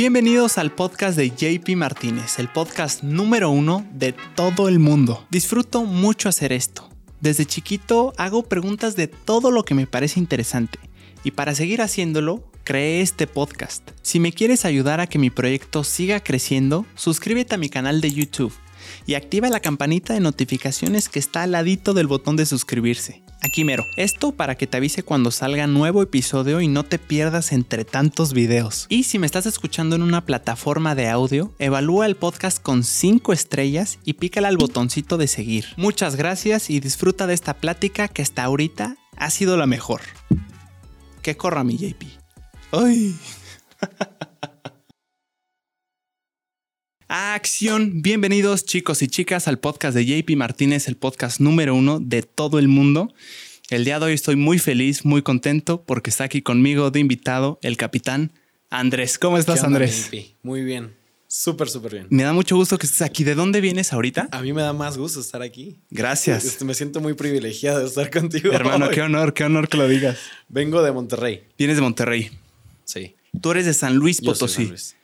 Bienvenidos al podcast de JP Martínez, el podcast número uno de todo el mundo. Disfruto mucho hacer esto. Desde chiquito hago preguntas de todo lo que me parece interesante y para seguir haciéndolo, creé este podcast. Si me quieres ayudar a que mi proyecto siga creciendo, suscríbete a mi canal de YouTube y activa la campanita de notificaciones que está al ladito del botón de suscribirse. Aquí mero. Esto para que te avise cuando salga nuevo episodio y no te pierdas entre tantos videos. Y si me estás escuchando en una plataforma de audio, evalúa el podcast con 5 estrellas y pícala al botoncito de seguir. Muchas gracias y disfruta de esta plática que hasta ahorita ha sido la mejor. Que corra mi JP. ¡Ay! Acción, bienvenidos chicos y chicas al podcast de JP Martínez, el podcast número uno de todo el mundo. El día de hoy estoy muy feliz, muy contento porque está aquí conmigo de invitado el capitán Andrés. ¿Cómo estás, Andrés? Muy bien, súper, súper bien. Me da mucho gusto que estés aquí. ¿De dónde vienes ahorita? A mí me da más gusto estar aquí. Gracias. Este, me siento muy privilegiado de estar contigo. Hermano, qué honor, qué honor que lo digas. Vengo de Monterrey. Vienes de Monterrey. Sí. Tú eres de San Luis Yo soy Potosí. San Luis.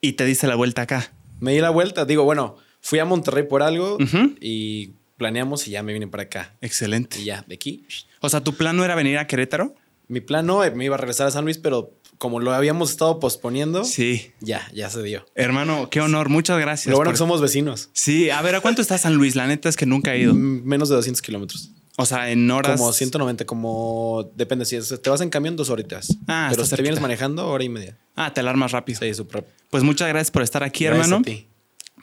Y te diste la vuelta acá. Me di la vuelta, digo, bueno, fui a Monterrey por algo y planeamos y ya me vine para acá. Excelente. Y ya, de aquí. O sea, ¿tu plan no era venir a Querétaro? Mi plan no, eh, me iba a regresar a San Luis, pero como lo habíamos estado posponiendo, Sí. ya, ya se dio. Hermano, qué honor. Muchas gracias. Lo bueno por- que somos vecinos. Sí, a ver, ¿a cuánto está San Luis? La neta es que nunca he ido. Mm, Menos de 200 kilómetros. O sea, en horas. Como 190, como depende. Si te vas en camión, dos horitas. Ah, pero si te vienes manejando, hora y media. Ah, te alarmas rápido. Sí, súper. Pues muchas gracias por estar aquí, Gracias hermano. a ti.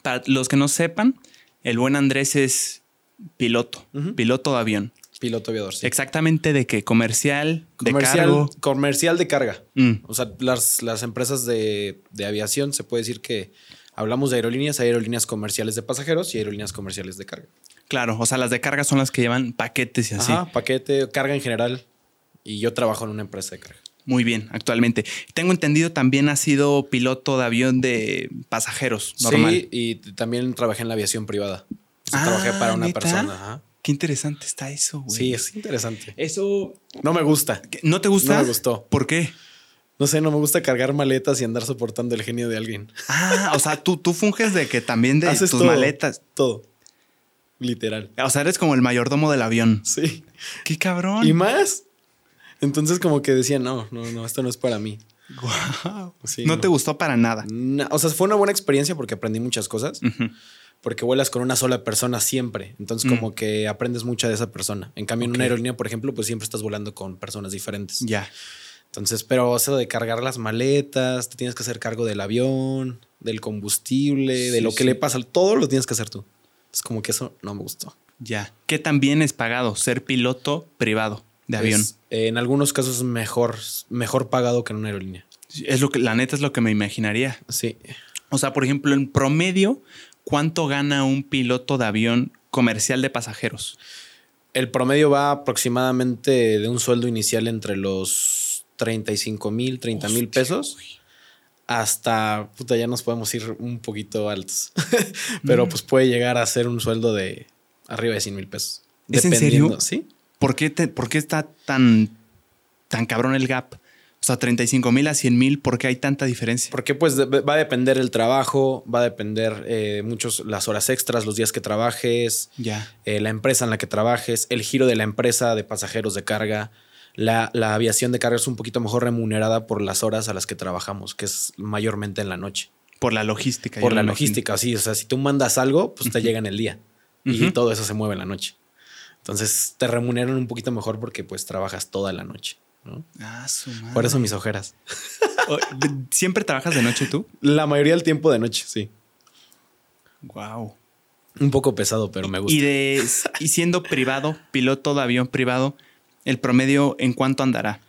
Para los que no sepan, el buen Andrés es piloto, piloto de avión. Piloto aviador. sí. Exactamente de qué? Comercial, de cargo. comercial de carga. Mm, O sea, las, las empresas de, de aviación se puede decir que hablamos de aerolíneas, hay aerolíneas comerciales de pasajeros y aerolíneas comerciales de carga. Claro, o sea, las de carga son las que llevan paquetes y así. Ajá, paquete, carga en general. Y yo trabajo en una empresa de carga. Muy bien, actualmente. Tengo entendido también ha sido piloto de avión de pasajeros, normal. Sí, y también trabajé en la aviación privada. O sea, Ah, trabajé para una ¿neta? persona. Ajá. Qué interesante está eso, güey. Sí, es interesante. Eso. No me gusta. ¿No te gusta? No me gustó. ¿Por qué? No sé, no me gusta cargar maletas y andar soportando el genio de alguien. Ah, o sea, tú, tú funges de que también de Haces tus todo. maletas. Todo. Literal. O sea, eres como el mayordomo del avión. Sí. Qué cabrón. ¿Y más? Entonces como que decía, no, no, no, esto no es para mí. Sí, no, no. te gustó para nada. Na- o sea, fue una buena experiencia porque aprendí muchas cosas. Porque vuelas con una sola persona siempre. Entonces, Mm. como que aprendes mucho de esa persona. En cambio, en una aerolínea, por ejemplo, pues siempre estás volando con personas diferentes. Ya. Entonces, pero eso de cargar las maletas, te tienes que hacer cargo del avión, del combustible, de lo que sí. le pasa, todo lo tienes que hacer tú. Es como que eso no me gustó. Ya. ¿Qué también es pagado? Ser piloto privado de avión. Es, en algunos casos mejor, mejor pagado que en una aerolínea. Es lo que, la neta es lo que me imaginaría. Sí. O sea, por ejemplo, en promedio, ¿cuánto gana un piloto de avión comercial de pasajeros? El promedio va aproximadamente de un sueldo inicial entre los 35 mil, 30 mil pesos güey. Hasta, puta, ya nos podemos ir un poquito altos. Pero Mm. pues puede llegar a ser un sueldo de arriba de 100 mil pesos. ¿Es en Dependiendo, serio? Sí. ¿Por qué, te- por qué está tan, tan cabrón el gap? O sea, 35 mil a 100 mil, ¿por qué hay tanta diferencia? Porque pues va a depender el trabajo, va a depender eh, muchos las horas extras, los días que trabajes, Ya. eh, la empresa en la que trabajes, el giro de la empresa de pasajeros de carga. La, la aviación de carga es un poquito mejor remunerada por las horas a las que trabajamos, que es mayormente en la noche. Por la logística. Por la logística, sí. O sea, si tú mandas algo, pues te llega en el día. Y todo eso se mueve en la noche. Entonces te remuneran un poquito mejor porque pues trabajas toda la noche. ¿no? Ah, su madre. Por eso mis ojeras. ¿Siempre trabajas de noche tú? La mayoría del tiempo de noche, sí. Wow. Un poco pesado, pero me gusta. Y, de, y siendo privado, piloto de avión privado, ¿el promedio en cuánto andará?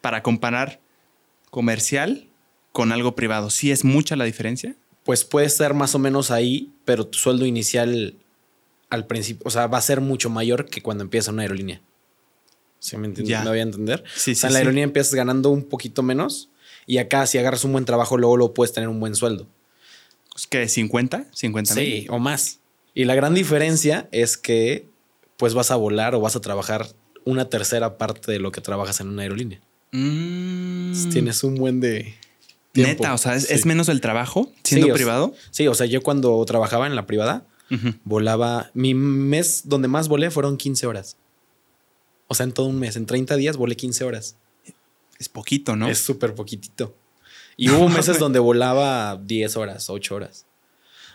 Para comparar comercial con algo privado. ¿Sí es mucha la diferencia? Pues puede estar más o menos ahí, pero tu sueldo inicial al principio, o sea, va a ser mucho mayor que cuando empieza una aerolínea. ¿Sí me entiendes? Ya. ¿Me voy a entender? Sí, o sea, sí, en la sí. aerolínea empiezas ganando un poquito menos y acá si agarras un buen trabajo, luego lo puedes tener un buen sueldo. ¿Es que 50? ¿50 mil? Sí, o más. Y la gran diferencia es que pues vas a volar o vas a trabajar una tercera parte de lo que trabajas en una aerolínea. Mm. Tienes un buen de... tiempo. Neta, o sea, ¿es, Sí. es menos el trabajo siendo Sí, o sea, privado? Sí, o sea, yo cuando trabajaba en la privada, volaba. Mi mes donde más volé fueron 15 horas. O sea, en todo un mes, en 30 días volé 15 horas. Es poquito, ¿no? Es súper poquitito. Y hubo meses donde volaba 10 horas, 8 horas.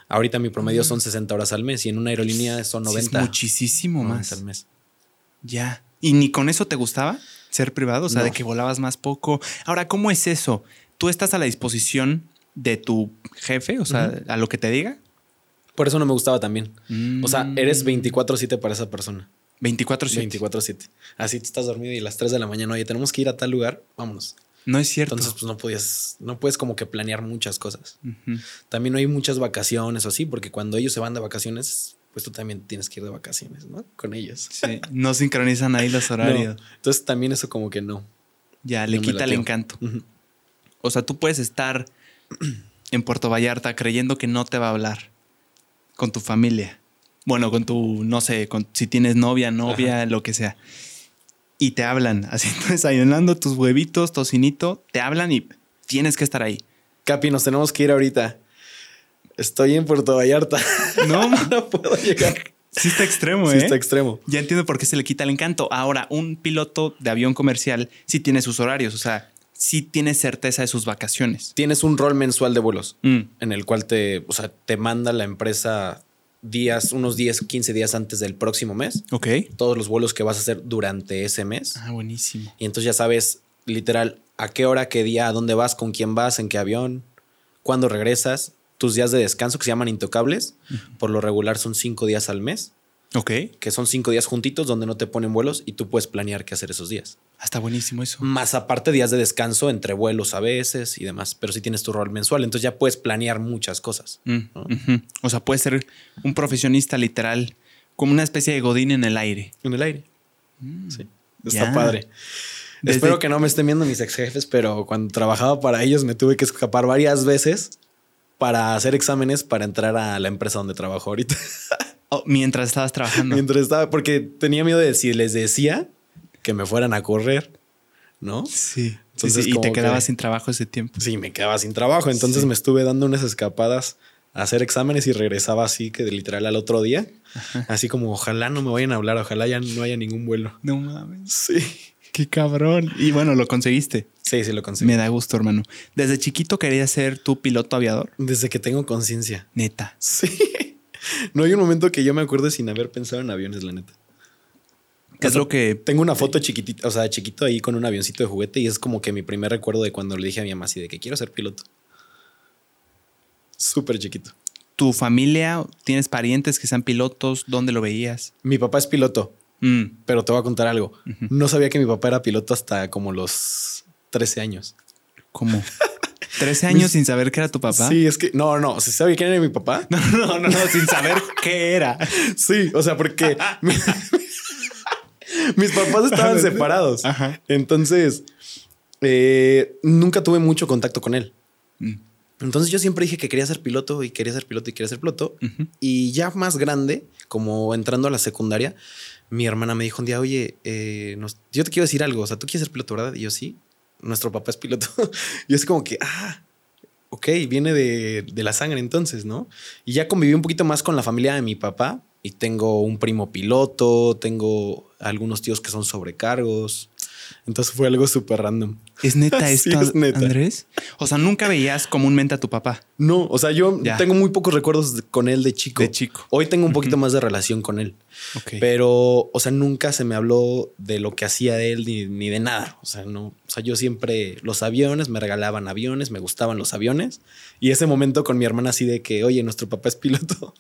Ahorita mi promedio son 60 horas al mes y en una aerolínea son Sí, 90. es muchísimo 90 más. al mes. Ya. ¿Y ni con eso te gustaba ser privado? O sea, No. de que volabas más poco. Ahora, ¿cómo es eso? ¿Tú estás a la disposición de tu jefe? O sea, a lo que te diga. Por eso no me gustaba también. O sea, Mm. eres 24-7 para esa persona. 24-7. 24-7. Así tú estás dormido y a las 3 de la mañana, oye, tenemos que ir a tal lugar, vámonos. No es cierto. Entonces, pues no podías, no puedes como que planear muchas cosas. También no hay muchas vacaciones o así, porque cuando ellos se van de vacaciones, pues tú también tienes que ir de vacaciones, ¿no? Con ellos. Sí, no sincronizan ahí los horarios. No. Entonces también eso como que no. Ya, le No quita el encanto. O sea, tú puedes estar en Puerto Vallarta creyendo que no te va a hablar con tu familia. Bueno, con tu, no sé, con, si tienes novia, novia, lo que sea. Y te hablan, así desayunando tus huevitos, tocinito, te hablan y tienes que estar ahí. Capi, nos tenemos que ir ahorita. Estoy en Puerto Vallarta. No, no puedo llegar. sí está extremo, Sí, ¿eh? está extremo. Ya entiendo por qué se le quita el encanto. Ahora, un piloto de avión comercial sí tiene sus horarios, o sea, sí tiene certeza de sus vacaciones. Tienes un rol mensual de vuelos Mm, en el cual te, o sea, te manda la empresa días, unos 10, 15 días antes del próximo mes, ok. todos los vuelos que vas a hacer durante ese mes. Ah, buenísimo. Y entonces ya sabes literal a qué hora, qué día, a dónde vas, con quién vas, en qué avión, cuándo regresas, tus días de descanso que se llaman intocables. Por lo regular son cinco días al mes, Ok. que son cinco días juntitos donde no te ponen vuelos y tú puedes planear qué hacer esos días. Ah, Está buenísimo eso. Más aparte días de descanso entre vuelos a veces y demás, pero sí tienes tu rol mensual, entonces ya puedes planear muchas cosas. Mm. O sea, puede ser un profesionista literal, como una especie de godín en el aire. En el aire. Sí. Está Ya. padre. Desde- Espero que no me estén viendo mis ex jefes, pero cuando trabajaba para ellos me tuve que escapar varias veces para hacer exámenes para entrar a la empresa donde trabajo ahorita. Oh, mientras estabas trabajando. Mientras estaba, porque tenía miedo de si les decía que me fueran a correr, ¿no? Sí. Sí, Entonces, sí, y te quedabas que- sin trabajo ese tiempo. Sí, me quedaba sin trabajo. Entonces Sí. me estuve dando unas escapadas a hacer exámenes y regresaba así que literal al otro día. Así como ojalá no me vayan a hablar, ojalá ya no haya ningún vuelo. No mames. Sí. Qué cabrón. Y bueno, lo conseguiste. Sí, sí lo conseguí. Me da gusto, hermano. Desde chiquito querías ser tu piloto aviador. Desde que tengo conciencia. Neta. Sí. No hay un momento que yo me acuerde sin haber pensado en aviones, la neta. ¿Qué es lo que Tengo una foto chiquitita, o sea, chiquito ahí con un avioncito de juguete y es como que mi primer recuerdo de cuando le dije a mi mamá así de que quiero ser piloto. Súper chiquito. tu familia, tienes parientes que sean pilotos? ¿Dónde lo veías? Mi papá es piloto, Mm, pero te voy a contar algo. No sabía que mi papá era piloto hasta como los 13 años. ¿Cómo? ¿13 años sin saber que era tu papá? Sí, es que no, no, ¿se sabe quién era mi papá? No, no, no, no, sin saber qué era. Sí, o sea, porque mi- mis papás estaban separados. Ajá. Entonces, eh, nunca tuve mucho contacto con él. Mm, Entonces yo siempre dije que quería ser piloto y quería ser piloto y quería ser piloto. Y ya más grande, como entrando a la secundaria, mi hermana me dijo un día, oye, eh, nos- yo te quiero decir algo, o sea, tú quieres ser piloto, ¿verdad? Y yo sí, nuestro papá es piloto. y así como que, ah, ok, viene de, de la sangre entonces, ¿no? Y ya conviví un poquito más con la familia de mi papá y tengo un primo piloto, tengo algunos tíos que son sobrecargos. Entonces fue algo súper random. ¿Es neta Sí, esto, es neta. Andrés? O sea, nunca veías comúnmente a tu papá No, o sea, yo Ya. tengo muy pocos recuerdos con él de chico. de chico. Hoy tengo un poquito más de relación con él. Ok. Pero, o sea, nunca se me habló de lo que hacía él ni, ni de nada. O sea, no. O sea, yo siempre los aviones, me regalaban aviones, me gustaban los aviones. Y ese momento con mi hermana así de que, oye, nuestro papá es piloto.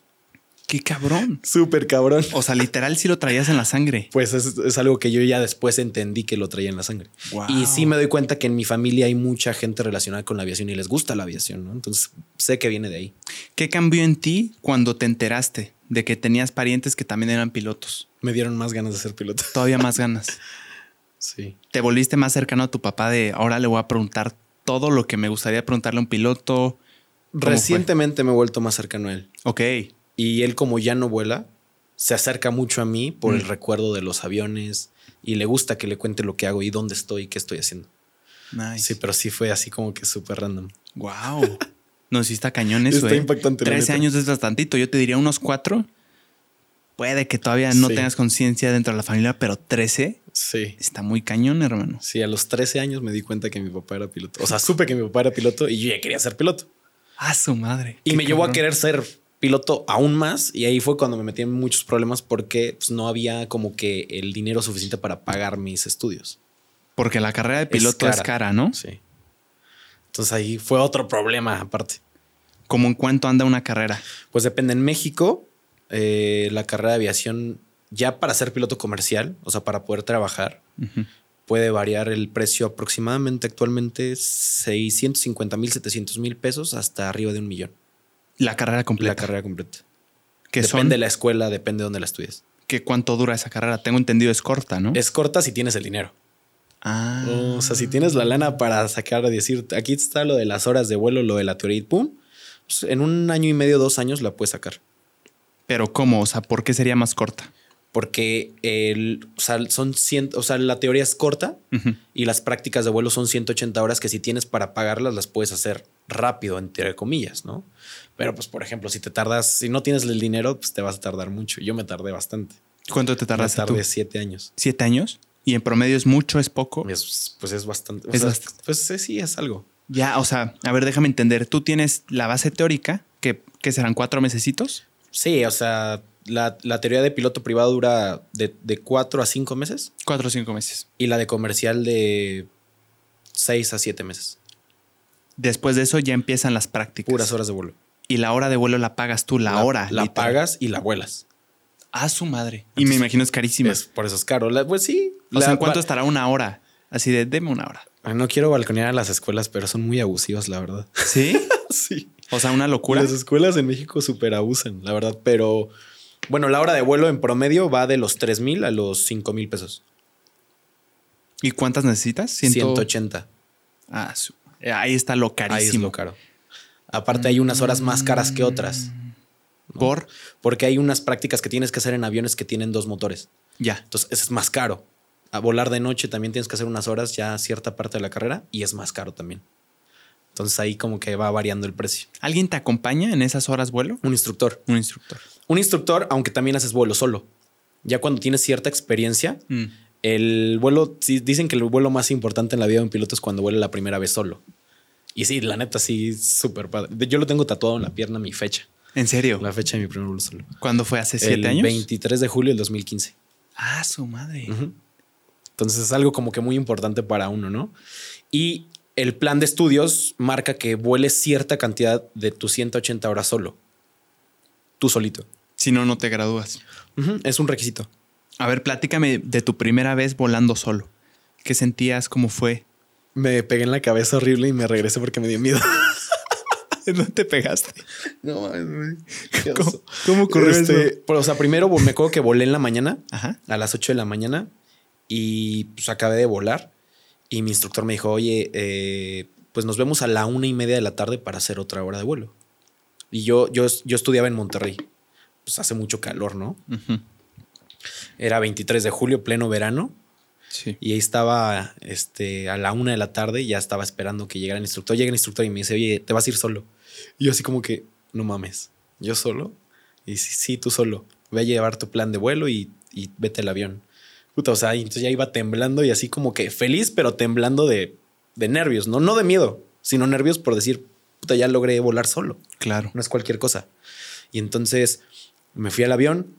Qué cabrón. Súper cabrón. O sea, literal sí lo traías en la sangre. Pues es, es algo que yo ya después entendí que lo traía en la sangre. Wow. Y sí me doy cuenta que en mi familia hay mucha gente relacionada con la aviación y les gusta la aviación, ¿no? Entonces sé que viene de ahí. ¿Qué cambió en ti cuando te enteraste de que tenías parientes que también eran pilotos? Me dieron más ganas de ser piloto. Todavía más ganas. Sí. ¿Te volviste más cercano a tu papá de ahora le voy a preguntar todo lo que me gustaría preguntarle a un piloto? Recientemente me he vuelto más cercano a él. Ok. Y él, como ya no vuela, se acerca mucho a mí por el Mm. recuerdo de los aviones y le gusta que le cuente lo que hago y dónde estoy y qué estoy haciendo. Nice. Sí, pero sí fue así como que súper random. Wow. No, sí está cañón eso. Está ¿eh? impactante, la 13 neta. años es bastantito. Yo te diría unos 4. Puede que todavía no Sí. tengas conciencia dentro de la familia, pero 13 Sí. está muy cañón, hermano. Sí, a los 13 años me di cuenta que mi papá era piloto. O sea, supe que mi papá era piloto y yo ya quería ser piloto. Ah, su madre. Y me llevó a querer ser piloto aún más y ahí fue cuando me metí en muchos problemas porque pues, no había como que el dinero suficiente para pagar mis estudios. Porque la carrera de piloto es cara, cara. ¿no? Sí. Entonces ahí fue otro problema aparte. ¿Cómo en cuánto anda una carrera? Pues depende. En México, eh, la carrera de aviación, ya para ser piloto comercial, o sea, para poder trabajar, puede variar el precio aproximadamente actualmente 650 mil, 700 mil pesos hasta arriba de un millón. La carrera completa. La carrera completa. que depende son de la escuela, depende de dónde la estudies. que cuánto dura esa carrera. Tengo entendido es corta, ¿no? Es corta si tienes el dinero. Ah. O sea, si tienes la lana para sacar, decir, aquí está lo de las horas de vuelo, lo de la teoría y pum, pues en un año y medio, dos años la puedes sacar. Pero ¿cómo? O sea, ¿por qué sería más corta? Porque el, o sea, son 100, o sea, la teoría es corta y las prácticas de vuelo son 180 horas que si tienes para pagarlas las puedes hacer rápido, entre comillas, ¿no? Pero pues, por ejemplo, si te tardas, si no tienes el dinero, pues te vas a tardar mucho. Yo me tardé bastante. ¿Cuánto te Me tardaste tú? tardé siete años. ¿Siete años? ¿Y en promedio es mucho, es poco? Es- pues es bastante. o Es sea, bastante. Pues sí, es algo. Ya, o sea, a ver, déjame entender. Tú tienes la base teórica, que, que serán cuatro mesecitos. Sí, o sea, la, la teoría de piloto privado dura de, de cuatro a cinco meses Cuatro o cinco meses. y la de comercial de seis a siete meses. Después de eso ya empiezan las prácticas. Puras horas de vuelo. Y la hora de vuelo la pagas tú, la, hora. La literal. pagas y la vuelas. A su madre. Y me imagino es carísima. Es- por eso es caro. La- pues sí. o sea, ¿en cuánto estará una hora? Así de, deme una hora. No quiero balconear a las escuelas, pero son muy abusivas, la verdad. ¿Sí? sí. O sea, una locura. Las escuelas en México súper abusan, la verdad. Pero bueno, la hora de vuelo en promedio va de los 3 mil a los 5 mil pesos. ¿Y cuántas necesitas? Ciento- 180. Ah, su- Ahí está lo carísimo. Ahí es lo caro. Aparte, hay unas horas más caras que otras. Por Porque hay unas prácticas que tienes que hacer en aviones que tienen dos motores. ya. Entonces, eso es más caro. A volar de noche también tienes que hacer unas horas ya cierta parte de la carrera y es más caro también. Entonces ahí como que va variando el precio. ¿Alguien te acompaña en esas horas vuelo? Un instructor. Un instructor. Un instructor, aunque también haces vuelo solo. Ya cuando tienes cierta experiencia, Mm. el vuelo, dicen que el vuelo más importante en la vida de un piloto es cuando vuela la primera vez solo. Y sí, la neta, sí, súper padre. Yo lo tengo tatuado en la pierna, mi fecha. ¿En serio? La fecha de mi primer vuelo solo. ¿Cuándo fue? ¿Hace siete el años? 23 de julio del 2015. Ah, su madre. Entonces es algo como que muy importante para uno, ¿no? Y el plan de estudios marca que vueles cierta cantidad de tus 180 horas solo. Tú solito. Si no, no te gradúas. Es un requisito. A ver, platícame de tu primera vez volando solo. ¿Qué sentías? ¿Cómo fue? Me pegué en la cabeza horrible y me regresé porque me dio miedo. ¿En dónde te pegaste? No, ¿Cómo, cómo ocurrió Este, eso? pero, o sea, primero me acuerdo que volé en la mañana, Ajá. a las 8 de la mañana, y pues acabé de volar. Y mi instructor me dijo, oye, eh, pues nos vemos a la una y media de la tarde para hacer otra hora de vuelo. Y yo, yo, yo estudiaba en Monterrey. Pues hace mucho calor, ¿no? Era 23 de julio, pleno verano. Sí. Y ahí estaba este, a la una de la tarde y ya estaba esperando que llegara el instructor. Llega el instructor y me dice, oye, te vas a ir solo. Y yo así como que, no mames, ¿yo solo? Y sí, sí, tú solo. Ve a llevar tu plan de vuelo y, y vete al avión. Puta, o sea, y entonces ya iba temblando y así como que feliz, pero temblando de, de nervios. No, no de miedo, sino nervios por decir, puta, ya logré volar solo. Claro. No es cualquier cosa. Y entonces me fui al avión,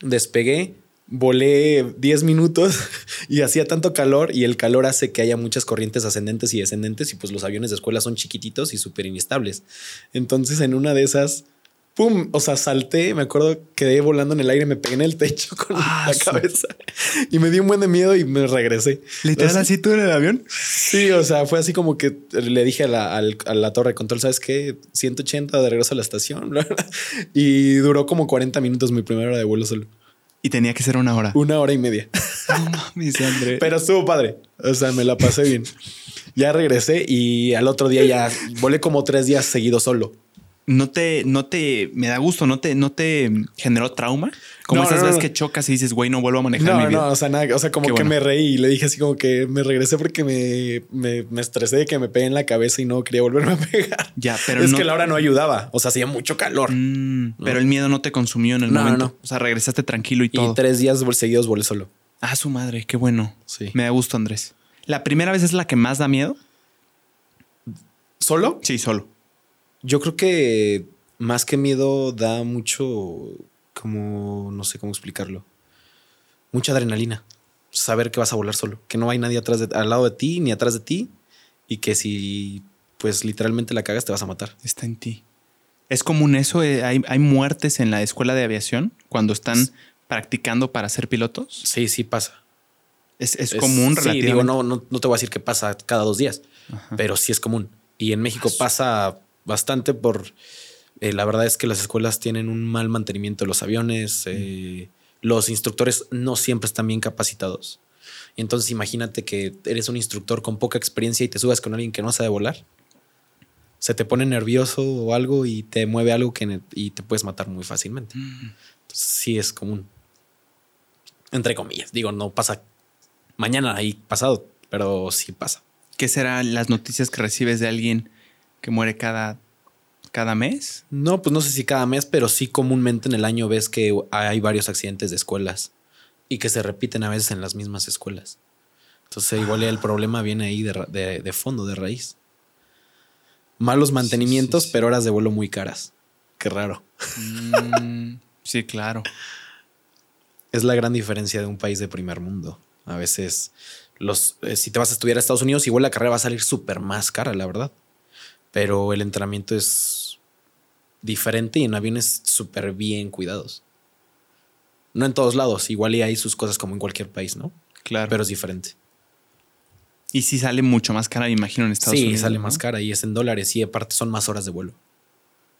despegué, volé 10 minutos y hacía tanto calor y el calor hace que haya muchas corrientes ascendentes y descendentes y pues los aviones de escuela son chiquititos y súper inestables. Entonces en una de esas, ¡pum! O sea, salté, me acuerdo, quedé volando en el aire, me pegué en el techo con Ah, la su- cabeza y me dio un buen de miedo y me regresé. ¿Literal Así- así tú en el avión? Sí, o sea, fue así como que le dije a la, a la torre de control, ¿sabes qué? 180 de regreso a la estación, bla, bla. Y duró como 40 minutos mi primera hora de vuelo solo. Y tenía que ser una hora. Una hora y media. No mames, André. Pero estuvo padre. O sea, me la pasé bien. Ya regresé y al otro día ya volé como tres días seguidos solo. No te, no te, me da gusto, no te, no te generó trauma. Como No, esas no, veces no. que chocas y dices, güey, no vuelvo a manejar No, mi vida. no, o sea, nada, o sea, como Qué que bueno. me reí y le dije así como que me regresé porque me, me, me estresé de que me pegué en la cabeza y no quería volverme a pegar. Ya, pero es que la hora no ayudaba. O sea, hacía mucho calor. Mm, Pero el miedo no te consumió en el momento. no. O sea, regresaste tranquilo y y todo. tres días seguidos volé solo. Ah, su madre, qué bueno. Sí. Me da gusto, Andrés. ¿La primera vez es la que más da miedo? ¿Solo? Sí, solo. Yo creo que más que miedo da mucho, como, no sé cómo explicarlo. Mucha adrenalina. Saber que vas a volar solo, que no hay nadie atrás de, al lado de ti ni atrás de ti y que si pues literalmente la cagas te vas a matar. Está en ti. ¿Es común eso? Eh, ¿Hay, hay muertes en la escuela de aviación cuando están practicando para ser pilotos? Sí, sí pasa. Es, es Es- común Sí, relativamente. digo, no, no, no te voy a decir que pasa cada dos días, Ajá. pero sí es común. Y en México pasa bastante por... eh, la verdad es que las escuelas tienen un mal mantenimiento de los aviones. eh, los instructores no siempre están bien capacitados. Y entonces imagínate que eres un instructor con poca experiencia y te subas con alguien que no sabe volar. Se te pone nervioso o algo y te mueve algo que y te puedes matar muy fácilmente. Mm. Entonces, sí es común. Entre comillas. Digo, no pasa mañana ahí pasado, pero sí pasa. ¿Qué serán las noticias que recibes de alguien que muere cada, cada mes? No, pues no sé si cada mes, pero sí comúnmente en el año ves que hay varios accidentes de escuelas y que se repiten a veces en las mismas escuelas. Entonces, igual el problema viene ahí de, de- de fondo, de raíz. Malos mantenimientos, sí. pero horas de vuelo muy caras. Qué raro. Mm, sí, claro. Es la gran diferencia de un país de primer mundo. A veces, los, eh, si te vas a estudiar a Estados Unidos, igual la carrera va a salir súper más cara, la verdad. Pero el entrenamiento es diferente y en aviones súper bien cuidados. No en todos lados, igual y hay sus cosas como en cualquier país, ¿no? Claro. Pero es diferente. y sí sale mucho más cara, me imagino, en Estados sí, Unidos. sale ¿no? más cara y es en dólares y aparte son más horas de vuelo.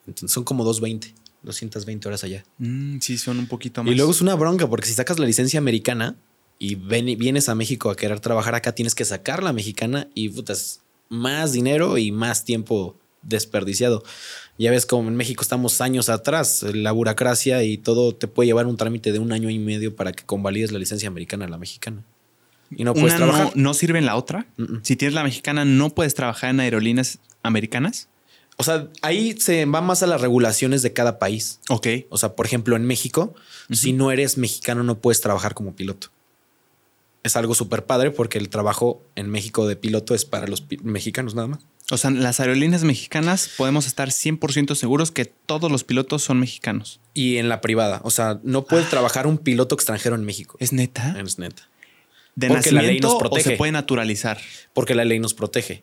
Entonces son como 220, 220 horas allá. Mm, sí, son un poquito más. Y luego es una bronca porque si sacas la licencia americana y ven- vienes a México a querer trabajar acá, tienes que sacar la mexicana y putas, más dinero y más tiempo desperdiciado. Ya ves como en México estamos años atrás, la burocracia y todo te puede llevar un trámite de un año y medio para que convalides la licencia americana a la mexicana. Y no puedes Una trabajar. no, no sirve en la otra. Si tienes la mexicana, no puedes trabajar en aerolíneas americanas. O sea, ahí se va más a las regulaciones de cada país. Ok. O sea, por ejemplo, en México, si no eres mexicano, no puedes trabajar como piloto. Es algo súper padre porque el trabajo en México de piloto es para los mexicanos nada más. O sea, las aerolíneas mexicanas podemos estar 100% seguros que todos los pilotos son mexicanos. Y en la privada, o sea, no puede trabajar un piloto extranjero en México. ¿Es neta? Es neta. ¿De porque la ley nos o protege. se puede naturalizar? Porque la ley nos protege.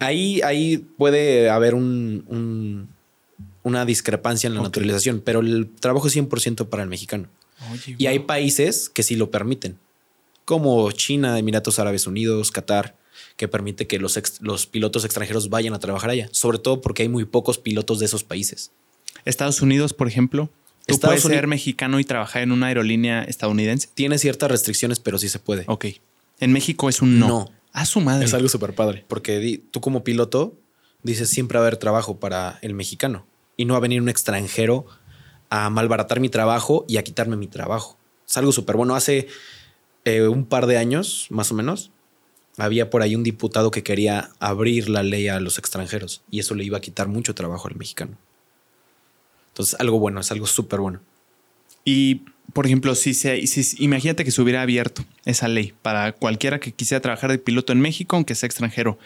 Ahí, ahí puede haber un, un- una discrepancia en la naturalización, pero el trabajo es 100% para el mexicano. Oye, Y hay países que sí lo permiten, como China, Emiratos Árabes Unidos, Qatar, que permite que los, ex- los pilotos extranjeros vayan a trabajar allá, sobre todo porque hay muy pocos pilotos de esos países. Estados Unidos, por ejemplo. ¿Tú Estados puedes ser mexicano y trabajar en una aerolínea estadounidense? Tiene ciertas restricciones, pero sí se puede. Ok. En México es un no. No. A su madre. Es algo súper padre, porque di- tú como piloto dices siempre va a haber trabajo para el mexicano y no va a venir un extranjero a malbaratar mi trabajo y a quitarme mi trabajo. Es algo súper bueno. Hace eh, un par de años, más o menos, había por ahí un diputado que quería abrir la ley a los extranjeros y eso le iba a quitar mucho trabajo al mexicano. Entonces, algo bueno, es algo súper bueno. Y, por ejemplo, si se, si- imagínate que se hubiera abierto esa ley para cualquiera que quisiera trabajar de piloto en México, aunque sea extranjero.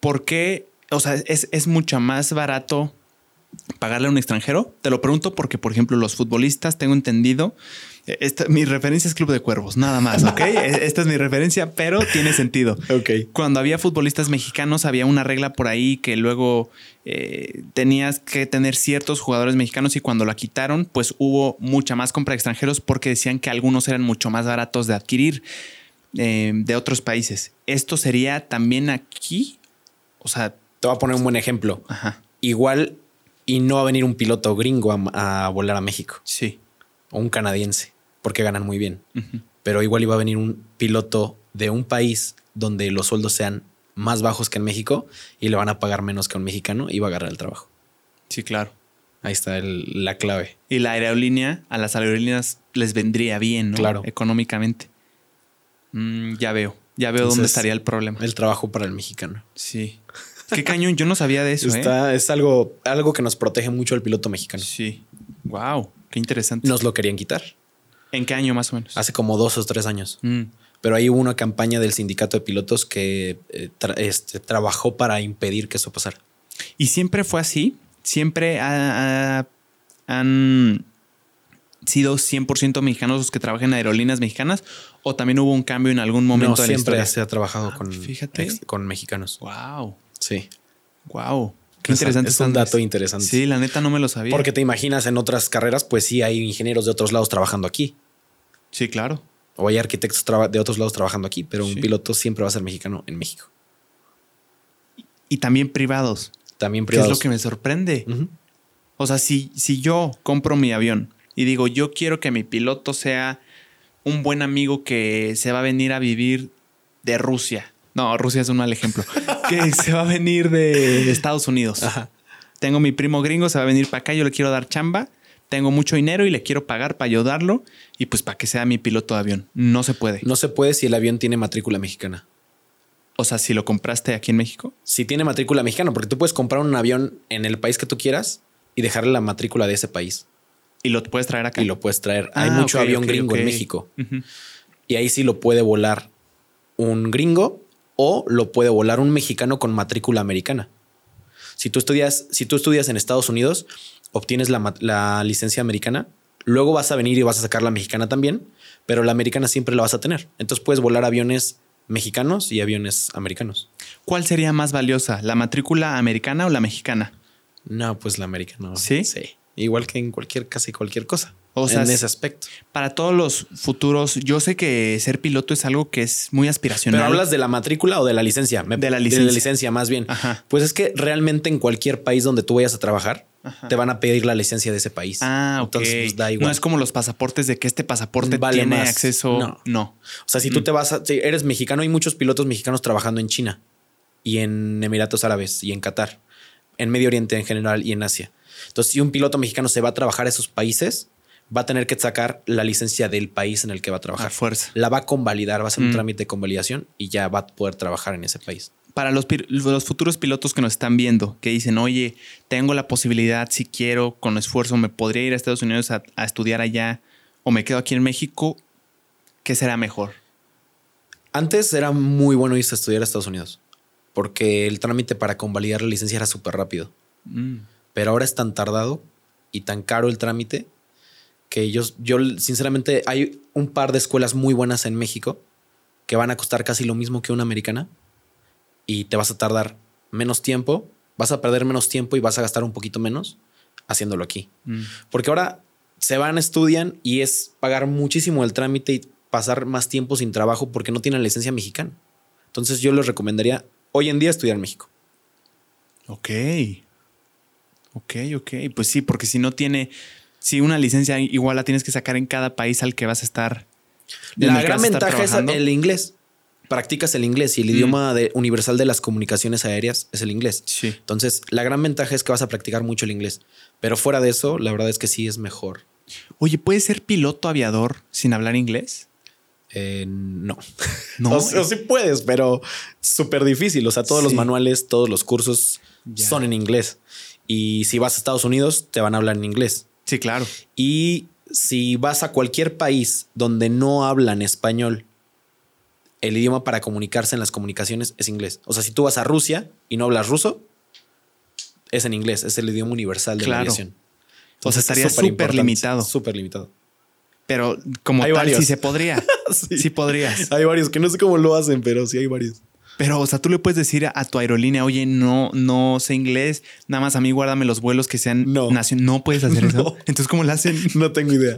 ¿Por qué? O sea, es, es mucho más barato pagarle a un extranjero. Te lo pregunto porque, por ejemplo, los futbolistas, tengo entendido, esta- mi referencia es Club de Cuervos, nada más, ¿ok? Eh, Esta es mi referencia, pero tiene sentido. Ok. Cuando había futbolistas mexicanos, había una regla por ahí que luego eh, tenías que tener ciertos jugadores mexicanos y cuando la quitaron, pues hubo mucha más compra de extranjeros porque decían que algunos eran mucho más baratos de adquirir eh, de otros países. ¿Esto sería también aquí? O sea, Te voy a poner un buen ejemplo. ajá, Igual y no va a venir un piloto gringo a, a volar a México. sí. o un canadiense, porque ganan muy bien. Pero igual iba a venir un piloto de un país donde los sueldos sean más bajos que en México y le van a pagar menos que a un mexicano y va a agarrar el trabajo. Sí, claro. Ahí está el- la clave. Y la aerolínea, a las aerolíneas les vendría bien, ¿no? Claro. Económicamente. Mm, ya veo. Ya veo dónde estaría el problema. El trabajo para el mexicano. Sí. Qué cañón, yo no sabía de eso, ¿eh? Está, Es algo, algo que nos protege mucho al piloto mexicano. Sí. Wow, qué interesante. Nos lo querían quitar ¿En qué año más o menos? hace como dos o tres años. Mm, Pero ahí hubo una campaña del sindicato de pilotos que eh, tra- este, trabajó para impedir que eso pasara. ¿Y siempre fue así? ¿Siempre ha- ha- han sido 100% mexicanos los que trabajan en aerolíneas mexicanas? ¿O también hubo un cambio en algún momento no, de la siempre historia? se ha trabajado Ah, con, fíjate. ex- con mexicanos. Wow, Sí. wow. Qué Es- interesante. Es un dato interesante. Sí, la neta no me lo sabía. Porque te imaginas en otras carreras, pues sí hay ingenieros de otros lados trabajando aquí. Sí, claro. O hay arquitectos de otros lados trabajando aquí, pero Sí. un piloto siempre va a ser mexicano en México. Y también privados, También que es privados. lo que me sorprende. O sea, si, si yo compro mi avión y digo, yo quiero que mi piloto sea un buen amigo que se va a venir a vivir de Rusia. No, Rusia es un mal ejemplo. que se va a venir de Estados Unidos. Ajá. Tengo mi primo gringo, se va a venir para acá, yo le quiero dar chamba. Tengo mucho dinero y le quiero pagar para ayudarlo y pues para que sea mi piloto de avión. No se puede. No se puede si el avión tiene matrícula mexicana. O sea, si lo compraste aquí en México. Si tiene matrícula mexicana, porque tú puedes comprar un avión en el país que tú quieras y dejarle la matrícula de ese país Y lo puedes traer acá. y lo puedes traer. Hay Ah, mucho avión gringo en. México y ahí sí lo puede volar un gringo o lo puede volar un mexicano con matrícula americana. Si tú estudias, si tú estudias en Estados Unidos, obtienes la, la licencia americana, luego vas a venir y vas a sacar la mexicana también, pero la americana siempre la vas a tener. Entonces puedes volar aviones mexicanos y aviones americanos. ¿Cuál sería más valiosa, la matrícula americana o la mexicana? No, pues la americana. ¿Sí? Sí. Igual que en cualquier, casi cualquier cosa. O sea, en ese aspecto. Para todos los futuros, yo sé que ser piloto es algo que es muy aspiracional. Pero hablas de la matrícula o de la licencia? Me- De la licencia. licencia, más bien. Ajá. Pues es que realmente en cualquier país donde tú vayas a trabajar, Ajá. te van a pedir la licencia de ese país. Ah, ok. Entonces, pues, da igual. No es como los pasaportes de que este pasaporte Vale tiene más. acceso. No. No. O sea, si tú te vas a. Si eres mexicano, hay muchos pilotos mexicanos trabajando en China y en Emiratos Árabes y en Qatar, en Medio Oriente en general y en Asia. Entonces, si un piloto mexicano se va a trabajar a esos países, va a tener que sacar la licencia del país en el que va a A trabajar. fuerza. La va a convalidar, va a hacer Mm. un trámite de convalidación y ya va a poder trabajar en ese país. Para los, futuros pilotos que nos están viendo, que dicen, oye, tengo la posibilidad, si quiero, con esfuerzo, me podría ir a Estados Unidos a, a estudiar allá o me quedo aquí en México, ¿qué será mejor? Antes era muy bueno irse a estudiar a Estados Unidos porque el trámite para convalidar la licencia era súper rápido. Mm. pero ahora es tan tardado y tan caro el trámite que yo, yo sinceramente hay un par de escuelas muy buenas en México que van a costar casi lo mismo que una americana y te vas a tardar menos tiempo, vas a perder menos tiempo y vas a gastar un poquito menos haciéndolo aquí. Mm. Porque ahora se van, estudian y es pagar muchísimo el trámite y pasar más tiempo sin trabajo porque no tienen licencia mexicana. Entonces yo les recomendaría hoy en día estudiar en México. Ok. Ok, ok. Pues sí, porque si no tiene, si una licencia igual la tienes que sacar en cada país al que vas a estar. La gran ventaja es el inglés. Practicas el inglés y el Mm. idioma de- universal de las comunicaciones aéreas es el inglés. Sí. Entonces, la gran ventaja es que vas a practicar mucho el inglés. Pero fuera de eso, la verdad es que sí es mejor. Oye, ¿puedes ser piloto aviador sin hablar inglés? Eh, no. No. O, sea, sí puedes, pero súper difícil. O sea, todos los manuales, todos los cursos Ya. son en inglés. Y si vas a Estados Unidos, te van a hablar en inglés. Sí, claro. Y si vas a cualquier país donde no hablan español, el idioma para comunicarse en las comunicaciones es inglés. O sea, si tú vas a Rusia y no hablas ruso, es en inglés, es el idioma universal de la Claro. aviación. O sea, es estaría súper limitado. Súper limitado. Pero como Hay tal, varios. sí se podría. Sí. sí podrías. Hay varios que no sé cómo lo hacen, pero sí hay varios. Pero, o sea, tú le puedes decir a, a tu aerolínea, oye, no, no sé inglés, nada más a mí guárdame los vuelos que sean No. nacion- No puedes hacer eso. Entonces, ¿cómo lo hacen? No tengo idea.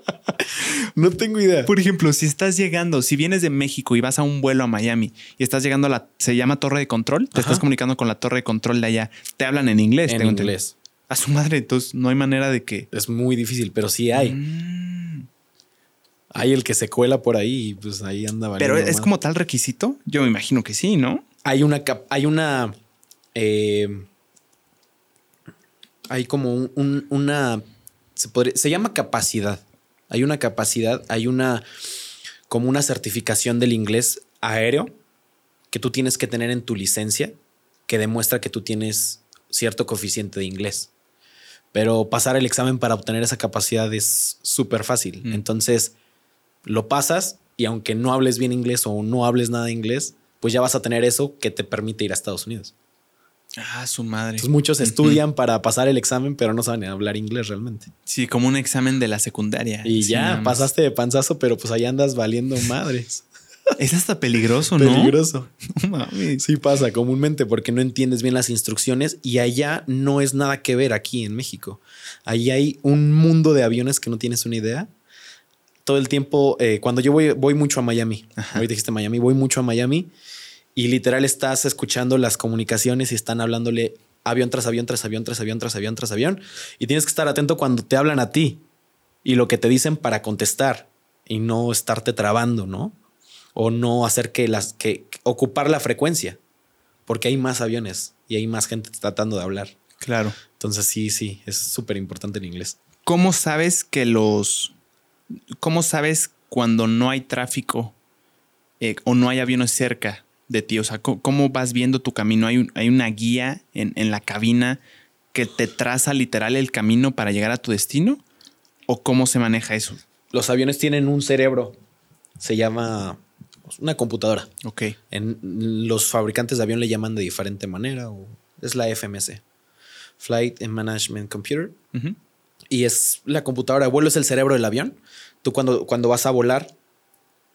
no tengo idea. Por ejemplo, si estás llegando, si vienes de México y vas a un vuelo a Miami y estás llegando a la, se llama torre de control, te Ajá. estás comunicando con la torre de control de allá, te hablan en inglés. En tengo entendido. inglés. A su madre, entonces no hay manera de que... Es muy difícil, pero sí hay. Mm. Hay el que se cuela por ahí y pues ahí anda Pero es como tal requisito. Yo me imagino que sí, ¿no? hay una hay una eh, hay como un- un- una, se, podría- se llama capacidad. Hay una capacidad, hay una, como una certificación del inglés aéreo que tú tienes que tener en tu licencia que demuestra que tú tienes cierto coeficiente de inglés. Pero pasar el examen para obtener esa capacidad es súper fácil. Mm. Entonces, lo pasas y aunque no hables bien inglés o no hables nada de inglés, pues ya vas a tener eso que te permite ir a Estados Unidos. Ah, su madre. Entonces muchos estudian para pasar el examen, pero no saben hablar inglés realmente. Sí, como un examen de la secundaria. Y Sí, ya pasaste de panzazo, pero pues ahí andas valiendo madres. Es hasta peligroso, ¿no? Peligroso. No mames. Sí pasa comúnmente porque no entiendes bien las instrucciones y allá no es nada que ver aquí en México. Ahí hay un mundo de aviones que no tienes una idea. Todo el tiempo, eh, cuando yo voy, voy mucho a Miami, Ajá. hoy dijiste Miami, voy mucho a Miami y literal estás escuchando las comunicaciones y están hablándole avión tras avión, tras avión, tras avión, tras avión, tras avión. Y tienes que estar atento cuando te hablan a ti y lo que te dicen para contestar y no estarte trabando, ¿no? O no hacer que las que que ocupar la frecuencia, porque hay más aviones y hay más gente tratando de hablar. Claro. Entonces sí, sí, es súper importante el inglés. ¿Cómo sabes que los. ¿Cómo sabes cuando no hay tráfico eh, o no hay aviones cerca de ti? O sea, ¿cómo, cómo vas viendo tu camino? ¿Hay, un- hay una guía en, en la cabina que te traza literal el camino para llegar a tu destino? ¿O cómo se maneja eso? Los aviones tienen un cerebro, se llama pues, una computadora. Ok. En los fabricantes de avión le llaman de diferente manera o es la FMC, Flight and Management Computer. Y es la computadora de vuelo, es el cerebro del avión. Tú cuando, cuando vas a volar,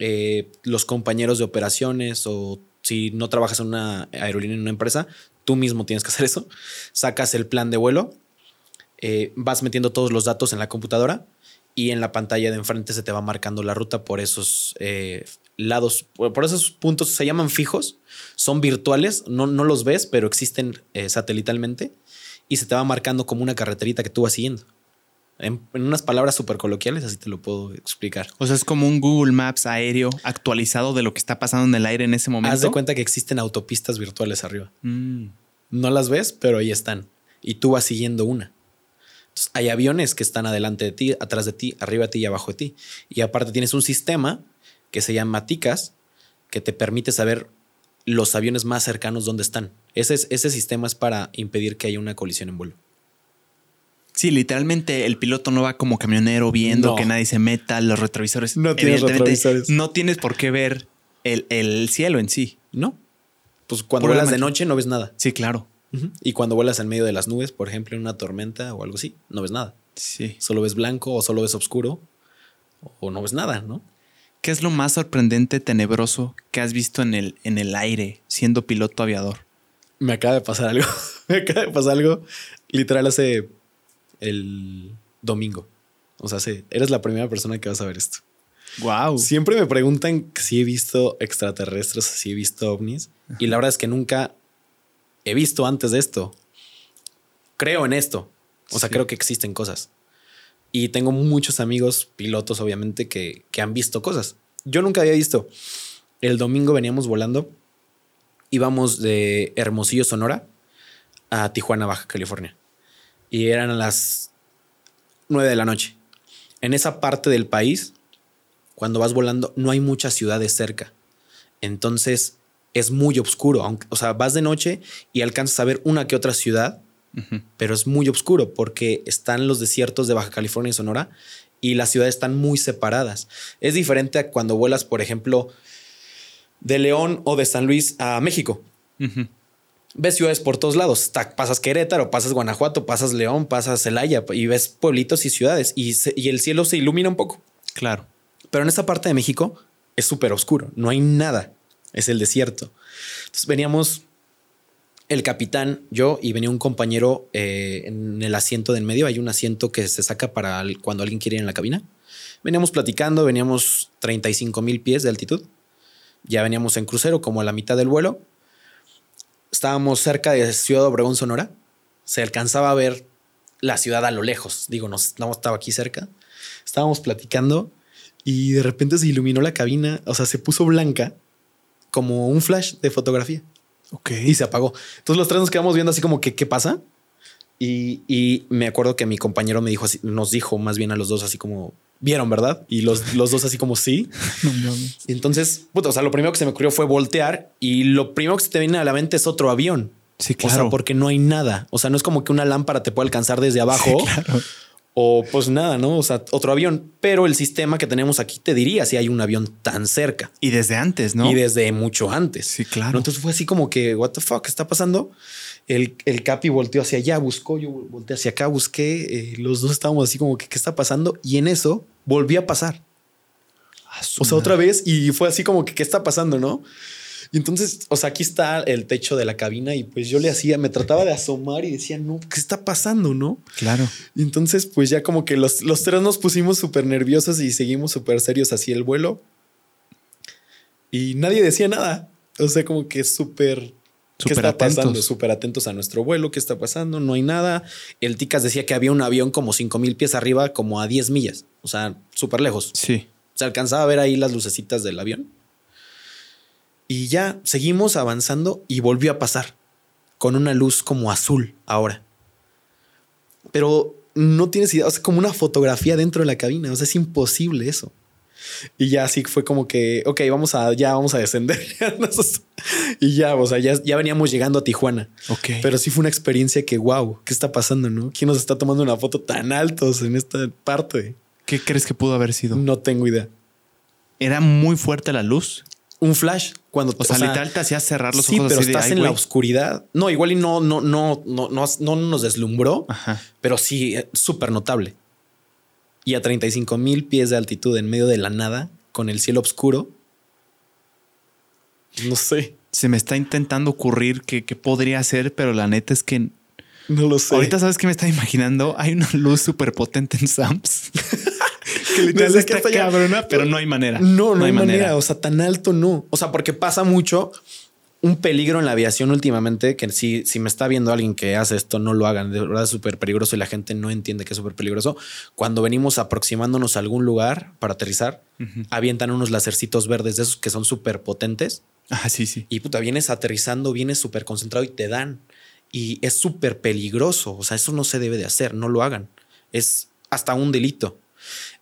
eh, los compañeros de operaciones o si no trabajas en una aerolínea, en una empresa, tú mismo tienes que hacer eso. Sacas el plan de vuelo, eh, vas metiendo todos los datos en la computadora y en la pantalla de enfrente se te va marcando la ruta por esos eh, lados, por, esos puntos, se llaman fijos, son virtuales, no, no los ves, pero existen satelitalmente y se te va marcando como una carreterita que tú vas siguiendo. En, en unas palabras súper coloquiales, así te lo puedo explicar. O sea, es como un Google Maps aéreo actualizado de lo que está pasando en el aire en ese momento. Haz de cuenta que existen autopistas virtuales arriba. Mm. No las ves, pero ahí están. Y tú vas siguiendo una. Entonces, hay aviones que están adelante de ti, atrás de ti, arriba de ti y abajo de ti. Y aparte tienes un sistema que se llama TICAS, que te permite saber los aviones más cercanos dónde están. Ese, es- ese sistema es para impedir que haya una colisión en vuelo. Sí, literalmente el piloto no va como camionero viendo No. que nadie se meta, los retrovisores. No tienes Evidentemente, retrovisores. No tienes por qué ver el, el cielo en sí. ¿No? Pues cuando vuelas de noche no ves nada. Sí, claro. Y cuando vuelas en medio de las nubes, por ejemplo, en una tormenta o algo así, no ves nada. Sí. Solo ves blanco o solo ves oscuro o no ves nada, ¿no? ¿Qué es lo más sorprendente, tenebroso que has visto en el, en el aire siendo piloto aviador? Me acaba de pasar algo. Me acaba de pasar algo literal hace el domingo. O sea, sí, eres la primera persona que vas a ver esto. Wow. Siempre me preguntan si he visto extraterrestres, si he visto ovnis. Y la verdad es que nunca he visto antes de esto. Creo en esto. O sea, Sí. creo que existen cosas. Y tengo muchos amigos, pilotos, obviamente, que, que han visto cosas. Yo nunca había visto. El domingo veníamos volando. Íbamos de Hermosillo, Sonora, a Tijuana, Baja California. Y eran las 9 de la noche. En esa parte del país, cuando vas volando, no hay muchas ciudades cerca. Entonces es muy oscuro. Aunque, o sea, vas de noche y alcanzas a ver una que otra ciudad, pero es muy oscuro porque están los desiertos de Baja California y Sonora y las ciudades están muy separadas. Es diferente a cuando vuelas, por ejemplo, de León o de San Luis a México. Ujú. Ves ciudades por todos lados. Pasas Querétaro, pasas Guanajuato, pasas León, pasas Celaya y ves pueblitos y ciudades y, se- y el cielo se ilumina un poco. Claro. Pero en esa parte de México es súper oscuro, no hay nada, es el desierto. Entonces veníamos el capitán, yo y venía un compañero eh, en el asiento del medio. Hay un asiento que se saca para el- cuando alguien quiere ir en la cabina. Veníamos platicando, veníamos 35 mil pies de altitud. Ya veníamos en crucero, como a la mitad del vuelo. Estábamos cerca de Ciudad Obregón, Sonora. Se alcanzaba a ver la ciudad a lo lejos. Digo, no, no estaba aquí cerca. Estábamos platicando y de repente se iluminó la cabina. O sea, se puso blanca como un flash de fotografía Ok. y se apagó. Entonces los tres nos quedamos viendo así como que, ¿qué pasa? Y, y me acuerdo que mi compañero me dijo así, nos dijo más bien a los dos así como, vieron, ¿verdad? Y los, los dos así como sí. Y entonces, puta, o sea, lo primero que se me ocurrió fue voltear y lo primero que se te viene a la mente es otro avión. Sí, O sea, claro. porque no hay nada. O sea, no es como que una lámpara te pueda alcanzar desde abajo. Sí, claro. O pues nada, ¿no? O sea, otro avión. Pero el sistema que tenemos aquí te diría si hay un avión tan cerca. Y desde antes, ¿no? Y desde mucho antes. Sí, claro. ¿no? Entonces fue así como que, what the fuck, ¿qué está pasando? El, el Capi volteó hacia allá, buscó, yo volteé hacia acá, busqué. eh, los dos estábamos así como que, ¿qué está pasando? Y en eso volvió a pasar. O sea, otra vez y fue así como que, ¿qué está pasando? ¿No? Y entonces, o sea, aquí está el techo de la cabina y pues yo le hacía, me trataba de asomar y decía, no, ¿qué está pasando? ¿No? Claro. Y entonces, pues ya como que los, los tres nos pusimos súper nerviosos y seguimos súper serios así el vuelo. Y nadie decía nada. O sea, como que súper... ¿Qué Súper está pasando? atentos. Súper atentos a nuestro vuelo. ¿Qué está pasando? No hay nada. El Ticas decía que había un avión como 5 mil pies arriba, como a 10 millas. O sea, súper lejos. Sí. Se alcanzaba a ver ahí las lucecitas del avión. Y ya seguimos avanzando y volvió a pasar con una luz como azul ahora. Pero no tienes idea, o sea, como una fotografía dentro de la cabina, o sea, es imposible eso. Y ya así fue como que, ok, vamos a, ya vamos a descender. y ya, o sea, ya, ya veníamos llegando a Tijuana. Ok. Pero sí fue una experiencia que, wow, ¿qué está pasando, no? ¿Quién nos está tomando una foto tan altos en esta parte? ¿Qué crees que pudo haber sido? No tengo idea. Era muy fuerte la luz. Un flash cuando O sea, literal te hacía cerrar los sí, ojos pero así estás "Ay, en la güey". oscuridad. No, igual y no, no, no, no, no, no nos deslumbró, Ajá. pero sí, eh, súper notable. Y a 35 mil pies de altitud en medio de la nada, con el cielo oscuro. No sé, Se me está intentando ocurrir que, que podría ser, pero la neta es que no lo sé. ahorita sabes que me está imaginando. Hay una luz súper potente en Sams. que literal Desde que está allá. cabrona, pero no hay manera. No, no, hay manera. O sea, tan alto no. O sea, porque pasa mucho un peligro en la aviación últimamente que si, si me está viendo alguien que hace esto, no lo hagan. De verdad es súper peligroso y la gente no entiende que es súper peligroso. Cuando venimos aproximándonos a algún lugar para aterrizar, avientan unos lacercitos verdes de esos que son súper potentes Ah, sí, sí. y puta, vienes aterrizando, vienes súper concentrado y te dan. Y es súper peligroso. O sea, eso no se debe de hacer. No lo hagan. Es hasta un delito.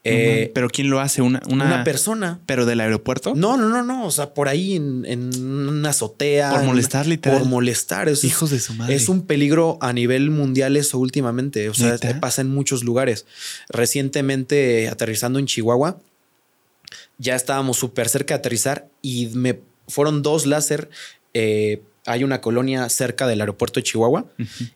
Eh, pero ¿quién lo hace? Una, una, una persona pero del aeropuerto. no, no, no, no. O sea, por ahí en, en una azotea. Por en- molestar, literal. Por molestar. Es, Hijos de su madre. Es un peligro a nivel mundial eso últimamente. O sea, ¿Neta? pasa en muchos lugares. Recientemente aterrizando en Chihuahua, ya estábamos súper cerca de aterrizar y me fueron dos láser. eh, hay una colonia cerca del aeropuerto de Chihuahua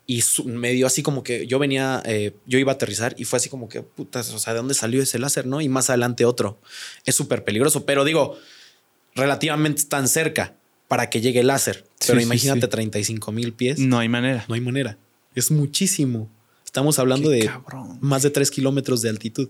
y su- me dio así como que yo venía, eh, yo iba a aterrizar y fue así como que, putas, o sea, ¿de dónde salió ese láser? ¿No? Y más adelante otro. Es súper peligroso, pero digo, relativamente tan cerca para que llegue el láser. Sí, Pero sí, imagínate sí. 35 mil pies. No hay manera. No hay manera. Es muchísimo. Estamos hablando Qué de cabrón. más de 3 kilómetros de altitud.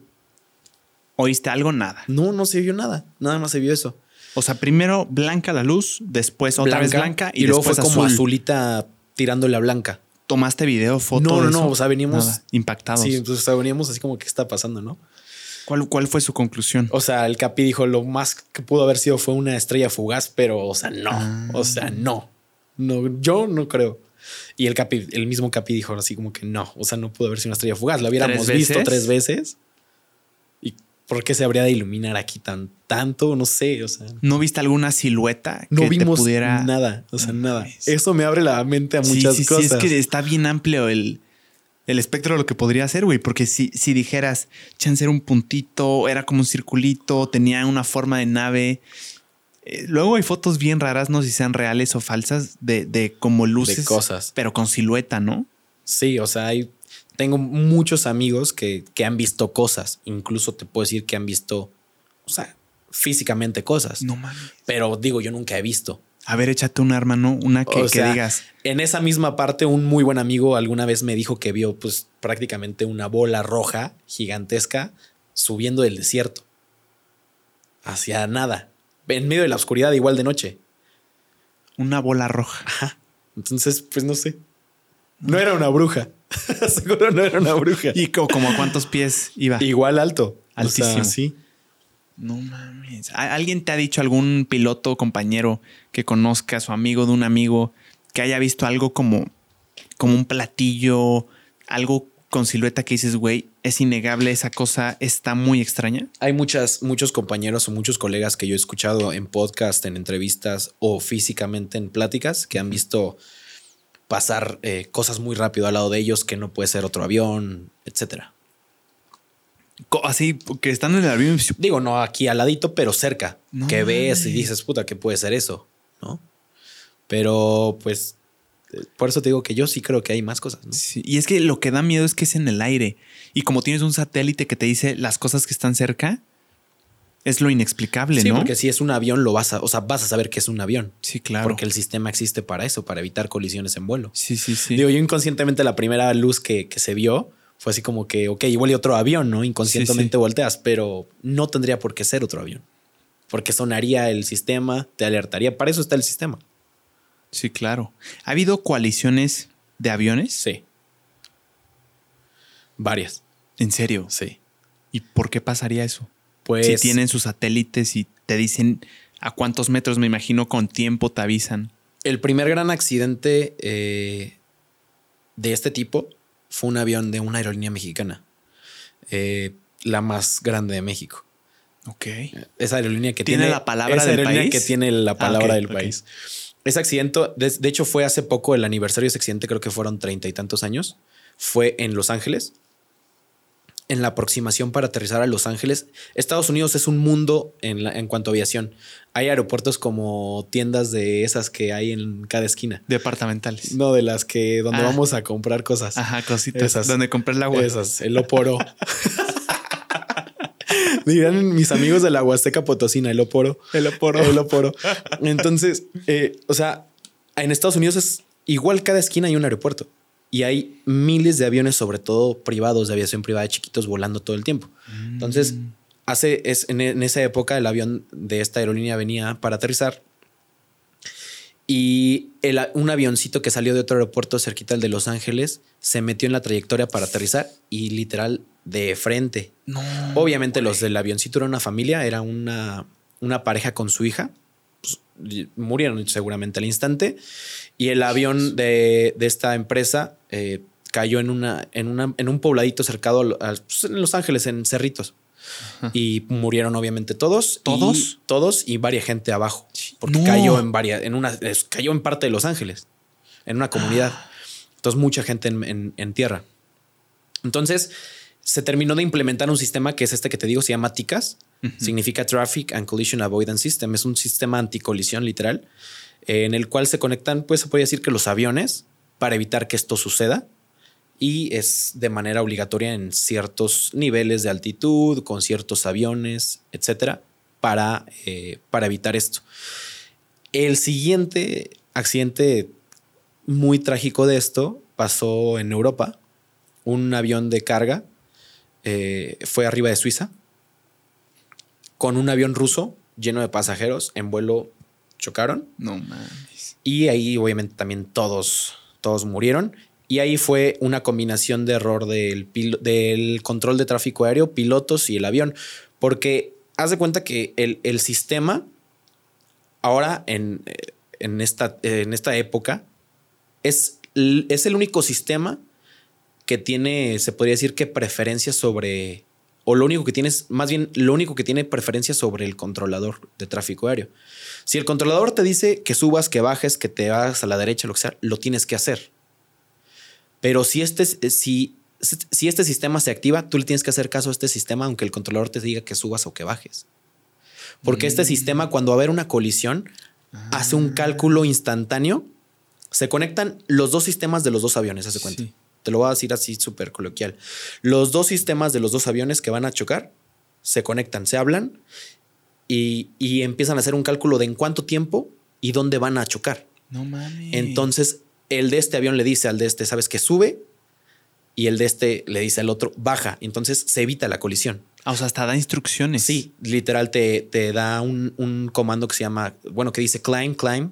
¿Oíste algo? Nada. No, no se vio nada. Nada más se vio eso. O sea, primero blanca la luz, después otra vez blanca y, luego fue como azul. azulita tirándole a blanca. ¿Tomaste video, foto? No, no, no, o sea, Nada, impactados. Sí, o sea, veníamos así como que está pasando, ¿no? ¿Cuál, ¿Cuál fue su conclusión? O sea, el Capi dijo lo más que pudo haber sido fue una estrella fugaz, pero, o sea, no. Ah. O sea, no. No, yo no creo. Y el Capi, el mismo Capi dijo así como que no. O sea, no pudo haber sido una estrella fugaz. La hubiéramos ¿Tres visto tres veces. ¿Y por qué se habría de iluminar aquí tan tanto? No sé. O sea, ¿No viste alguna silueta no que vimos te pudiera nada. O sea, nada. Eso me abre la mente a Sí, muchas sí, sí, cosas. es que está bien amplio el, el espectro de lo que podría ser, güey. Porque si, si dijeras, chance era un puntito, era como un circulito, tenía una forma de nave. Eh, luego hay fotos bien raras, no sé si sean reales o falsas, de, de como luces, de cosas. pero con silueta, ¿no? Sí, o sea, hay, tengo muchos amigos que, que han visto cosas. Incluso te puedo decir que han visto, o sea, físicamente cosas. No mames. Pero digo, yo nunca he visto. A ver, échate una arma, ¿no? Una que, O que digas. En esa misma parte, un muy buen amigo alguna vez me dijo que vio pues prácticamente una bola roja gigantesca subiendo del desierto hacia nada, en medio de la oscuridad, igual de noche. Una bola roja. Ajá. Entonces, pues no sé. No era una bruja. Seguro no era una bruja. ¿Y co- como a cuántos pies iba? Igual alto. O sea, Altísimo. sí. No mames. ¿A- ¿Alguien te ha dicho, algún piloto, compañero que conozcas o amigo de un amigo que haya visto algo como, como un platillo, algo con silueta que dices, güey, es innegable, esa cosa está muy extraña? Hay muchas, muchos compañeros o muchos colegas que yo he escuchado en podcast, en entrevistas o físicamente en pláticas que han visto pasar eh, cosas muy rápido al lado de ellos que no puede ser otro avión, etcétera. Así, que estando en el avión, Digo, no aquí al ladito, pero cerca. No que ves y dices, puta, ¿qué puede ser eso? ¿No? Pero pues, eh, por eso te digo que yo sí creo que hay más cosas. ¿no? Sí, y es que lo que da miedo es que es en el aire. Y como tienes un satélite que te dice las cosas que están cerca, es lo inexplicable, Sí, ¿no? porque si es un avión, lo vas a, o sea, vas a saber que es un avión. Sí, claro. Porque el sistema existe para eso, para evitar colisiones en vuelo. Sí, sí, sí. Digo, yo inconscientemente la primera luz que, que se vio fue así como que, ok, igual y otro avión, ¿no? Inconscientemente Sí, sí. volteas, pero no tendría por qué ser otro avión. Porque sonaría el sistema, te alertaría. Para eso está el sistema. Sí, claro. ¿Ha habido coaliciones de aviones? Sí. Varias. ¿En serio? Sí. ¿Y por qué pasaría eso? Pues. si tienen sus satélites y te dicen a cuántos metros, me imagino, con tiempo te avisan. El primer gran accidente eh, de este tipo fue un avión de una aerolínea mexicana. Eh, la más grande de México. Ok. Esa aerolínea que ¿Tiene tiene, la palabra esa del aerolínea país? que tiene la Ah, palabra del país. Ese accidente, de, de hecho, fue hace poco el aniversario de ese accidente, creo que fueron treinta y tantos años. Fue en Los Ángeles. En la aproximación para aterrizar a Los Ángeles. Estados Unidos es un mundo en, la- en cuanto a aviación. Hay aeropuertos como tiendas de esas que hay en cada esquina. Departamentales. No de las que donde Ah. vamos a comprar cosas. Ajá, cositas. Esas. Donde compré el agua. Esas, el oporo. Dirán mis amigos de la Huasteca Potosina, el oporo. El oporo. El oporo. Entonces, eh, o sea, en Estados Unidos es igual cada esquina hay un aeropuerto y hay miles de aviones, sobre todo privados, de aviación privada chiquitos volando todo el tiempo. Entonces, hace es en, en esa época el avión de esta aerolínea venía para aterrizar y el un avioncito que salió de otro aeropuerto cerquita al de Los Ángeles se metió en la trayectoria para aterrizar y literal de frente. No. Obviamente los del avioncito era una familia, era una, una pareja con su hija. Pues, murieron seguramente al instante. Y el avión de, de esta empresa eh, cayó en, una, en, una, en un pobladito cercado a, pues, en Los Ángeles, en Cerritos. Y murieron obviamente todos. y- ¿Todos? todos y varias gente abajo. Porque No. cayó en varias, en una, cayó en parte de Los Ángeles, en una comunidad. Entonces, mucha gente en, en- en tierra. Entonces, se terminó de implementar un sistema que es este que te digo, se llama TICAS. Significa Traffic and Collision Avoidance System. Es un sistema anticolisión literal, en el cual se conectan, pues se puede decir que los aviones para evitar que esto suceda. Y es de manera obligatoria en ciertos niveles de altitud, con ciertos aviones, etcétera, para, eh, para evitar esto. El siguiente accidente muy trágico de esto pasó en Europa. Un avión de carga eh, fue arriba de Suiza con un avión ruso lleno de pasajeros en vuelo chocaron No mames. y ahí obviamente también todos, todos murieron. Y ahí fue una combinación de error del, del control de tráfico aéreo, pilotos y el avión. Porque haz de cuenta que el, el sistema ahora en, eh, en, esta, en esta época es, es el único sistema que tiene, se podría decir que preferencia sobre, o lo único que tiene es, más bien, lo único que tiene preferencia sobre el controlador de tráfico aéreo. Si el controlador te dice que subas, que bajes, que te hagas a la derecha, lo que sea, lo tienes que hacer. Pero si este, si, si este sistema se activa, tú le tienes que hacer caso a este sistema, aunque el controlador te diga que subas o que bajes. Porque este sistema, cuando va a haber una colisión, hace un cálculo instantáneo. Se conectan los dos sistemas de los dos aviones, hace cuenta. Sí. Te lo voy a decir así súper coloquial. Los dos sistemas de los dos aviones que van a chocar se conectan, se hablan y, y empiezan a hacer un cálculo de en cuánto tiempo y dónde van a chocar. No mames. Entonces, el de este avión le dice al de este, ¿sabes que sube? Y el de este le dice al otro, baja. Entonces se evita la colisión. Ah, o sea, hasta da instrucciones. Sí, literal te, te da un, un comando que se llama, bueno, que dice climb, climb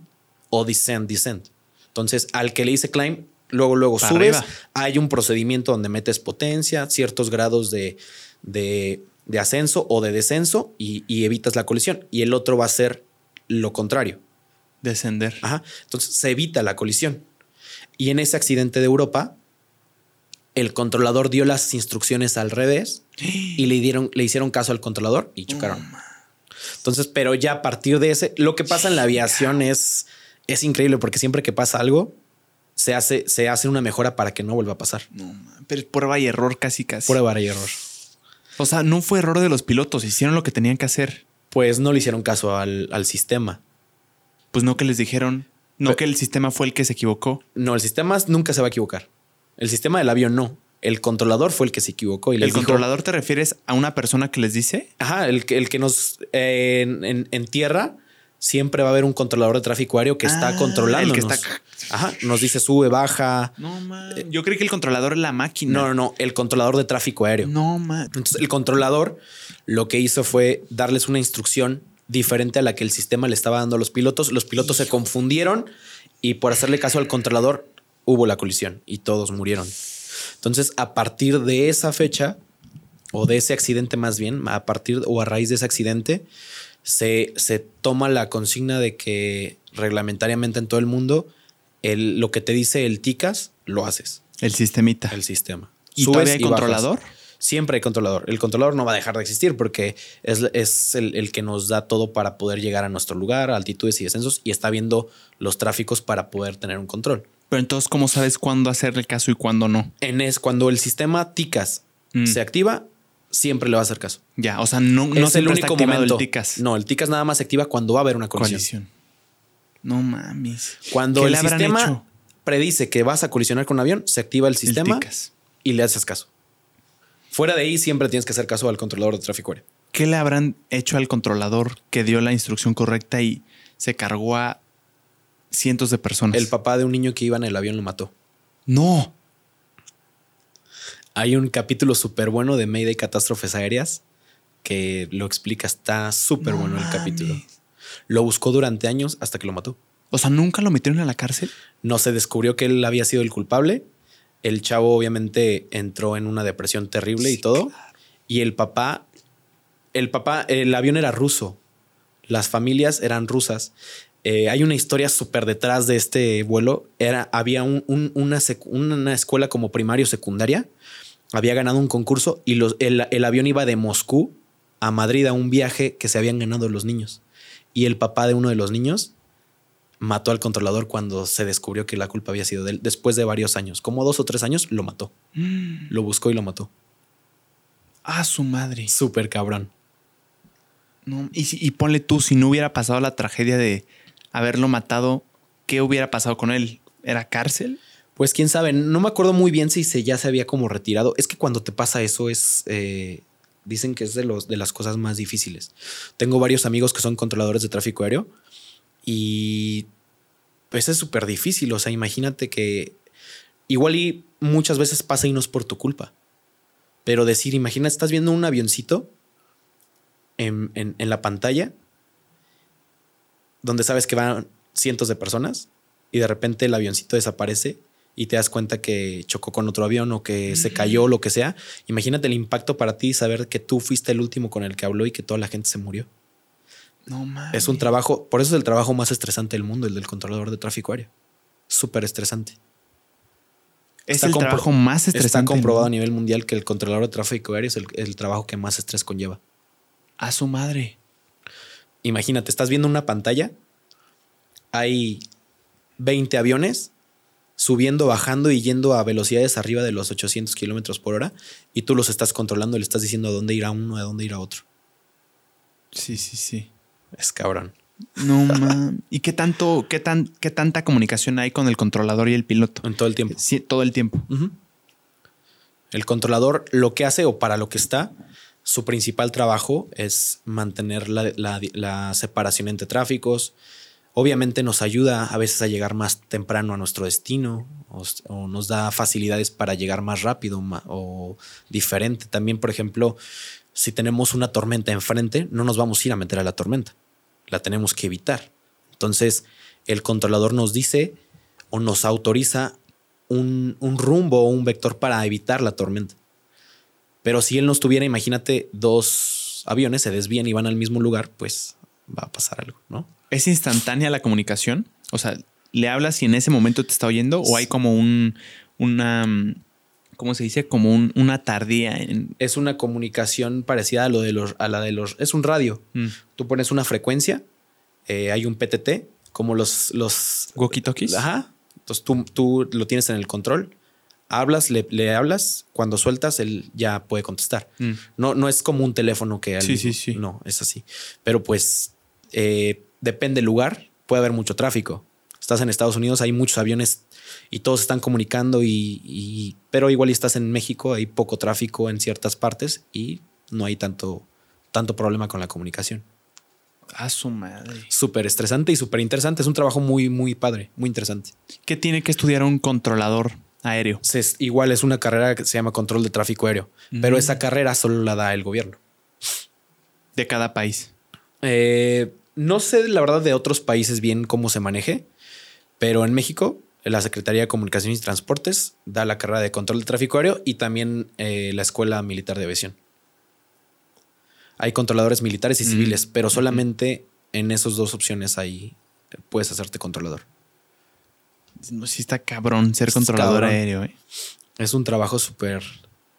o descend, descend. Entonces, al que le dice climb, luego, luego Para subes. arriba. Hay un procedimiento donde metes potencia, ciertos grados de, de, de ascenso o de descenso y, y evitas la colisión. Y el otro va a ser lo contrario. Descender. Ajá. Entonces se evita la colisión. Y en ese accidente de Europa, el controlador dio las instrucciones al revés y le dieron, le hicieron caso al controlador y chocaron. Entonces, pero ya a partir de ese, lo que pasa en la aviación es, es increíble porque siempre que pasa algo, se hace, se hace una mejora para que no vuelva a pasar. No, pero es prueba y error casi casi. Prueba y error. O sea, no fue error de los pilotos, hicieron lo que tenían que hacer. Pues no le hicieron caso al, al sistema. Pues no que les dijeron, no que el sistema fue el que se equivocó. No, el sistema nunca se va a equivocar. El sistema del avión no. El controlador fue el que se equivocó y ¿El dijo- controlador te refieres a una persona que les dice? Ajá, el que, el que nos eh, en, en- en tierra siempre va a haber un controlador de tráfico aéreo que está Ah, controlando. el que está- Ajá, nos dice sube, baja. No, man. Yo creí que el controlador era la máquina. No, no, no, el controlador de tráfico aéreo. No, man. Entonces, el controlador lo que hizo fue darles una instrucción diferente a la que el sistema le estaba dando a los pilotos. Los pilotos se confundieron y por hacerle caso al controlador hubo la colisión y todos murieron. Entonces, a partir de esa fecha, o de ese accidente más bien, a partir o a raíz de ese accidente, se, se toma la consigna de que reglamentariamente en todo el mundo, el, lo que te dice el TICAS, lo haces, El sistemita. el sistema. ¿Y Subes todavía hay controlador? Siempre hay controlador. El controlador no va a dejar de existir porque es, es el, el que nos da todo para poder llegar a nuestro lugar, altitudes y descensos, y está viendo los tráficos para poder tener un control. Pero entonces, ¿cómo sabes cuándo hacerle caso y cuándo no? En es cuando el sistema TICAS Mm. se activa, siempre le va a hacer caso. Ya, o sea, no, no es el único momento. el TICAS. No, el TICAS nada más se activa cuando va a haber una colisión. Colisión. No mames. Cuando ¿Qué el sistema hecho? predice que vas a colisionar con un avión, se activa el sistema y le haces caso. Fuera de ahí, siempre tienes que hacer caso al controlador de tráfico aéreo. ¿Qué le habrán hecho al controlador que dio la instrucción correcta y se cargó a cientos de personas? El papá de un niño que iba en el avión lo mató. No. Hay un capítulo súper bueno de Mayday Catástrofes Aéreas que lo explica. Está súper No bueno el mames. capítulo. Lo buscó durante años hasta que lo mató. O sea, nunca lo metieron a la cárcel. No se descubrió que él había sido el culpable. El chavo obviamente entró en una depresión terrible y todo. claro. Y el papá, el papá, el avión era ruso. Las familias eran rusas. Eh, hay una historia súper detrás de este vuelo. Era, había un- un- una, una escuela como primario secundaria. Había ganado un concurso y los- el, el avión iba de Moscú a Madrid a un viaje que se habían ganado los niños. Y el papá de uno de los niños mató al controlador cuando se descubrió que la culpa había sido de él. Después de varios años, como dos o tres años, lo mató. Mm. Lo buscó y lo mató. Ah, su madre. Súper cabrón. No, y, si- y ponle tú, si no hubiera pasado la tragedia de haberlo matado, ¿qué hubiera pasado con él? ¿Era cárcel? Pues quién sabe, no me acuerdo muy bien si se, ya se había como retirado. Es que cuando te pasa eso es, eh, dicen que es de, los, de las cosas más difíciles. Tengo varios amigos que son controladores de tráfico aéreo y pues es súper difícil. O sea, imagínate que igual y muchas veces pasa y no es por tu culpa. Pero decir, imagina, estás viendo un avioncito en, en- en la pantalla donde sabes que van cientos de personas y de repente el avioncito desaparece y te das cuenta que chocó con otro avión o que se cayó, lo que sea. Imagínate el impacto para ti saber que tú fuiste el último con el que habló y que toda la gente se murió. No mames. Es un trabajo, por eso es el trabajo más estresante del mundo, el del controlador de tráfico aéreo. Súper estresante. Es está el trabajo más estresante. Está comprobado a nivel mundial que el controlador de tráfico aéreo es el, el trabajo que más estrés conlleva. A su madre. Imagínate, estás viendo una pantalla, hay 20 aviones subiendo, bajando y yendo a velocidades arriba de los 800 kilómetros por hora y tú los estás controlando, le estás diciendo a dónde ir a uno, a dónde ir a otro. Sí, sí, sí. Es cabrón. No mames. ¿Y qué tanto, qué tan, qué tanta comunicación hay con el controlador y el piloto? En todo el tiempo. Sí, todo el tiempo. El controlador lo que hace o para lo que está, su principal trabajo es mantener la, la- la separación entre tráficos. Obviamente nos ayuda a veces a llegar más temprano a nuestro destino o, nos da facilidades para llegar más rápido o diferente. También, por ejemplo, si tenemos una tormenta enfrente, no nos vamos a ir a meter a la tormenta. La tenemos que evitar. Entonces, el controlador nos dice o nos autoriza un, un rumbo o un vector para evitar la tormenta. Pero si él no estuviera, imagínate, dos aviones se desvían y van al mismo lugar, pues va a pasar algo, ¿no? ¿Es instantánea la comunicación? O sea, ¿le hablas y en ese momento te está oyendo? ¿O hay como un, una, ¿cómo se dice? Como un- una tardía en... Es una comunicación parecida a lo de los, a la de los, es un radio. Mm. Tú pones una frecuencia, eh, hay un PTT, como los, los, ¿Walkie-talkies? Ajá. Entonces tú, tú lo tienes en el control, hablas, le, le hablas, cuando sueltas, él ya puede contestar. Mm. No, no es como un teléfono que... Sí, sí, sí. No, es así. Pero pues eh, depende del lugar, puede haber mucho tráfico. Estás en Estados Unidos, hay muchos aviones y todos están comunicando y, y- pero igual estás en México, hay poco tráfico en ciertas partes y no hay tanto, tanto problema con la comunicación. A su madre. Súper estresante y súper interesante. Es un trabajo muy, muy padre, muy interesante. ¿Qué tiene que estudiar un controlador aéreo? Es- igual es una carrera que se llama control de tráfico aéreo, pero Mm. esa carrera solo la da el gobierno. De cada país. Eh, no sé la verdad de otros países bien cómo se maneje, pero en México la Secretaría de Comunicaciones y Transportes da la carrera de control de tráfico aéreo y también eh, la Escuela Militar de Aviación. Hay controladores militares y Mm. civiles, pero solamente en esas dos opciones ahí puedes hacerte controlador. No, sí está cabrón ser Es controlador cabrón. aéreo. eh. Es un trabajo súper,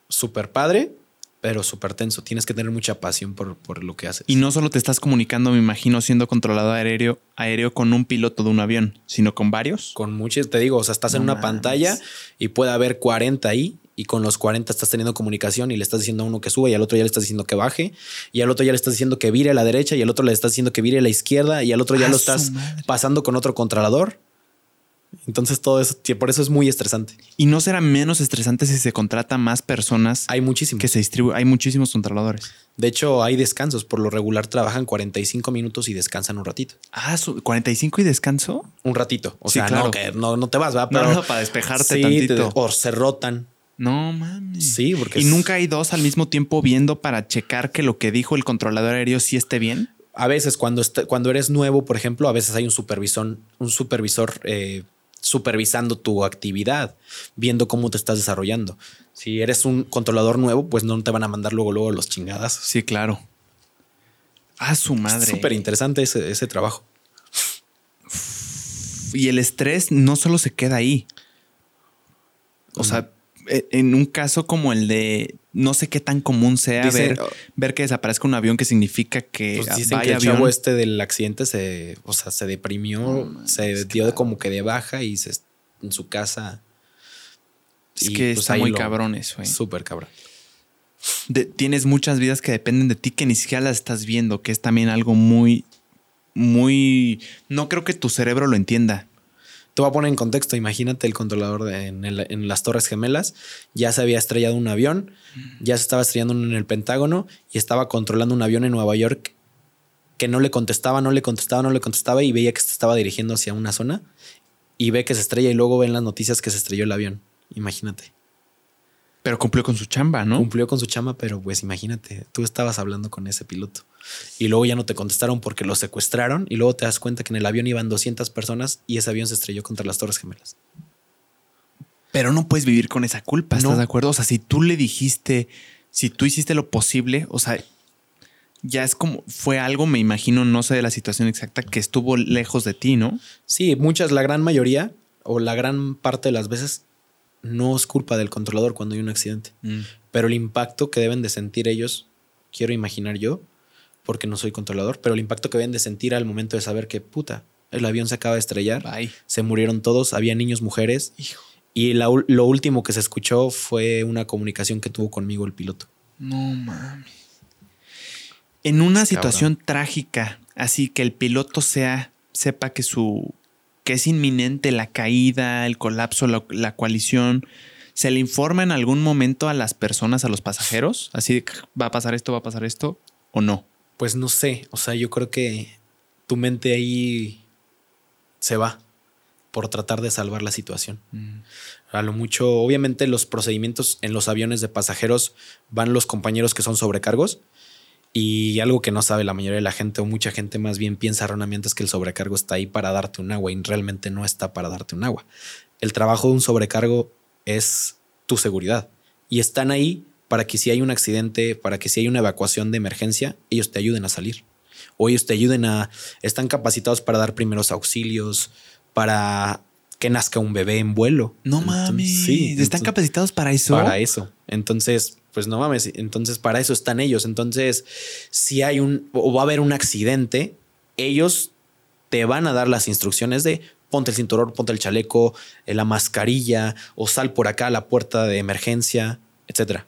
súper padre, pero súper tenso. Tienes que tener mucha pasión por, por lo que haces. Y no solo te estás comunicando, me imagino, siendo controlador aéreo, aéreo con un piloto de un avión, sino con varios. con muchos, te digo, o sea, estás en una mames. pantalla y puede haber 40 ahí y con los 40 estás teniendo comunicación y le estás diciendo a uno que suba y al otro ya le estás diciendo que baje y al otro ya le estás diciendo que vire a la derecha y al otro le estás diciendo que vire a la izquierda y al otro ya ¡A lo estás madre! pasando con otro controlador. Entonces todo eso, por eso es muy estresante. Y no será menos estresante si se contrata más personas Hay muchísimos. que se distribuyen. Hay muchísimos controladores. De hecho, hay descansos. Por lo regular trabajan 45 minutos y descansan un ratito. Ah, su- 45 y descanso. Un ratito. O Sí, sea, claro. no, que no, no te vas, va, No, pero no, para despejarte sí, tantito. te- o se rotan. No mames. Sí, porque Y es- nunca hay dos al mismo tiempo viendo para checar que lo que dijo el controlador aéreo sí esté bien. a veces cuando, est- cuando eres nuevo, por ejemplo, a veces hay un supervisor, un supervisor eh, supervisando tu actividad, viendo cómo te estás desarrollando. Si eres un controlador nuevo, pues no te van a mandar luego, luego los chingadas. Sí, claro. Ah, su madre. Súper interesante ese, ese trabajo. Y el estrés no solo se queda ahí. O sea, en un caso como el de no sé qué tan común sea Dice- ver, ver que desaparezca un avión que significa que Pues dicen que vaya el chavo avión. este del accidente se, o sea, se deprimió, se dio claro. como que de baja y se en su casa. Es y, que pues, está muy lo- cabrón eso. eh. Súper cabrón. De- tienes muchas vidas que dependen de ti que ni siquiera las estás viendo, que es también algo muy, muy... No creo que tu cerebro lo entienda. Te voy a poner en contexto. Imagínate el controlador de- en, el- en las Torres Gemelas. Ya se había estrellado un avión, ya se estaba estrellando en el Pentágono y estaba controlando un avión en Nueva York que no le contestaba, no le contestaba, no le contestaba y veía que se estaba dirigiendo hacia una zona y ve que se estrella y luego ven las noticias que se estrelló el avión. Imagínate. Pero cumplió con su chamba, ¿no? Cumplió con su chama, pero pues imagínate, tú estabas hablando con ese piloto y luego ya no te contestaron porque lo secuestraron y luego te das cuenta que en el avión iban 200 personas y ese avión se estrelló contra las Torres Gemelas. Pero no puedes vivir con esa culpa, ¿estás No. de acuerdo? O sea, si tú le dijiste, si tú hiciste lo posible, o sea, ya es como, fue algo, me imagino, no sé de la situación exacta, que estuvo lejos de ti, ¿no? Sí, muchas, la gran mayoría o la gran parte de las veces no es culpa del controlador cuando hay un accidente, pero el impacto que deben de sentir ellos, quiero imaginar yo, porque no soy controlador, pero el impacto que deben de sentir al momento de saber que puta, el avión se acaba de estrellar, Bye. se murieron todos, había niños, mujeres, Hijo. y la lo último que se escuchó fue una comunicación que tuvo conmigo el piloto. No mames. En una Cabrón. situación trágica, así que el piloto sea, sepa que su que es inminente la caída, el colapso, la, la coalición, ¿se le informa en algún momento a las personas, a los pasajeros? Así de, va a pasar esto, va a pasar esto, o no. Pues no sé, o sea, yo creo que tu mente ahí se va por tratar de salvar la situación. A lo mucho, obviamente los procedimientos en los aviones de pasajeros van los compañeros que son sobrecargos y algo que no sabe la mayoría de la gente o mucha gente más bien piensa erróneamente es que el sobrecargo está ahí para darte un agua y realmente no está para darte un agua. El trabajo de un sobrecargo es tu seguridad y están ahí para que si hay un accidente, para que si hay una evacuación de emergencia, ellos te ayuden a salir o ellos te ayuden a, están capacitados para dar primeros auxilios, para que nazca un bebé en vuelo. No Entonces, mames. Sí, ¿Están capacitados para eso? para eso. Entonces, pues no mames. Entonces, para eso están ellos. Entonces, si hay un o va a haber un accidente, ellos te van a dar las instrucciones de ponte el cinturón, ponte el chaleco, eh, la mascarilla o sal por acá a la puerta de emergencia, etcétera.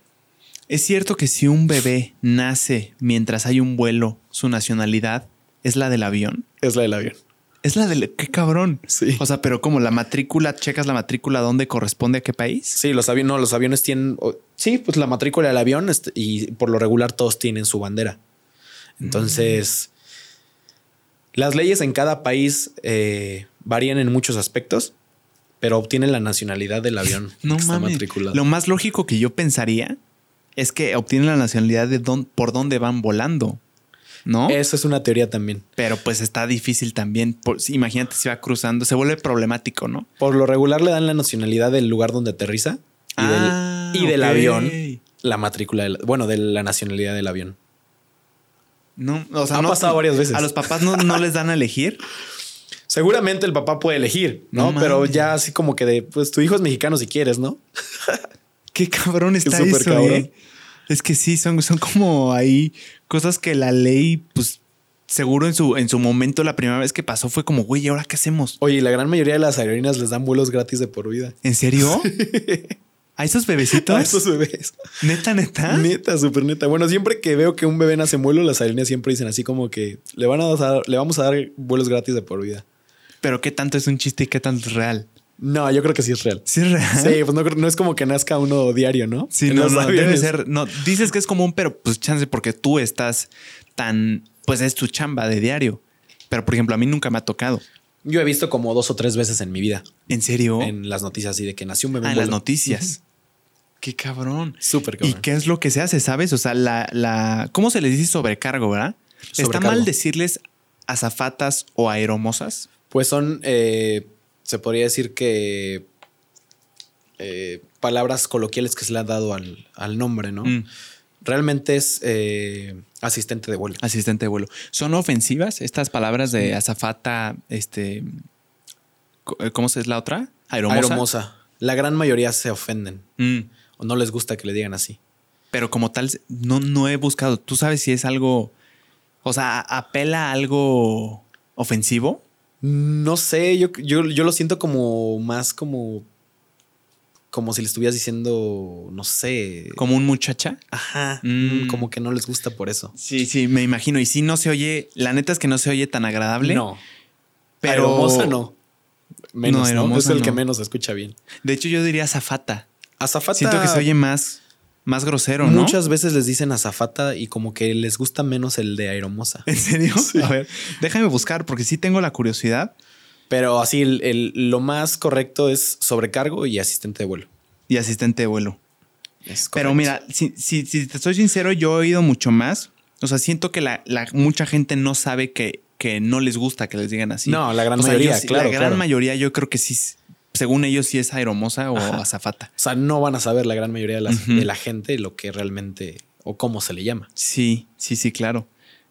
¿Es cierto que si un bebé nace mientras hay un vuelo, su nacionalidad es la del avión? Es la del avión. Es la del... ¡Qué cabrón! Sí. O sea, pero como la matrícula, checas la matrícula dónde corresponde a qué país. Sí, los aviones, no, los aviones tienen. sí, pues la matrícula del avión este, y por lo regular todos tienen su bandera. Entonces, las leyes en cada país eh, varían en muchos aspectos, pero obtienen la nacionalidad del avión. No que está mames. Lo más lógico que yo pensaría es que obtienen la nacionalidad de dónde, por dónde van volando, ¿no? Eso es una teoría también. Pero pues está difícil también. Por- imagínate si va cruzando, se vuelve problemático, ¿no? Por lo regular le dan la nacionalidad del lugar donde aterriza y, del- Ah, del avión, la matrícula, del- bueno, de la nacionalidad del avión. No, o sea, Ha no- pasado varias veces. A los papás no, no les dan a elegir. Seguramente el papá puede elegir, ¿no? No Pero ya así como que de, pues tu hijo es mexicano si quieres, ¿no? Qué cabrón está súper eso, cabrón. eh. Es que sí, son, son como ahí cosas que la ley, pues, seguro en su, en su momento, la primera vez que pasó fue como, güey, ¿y ahora qué hacemos? Oye, la gran mayoría de las aerolíneas les dan vuelos gratis de por vida. ¿En serio? ¿A esos bebecitos? A esos bebés. Neta, neta. Neta, súper neta. Bueno, siempre que veo que un bebé nace en vuelo, las aerolíneas siempre dicen así como que le van a dar, le vamos a dar vuelos gratis de por vida. Pero qué tanto es un chiste y qué tanto es real. No, yo creo que sí es real. Sí, es real. Sí, pues no, creo- no es como que nazca uno diario, ¿no? Sí, En no, no, debe ser. No, dices que es común, pero pues chance porque tú estás tan. Pues es tu chamba de diario. Pero por ejemplo, a mí nunca me ha tocado. Yo he visto como dos o tres veces en mi vida ¿En serio? en las noticias así de que nació un bebé Ah, en las noticias. Qué cabrón. Súper ¿Y cabrón. qué es lo que se hace? ¿Sabes? O sea, la, la. ¿Cómo se les dice sobrecargo, verdad? ¿Está Sobrecargo. mal decirles azafatas o aeromosas? Pues son, eh, se podría decir que eh, palabras coloquiales que se le han dado al, al nombre, ¿no? Mm, Realmente es eh, asistente de vuelo. asistente de vuelo. ¿Son ofensivas estas palabras de azafata? Este. co- ¿Cómo se es la otra? Aeromosa. Aeromosa. La gran mayoría se ofenden Mm. o no les gusta que le digan así. pero como tal, no, no he buscado. ¿Tú sabes si es algo, o sea, apela a algo ofensivo? No sé, yo, yo, yo lo siento como más como. Como si le estuvieras diciendo, no sé. Como un muchacha. Ajá. Mm. Como que no les gusta por eso. Sí, sí, me imagino. Y si no se oye, la neta es que no se oye tan agradable. No. pero Aeromosa no. Menos, No, Es el que no. menos se escucha bien. De hecho, yo diría azafata. Azafata. Siento que se oye más, más grosero, ¿no? Muchas veces les dicen azafata y como que les gusta menos el de aeromosa. ¿En serio? A ver, déjame buscar porque sí tengo la curiosidad. Pero así el, el- lo más correcto es sobrecargo y asistente de vuelo. Y asistente de vuelo. Es Pero mira, si, si, si te soy sincero, yo he oído mucho más. O sea, siento que la, la- mucha gente no sabe que, que no les gusta que les digan así. No, la gran O sea, mayoría, yo claro. La gran claro. mayoría yo creo que sí, según ellos sí es aeromosa o Ajá. azafata. O sea, no van a saber la gran mayoría de, las- Ujú. de la gente lo que realmente o cómo se le llama. Sí, sí, sí, claro.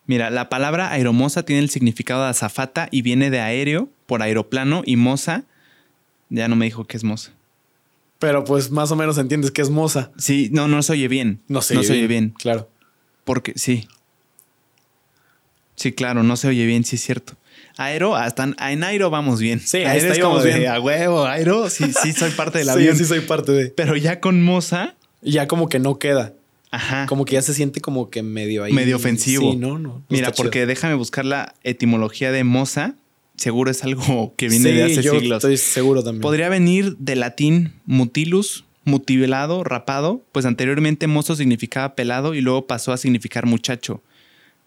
Mira, la palabra aeromosa tiene el significado de azafata y viene de aéreo por aeroplano y moza. Ya no me dijo que es moza. Pero pues más o menos entiendes que es moza. Sí, no, no se oye bien. No se no se oye bien. Claro. Porque sí. Sí, claro, no se oye bien, sí es cierto. Aero, hasta en- aero vamos bien. Sí, aero hasta es ahí como vamos de bien. a huevo, aero, sí, sí soy parte del sí, avión. sí soy parte de. Pero ya con moza, Ya como que no queda. ajá. Como que ya se siente como que medio ahí. Medio ofensivo. Sí, no, no. no Mira, chido. porque déjame buscar la etimología de moza. Seguro es algo que viene de Sí, hace yo siglos. Estoy seguro también. Podría venir del latín mutilus, mutilado, rapado, pues anteriormente mozo significaba pelado y luego pasó a significar muchacho.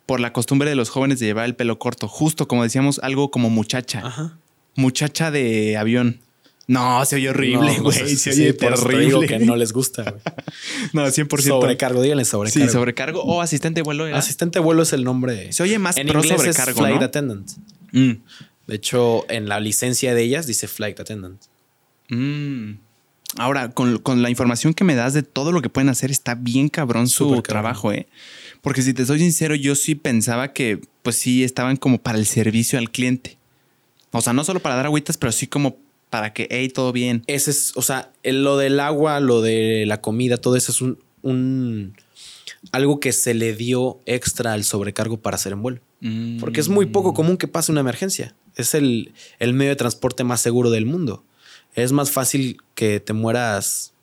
Por la costumbre de los jóvenes de llevar el pelo corto, justo como decíamos, algo como muchacha. Ajá. Muchacha de avión. No, se oye horrible, No, no güey. sé, se oye terrible. que no les gusta. güey. No, 100%. Sobrecargo, díganle sobrecargo. Sí, sobrecargo o asistente de vuelo. Asistente de vuelo es el nombre. Se oye más en pro inglés sobrecargo, es flight ¿no? attendant. Mm. De hecho, en la licencia de ellas dice flight attendant. Mm. Ahora, con, con la información que me das de todo lo que pueden hacer, está bien cabrón su cabrón. trabajo, ¿eh? Porque si te soy sincero, yo sí pensaba que, pues sí, estaban como para el servicio al cliente. O sea, no solo para dar agüitas, pero sí como para que, hey, todo bien. Ese es, o sea, lo del agua, lo de la comida, todo eso es un, un algo que se le dio extra al sobrecargo para hacer en vuelo. Porque es muy Mm. poco común que pase una emergencia. Es el, el medio de transporte más seguro del mundo. Es más fácil que te mueras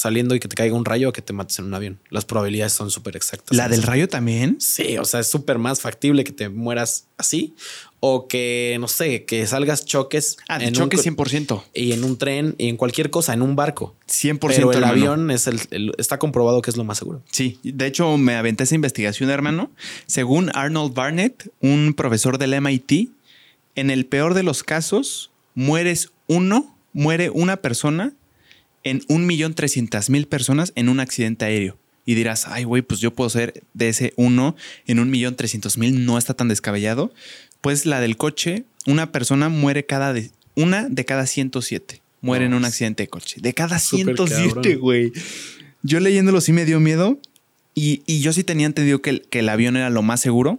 saliendo y que te caiga un rayo a que te mates en un avión. Las probabilidades son súper exactas. ¿La del rayo también? Sí, o sea, es súper más factible que te mueras así o que, no sé, que salgas choques Ah, en choque un, co- 100%. y en un tren y en cualquier cosa, en un barco. 100%. Pero el hermano. avión es el, el- está comprobado que es lo más seguro. Sí, de hecho me aventé esa investigación, hermano. Según Arnold Barnett, un profesor del MIT, en el peor de los casos, mueres uno, muere una persona en un millón trescientas mil personas en un accidente aéreo. Y dirás, ay, güey, pues yo puedo ser de ese uno en un millón trescientos mil, no está tan descabellado. Pues la del coche, una persona muere cada de, una de cada 107 muere en un accidente de coche. De cada súper 107, cabrón. güey. Yo leyéndolo sí me dio miedo. Y, y yo sí tenía entendido que el, que el avión era lo más seguro.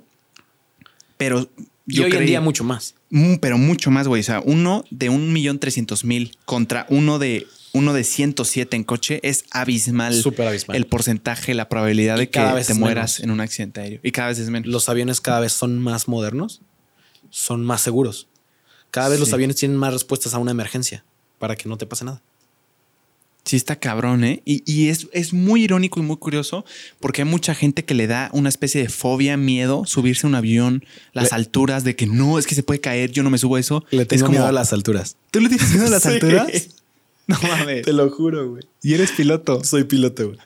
Pero Y yo hoy en día mucho más. Mm, pero mucho más, güey. O sea, uno de un millón trescientos mil contra uno de uno de 107 en coche es abismal. Súper abismal. El porcentaje, la probabilidad Y de que cada vez te es mueras menos. en un accidente aéreo. Y cada vez es menos. Los aviones cada vez son más modernos, son más seguros. Cada vez los aviones tienen más respuestas a una emergencia para que no te pase nada. Sí, está cabrón, ¿eh? Y, y es, es muy irónico y muy curioso porque hay mucha gente que le da una especie de fobia, miedo, subirse a un avión, las Le- alturas, de que no, es que se puede caer, yo no me subo a eso. Le es tengo como, miedo a las alturas. ¿Tú le tienes miedo a las Sí. alturas? No mames. lo juro, güey. Y eres piloto. Soy piloto, güey.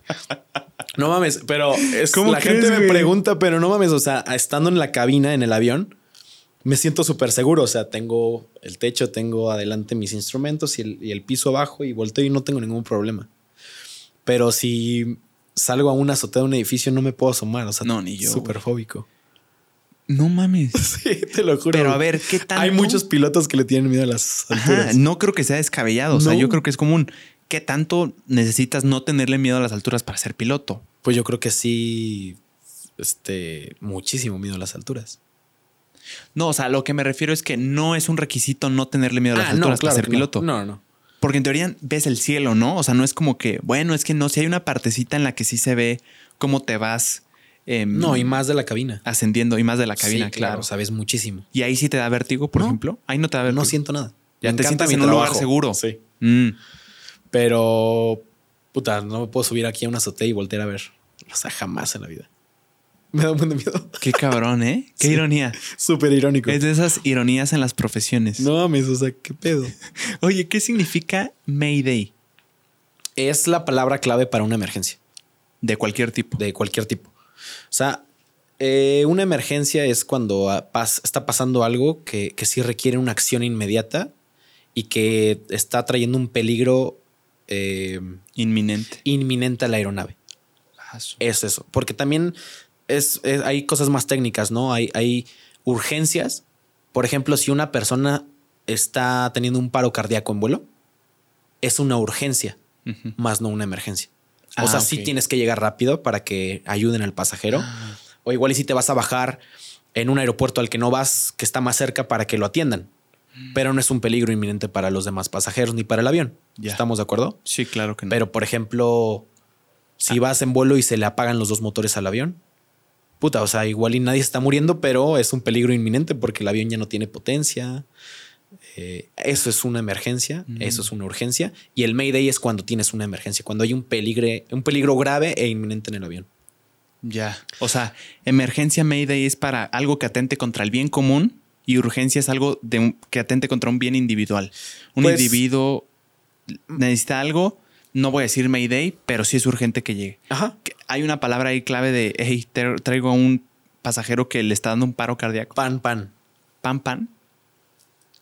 No mames, pero es ¿Cómo la crees, gente me güey? pregunta, pero no mames, o sea, estando en la cabina, en el avión, me siento súper seguro. O sea, tengo el techo, tengo adelante mis instrumentos y el, y el piso abajo y volteo y no tengo ningún problema. Pero si salgo a una azotea de un edificio, no me puedo asomar. O sea, No, ni yo, Súper fóbico. No mames. Sí, te lo juro. Pero a ver, ¿qué tanto? Hay muchos pilotos que le tienen miedo a las alturas. Ajá, no creo que sea descabellado. O sea, yo creo que es común. ¿Qué tanto necesitas no tenerle miedo a las alturas para ser piloto? Pues yo creo que sí, este, muchísimo miedo a las alturas. No, o sea, lo que me refiero es que no es un requisito no tenerle miedo a las Ah, alturas para ser que no. piloto. No, no. Porque en teoría ves el cielo, ¿no? O sea, no es como que, bueno, es que no, si hay una partecita en la que sí se ve cómo te vas em, No, y más de la cabina. ascendiendo y más de la cabina, Sí, claro. Sabes muchísimo. Y ahí sí te da vértigo, por No. ejemplo. Ahí no te da vértigo. No siento nada. Ya Me te mi en un lugar seguro. Sí. Mm. Pero, puta, no me puedo subir aquí a una azotea y voltear a ver. O sea, jamás en la vida. Me da un buen de miedo. Qué cabrón, ¿eh? Qué Sí. ironía. Súper irónico. Es de esas ironías en las profesiones. No mames, o sea, qué pedo. Oye, ¿qué significa Mayday? Es la palabra clave para una emergencia. De cualquier tipo. de cualquier tipo. O sea, eh, una emergencia es cuando ah, pas- está pasando algo que, que sí requiere una acción inmediata y que está trayendo un peligro eh, Inminente. inminente a la aeronave. Ah, Es eso. Porque también es, es- hay cosas más técnicas, ¿no? Hay, hay urgencias. Por ejemplo, si una persona está teniendo un paro cardíaco en vuelo, es una urgencia, más no una emergencia. O Ah, sea, sí ok. tienes que llegar rápido para que ayuden al pasajero. Ah. O igual y si te vas a bajar en un aeropuerto al que no vas, que está más cerca para que lo atiendan. Mm. Pero no es un peligro inminente para los demás pasajeros ni para el avión. Ya. ¿Estamos de acuerdo? Sí, claro que no. Pero, por ejemplo, si vas en vuelo y se le apagan los dos motores al avión, puta, o sea, igual y nadie está muriendo, pero es un peligro inminente porque el avión ya no tiene potencia. Eh, eso es una emergencia, Mm. eso es una urgencia. Y el Mayday es cuando tienes una emergencia, cuando hay un peligro, un peligro grave e inminente en el avión. Ya. O sea, emergencia Mayday es para algo que atente contra el bien común y urgencia es algo de un- que atente contra un bien individual. Un Pues- individuo necesita algo, no voy a decir Mayday, pero sí es urgente que llegue. Ajá. Hay una palabra ahí clave de, hey, traigo a un pasajero que le está dando un paro cardíaco. Pan, pan, Pan, pan.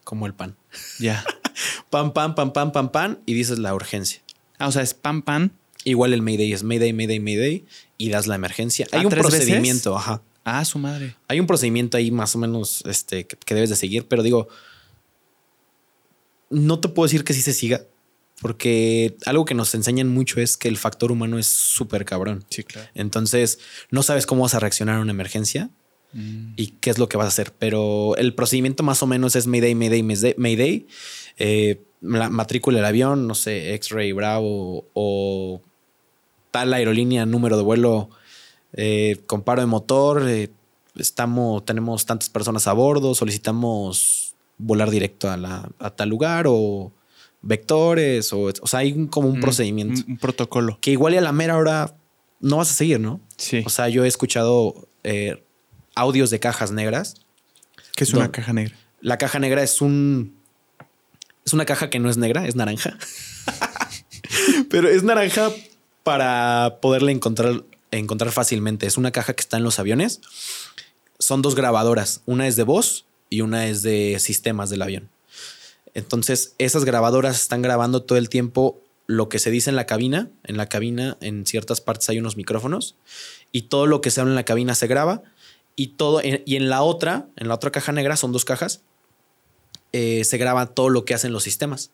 Como el pan. Ya. Pan, pan, pan, pan, pan, pan, y dices la urgencia. Ah, o sea, es pan, pan. Igual el Mayday es Mayday, Mayday, Mayday, y das la emergencia. ¿Ah, Hay un tres veces? procedimiento, ajá. Ah, su madre. Hay un procedimiento ahí más o menos este, que, que debes de seguir, pero digo, no te puedo decir que sí se siga, porque algo que nos enseñan mucho es que el factor humano es súper cabrón. Sí, claro. Entonces, no sabes cómo vas a reaccionar a una emergencia Mm. y qué es lo que vas a hacer, pero el procedimiento más o menos es Mayday, Mayday, Mayday. Mayday. Eh, la matrícula del avión, no sé, X-Ray Bravo o tal aerolínea, número de vuelo, eh, comparo de motor, eh, estamos, tenemos tantas personas a bordo, solicitamos volar directo a, la, a tal lugar o vectores, o, o sea, hay como un Mm, procedimiento Un, un protocolo. que igual y a la mera hora no vas a seguir, ¿no? Sí. O sea, yo he escuchado eh, audios de cajas negras. que es una caja negra. La caja negra es un. Es una caja que no es negra, es naranja. Pero es naranja para poderla encontrar, encontrar fácilmente. Es una caja que está en los aviones. Son dos grabadoras. Una es de voz y una es de sistemas del avión. Entonces, esas grabadoras están grabando todo el tiempo lo que se dice en la cabina. En la cabina, en ciertas partes hay unos micrófonos y todo lo que se habla en la cabina se graba. Y todo, y en la otra, en la otra caja negra, son dos cajas, eh, se graba todo lo que hacen los sistemas.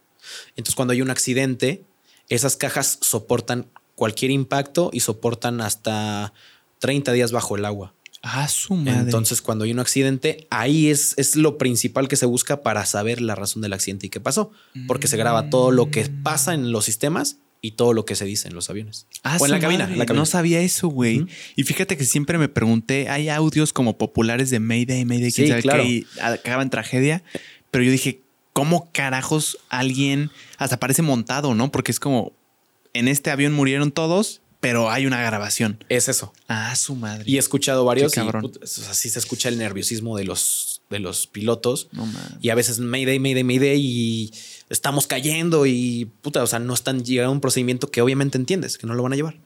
Entonces, cuando hay un accidente, esas cajas soportan cualquier impacto y soportan hasta 30 días bajo el agua. Ah, su madre. Entonces, cuando hay un accidente, ahí es, es lo principal que se busca para saber la razón del accidente y qué pasó. Porque se graba todo lo que pasa en los sistemas y todo lo que se dice en los aviones. Ah, o en la cabina, la. No sabía eso, güey. Y fíjate que siempre me pregunté, hay audios como populares de Mayday, Mayday, Sí, sabe claro. y acaba en tragedia. Pero yo dije, ¿cómo carajos alguien hasta parece montado, no? Porque es como, en este avión murieron todos, pero hay una grabación. Es eso. Ah, su madre. Y he escuchado varios. Qué y, cabrón. puta, o sea, sí se escucha el nerviosismo de los, de los pilotos. no. Y a veces Mayday, Mayday, Mayday y estamos cayendo y puta, o sea, no están llegando a un procedimiento que obviamente entiendes, que no lo van a llevar.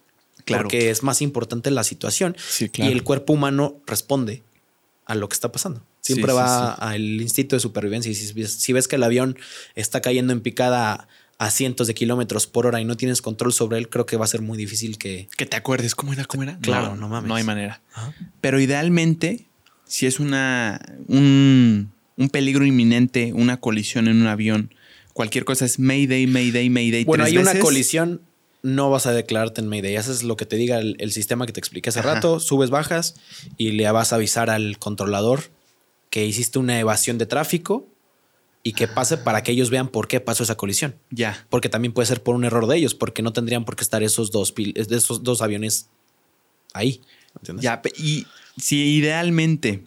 Claro. Porque es más importante la situación Sí, claro. y el cuerpo humano responde a lo que está pasando. Siempre Sí, sí, va al instinto de supervivencia y si, ves- si ves que el avión está cayendo en picada a cientos de kilómetros por hora y no tienes control sobre él, creo que va a ser muy difícil que... Que te acuerdes, ¿cómo era? ¿Cómo era? Claro, no mames. No hay manera. Pero idealmente, si es una un, un peligro inminente, una colisión en un avión, cualquier cosa es Mayday, Mayday, Mayday. Bueno, tres hay una colisión, no vas a declararte en Mayday. Haces lo que te diga el, el sistema que te expliqué hace Ajá. rato, subes, bajas y le vas a avisar al controlador que hiciste una evasión de tráfico y que pase para que ellos vean por qué pasó esa colisión. Ya. Porque también puede ser por un error de ellos, porque no tendrían por qué estar esos dos, esos dos aviones ahí. ¿entiendes? Ya. Y si idealmente,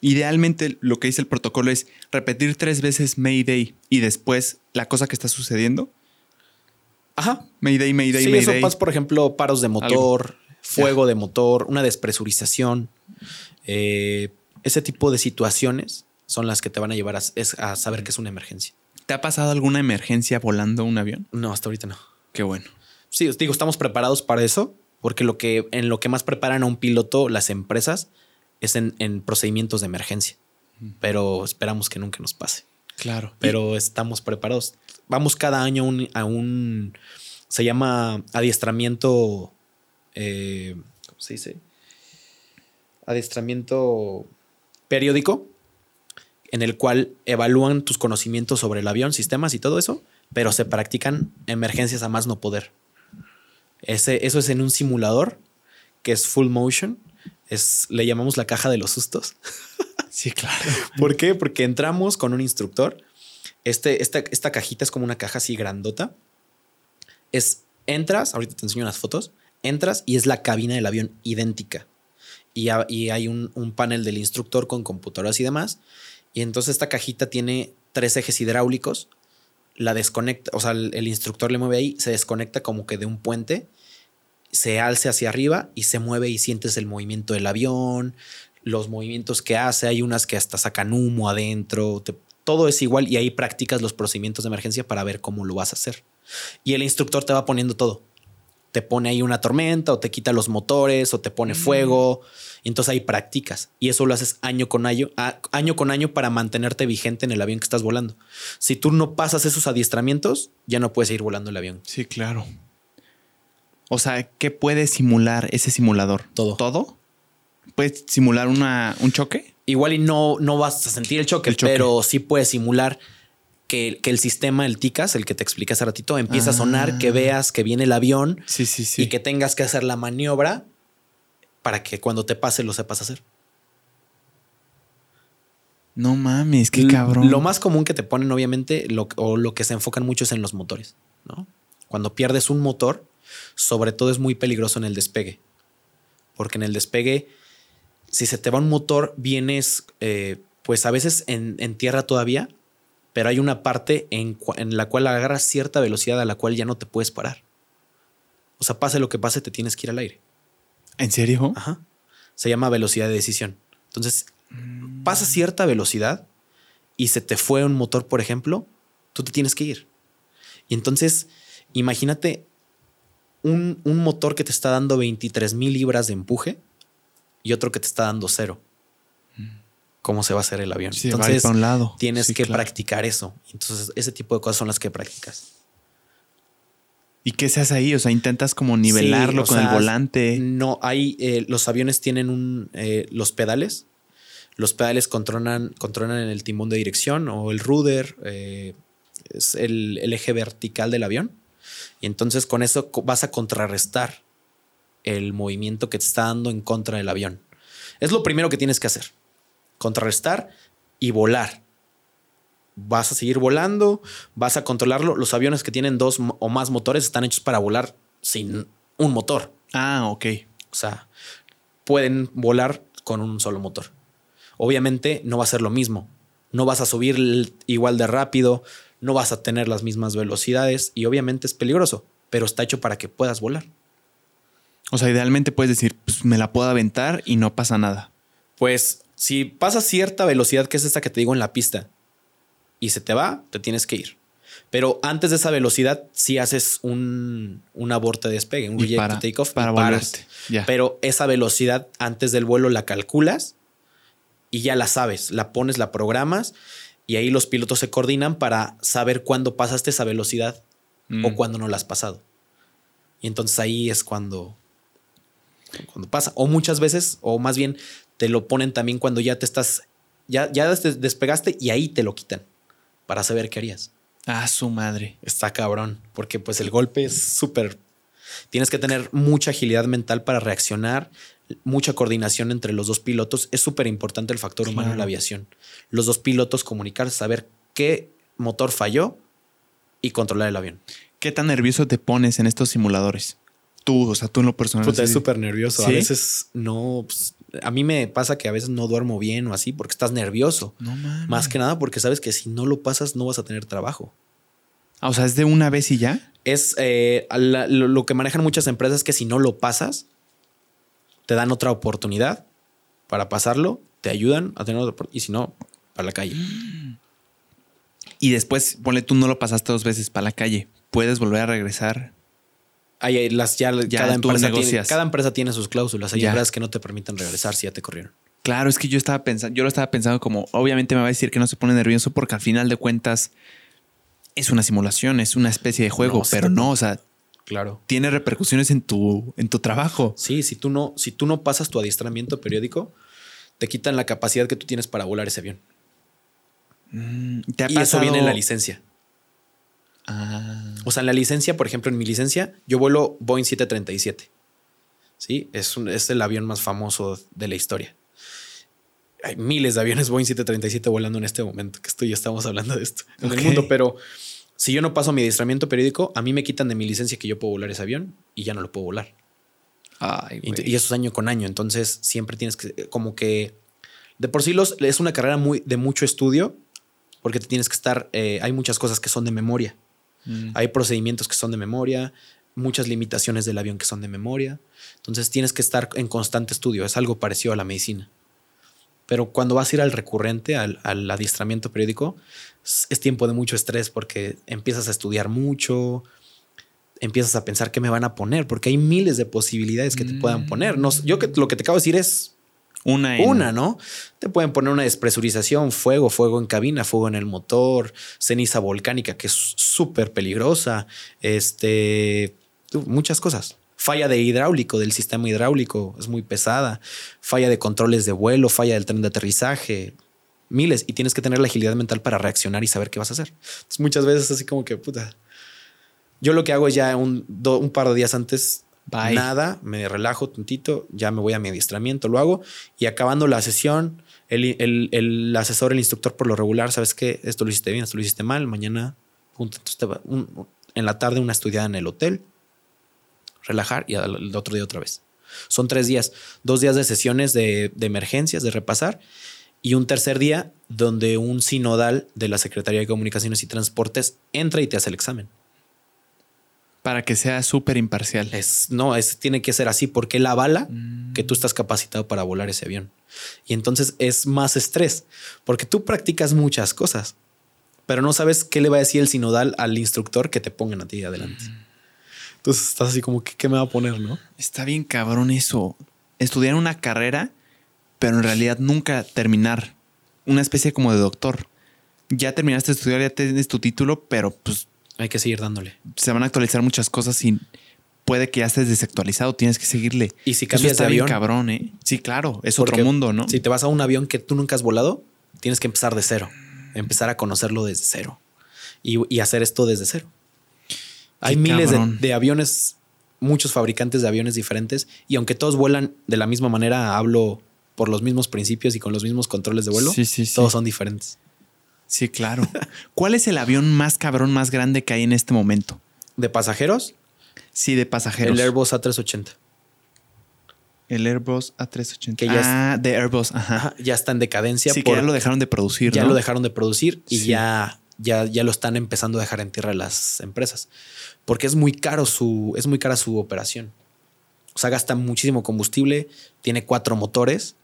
idealmente lo que dice el protocolo es repetir tres veces Mayday y después la cosa que está sucediendo. Ajá. Mayday, Mayday, Sí, Mayday. eso pasa, por ejemplo, paros de motor, fuego de motor, una despresurización. Eh, ese tipo de situaciones son las que te van a llevar a, a saber que es una emergencia. ¿Te ha pasado alguna emergencia volando un avión? No, hasta ahorita no. Qué bueno. Sí, os digo, estamos preparados para eso, porque lo que, en lo que más preparan a un piloto las empresas es en, en procedimientos de emergencia. Pero esperamos que nunca nos pase. Claro. Pero estamos preparados. Vamos cada año a un, a un- se llama adiestramiento, eh, ¿cómo se dice? Adiestramiento periódico, en el cual evalúan tus conocimientos sobre el avión, sistemas y todo eso, pero se practican emergencias a más no poder. Ese, eso es en un simulador que es full motion. Es, le llamamos la caja de los sustos. Sí, claro. ¿Por qué? Porque entramos con un instructor. Este, esta, esta cajita es como una caja así grandota. Es, entras, ahorita te enseño unas fotos, entras y es la cabina del avión idéntica. Y, ha- y hay un, un panel del instructor con computadoras y demás. Y entonces esta cajita tiene tres ejes hidráulicos. La desconecta, o sea, el instructor le mueve ahí, se desconecta como que de un puente, se alce hacia arriba y se mueve y sientes el movimiento del avión, los movimientos que hace, hay unas que hasta sacan humo adentro, te- todo es igual y ahí practicas los procedimientos de emergencia para ver cómo lo vas a hacer. Y el instructor te va poniendo todo. Te pone ahí una tormenta o te quita los motores o te pone fuego. Y entonces ahí practicas. Y eso lo haces año con año, año con año para mantenerte vigente en el avión que estás volando. Si tú no pasas esos adiestramientos, ya no puedes seguir volando el avión. Sí, claro. O sea, ¿qué puede simular ese simulador? Todo. ¿Todo? ¿Puedes simular una, un choque? Igual y no, no vas a sentir el choque, El choque. pero sí puedes simular que, que el sistema, el TICAS, el que te expliqué hace ratito, empieza a sonar, que Ah. veas que viene el avión Sí, sí, sí. y que tengas que hacer la maniobra para que cuando te pase lo sepas hacer. No mames, qué cabrón. Lo más común que te ponen, obviamente, lo, o lo que se enfocan mucho es en los motores, ¿no? Cuando pierdes un motor, sobre todo es muy peligroso en el despegue. Porque en el despegue, si se te va un motor, vienes, eh, pues a veces en, en tierra todavía, pero hay una parte en, en la cual agarras cierta velocidad a la cual ya no te puedes parar. O sea, pase lo que pase, te tienes que ir al aire. ¿En serio? Ajá. Se llama velocidad de decisión. Entonces, pasa cierta velocidad y se te fue un motor, por ejemplo, tú te tienes que ir. Y entonces, imagínate un, un motor que te está dando 23 mil libras de empuje y otro que te está dando cero. ¿Cómo se va a hacer el avión? Sí, entonces, para un lado. tienes Sí, que claro. practicar eso. Entonces, ese tipo de cosas son las que practicas. ¿Y qué se hace ahí? O sea, intentas como nivelarlo con el volante. No, hay. eh, los aviones tienen un. eh, los pedales. Los pedales controlan, controlan el timón de dirección o el rudder. eh, es el, el eje vertical del avión. Y entonces con eso vas a contrarrestar el movimiento que te está dando en contra del avión. Es lo primero que tienes que hacer. Contrarrestar y volar. Vas a seguir volando, vas a controlarlo. Los aviones que tienen dos o más motores están hechos para volar sin un motor. Ah, ok. O sea, pueden volar con un solo motor. Obviamente no va a ser lo mismo. No vas a subir igual de rápido, no vas a tener las mismas velocidades y obviamente es peligroso, pero está hecho para que puedas volar. O sea, idealmente puedes decir, pues me la puedo aventar y no pasa nada. Pues si pasas cierta velocidad, que es esta que te digo en la pista, y se te va, te tienes que ir. Pero antes de esa velocidad, si haces un, un aborto de despegue, un Y reject para- takeoff, y para paras. volverte. Ya. Pero esa velocidad antes del vuelo la calculas y ya la sabes, la pones, la programas y ahí los pilotos se coordinan para saber cuándo pasaste esa velocidad Mm. o cuándo no la has pasado. Y entonces ahí es cuando, cuando pasa. O muchas veces, o más bien, te lo ponen también cuando ya te estás, ya, ya des- despegaste y ahí te lo quitan para saber qué harías. Ah, su madre. Está cabrón, porque pues el golpe es súper... Tienes que tener mucha agilidad mental para reaccionar, mucha coordinación entre los dos pilotos. Es súper importante el factor humano en la aviación. Los dos pilotos comunicarse, saber qué motor falló y controlar el avión. ¿Qué tan nervioso te pones en estos simuladores? Tú, o sea, tú en lo personal. Puta, es súper nervioso. A veces no... pues, a mí me pasa que a veces no duermo bien o así porque estás nervioso. No mames. Más que nada porque sabes que si no lo pasas no vas a tener trabajo. Ah, o sea, es de una vez y ya. es eh, la- lo, lo que manejan muchas empresas es que si no lo pasas, te dan otra oportunidad para pasarlo, te ayudan a tener otra y si no, para la calle. Y después, ponle tú no lo pasaste dos veces para la calle. Puedes volver a regresar. Hay las ya, Ya cada, empresa tiene, cada empresa tiene sus cláusulas. Hay Ya. empresas que no te permiten regresar si ya te corrieron. Claro, es que yo estaba pensando, yo lo estaba pensando como, obviamente me va a decir que no se pone nervioso porque al final de cuentas es una simulación, es una especie de juego, No, sí. pero no, o sea, Claro. tiene repercusiones en tu, en tu trabajo. Sí, si tú no, si tú no pasas tu adiestramiento periódico, te quitan la capacidad que tú tienes para volar ese avión. Mm, ¿Te ha Y eso viene en la licencia. Ah, O sea, en la licencia, por ejemplo, en mi licencia, yo vuelo Boeing 737. Sí, es, un- es el avión más famoso de la historia. Hay miles de aviones Boeing 737 volando en este momento que estoy, estamos hablando de esto en el mundo, pero si yo no paso mi adiestramiento periódico, a mí me quitan de mi licencia que yo puedo volar ese avión y ya no lo puedo volar. ay, Y, eso es año con año. Entonces siempre tienes que, como que, de por sí los, es una carrera muy, de mucho estudio porque te tienes que estar, eh, hay muchas cosas que son de memoria. Mm. Hay procedimientos que son de memoria, muchas limitaciones del avión que son de memoria. Entonces tienes que estar en constante estudio. Es algo parecido a la medicina. Pero cuando vas a ir al recurrente, al, al adiestramiento periódico, es, tiempo de mucho estrés porque empiezas a estudiar mucho, empiezas a pensar qué me van a poner, porque hay miles de posibilidades que te puedan poner. No, yo que, lo que te acabo de decir es Una en- una, ¿no? Te pueden poner una despresurización, fuego, fuego en cabina, fuego en el motor, ceniza volcánica, que es súper peligrosa, este, muchas cosas. Falla de hidráulico, del sistema hidráulico, es muy pesada. Falla de controles de vuelo, falla del tren de aterrizaje, miles. Y tienes que tener la agilidad mental para reaccionar y saber qué vas a hacer. Entonces, muchas veces así como que, puta. Yo lo que hago es ya un, do- un par de días antes Bye. nada, me relajo tantito, ya me voy a mi adiestramiento, lo hago y acabando la sesión, El, el- el asesor, el instructor por lo regular, sabes que esto lo hiciste bien, esto lo hiciste mal, mañana, punto. Entonces te va- un- en la tarde una estudiada en el hotel, relajar y al otro día otra vez. Son tres días, dos días de sesiones de, de emergencias, de repasar, y un tercer día donde un sinodal de la Secretaría de Comunicaciones y Transportes entra y te hace el examen. Para que sea súper imparcial. Es, no, es, tiene que ser así porque él avala Mm. que tú estás capacitado para volar ese avión. Y entonces es más estrés porque tú practicas muchas cosas, pero no sabes qué le va a decir el sinodal al instructor que te pongan a ti adelante. Entonces estás así como ¿qué me va a poner, no? Está bien cabrón eso. Estudiar una carrera, pero en realidad nunca terminar. Una especie como de doctor. Ya terminaste de estudiar, ya tienes tu título, pero pues Hay que seguir dándole. se van a actualizar muchas cosas y puede que ya estés desactualizado, tienes que seguirle. Y si Eso cambias está de bien avión, cabrón, ¿eh? Sí, claro, es Porque otro mundo, ¿no? Si te vas a un avión que tú nunca has volado, tienes que empezar de cero, empezar a conocerlo desde cero y, y hacer esto desde cero. Hay Qué miles de, aviones, muchos fabricantes de aviones diferentes y aunque todos vuelan de la misma manera, hablo por los mismos principios y con los mismos controles de vuelo, Sí, sí, sí. todos son diferentes. Sí, claro. ¿Cuál es el avión más cabrón, más grande que hay en este momento? De pasajeros, Sí, de pasajeros. el Airbus A380. El Airbus A380. Que ya ah, de Airbus, ajá. Ya está en decadencia. Sí, que ya lo dejaron de producir, ya ¿no? lo dejaron de producir y Sí. ya, ya, ya lo están empezando a dejar en tierra las empresas. Porque es muy caro su, es muy cara su operación. O sea, gasta muchísimo combustible, tiene cuatro motores,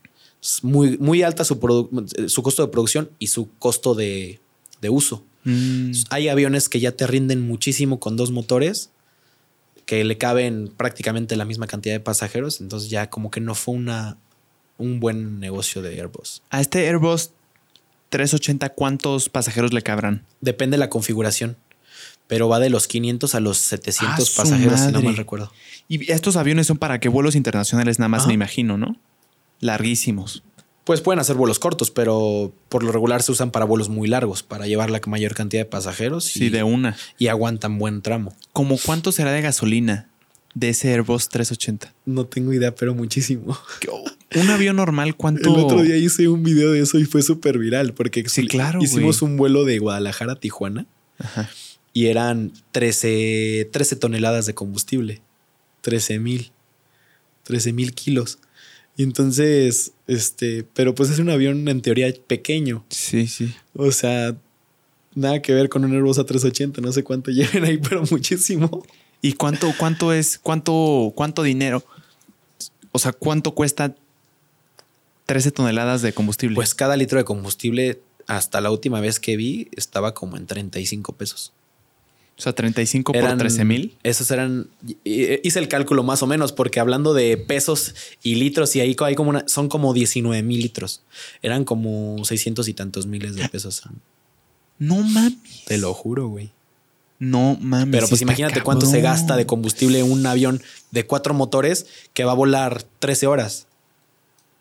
es muy, muy alta su costo de producción y su costo de, de uso. Mm, Hay aviones que ya te rinden muchísimo con dos motores, que le caben prácticamente la misma cantidad de pasajeros. Entonces ya como que no fue una, un buen negocio de Airbus. A este Airbus 380, ¿cuántos pasajeros le cabrán? Depende de la configuración, pero va de los 500 a los 700 ¡Ah, pasajeros, si no mal recuerdo. Y estos aviones son para que vuelos internacionales nada más, Ajá. me imagino, ¿no? Larguísimos. Pues pueden hacer vuelos cortos, pero por lo regular se usan para vuelos muy largos, para llevar la mayor cantidad de pasajeros Sí, y, de una. y aguantan buen tramo. ¿Cómo cuánto será de gasolina de ese Airbus 380? No tengo idea, pero muchísimo. Un avión normal, ¿cuánto? El otro día hice un video de eso y fue súper viral porque Sí, claro, hicimos un vuelo de Guadalajara a Tijuana Ajá. y eran 13, 13 toneladas de combustible. 13 mil. 13 mil kilos. Y entonces, este, pero pues es un avión en teoría pequeño. Sí, sí. O sea, nada que ver con un Airbus A380. No sé cuánto lleven ahí, pero muchísimo. ¿Y cuánto, cuánto es, cuánto, cuánto dinero? O sea, ¿cuánto cuesta 13 toneladas de combustible? Pues cada litro de combustible, hasta la última vez que vi, estaba como en 35 pesos. o sea, 35 Eran- por 13 mil. Esos eran. y- Hice el cálculo más o menos, porque hablando de pesos y litros, y ahí hay como una, son como 19 mil litros. Eran como 600 y tantos miles de pesos. No mames. Te lo juro, güey. No mames. Pero pues imagínate cuánto se gasta de combustible un avión de cuatro motores que va a volar 13 horas.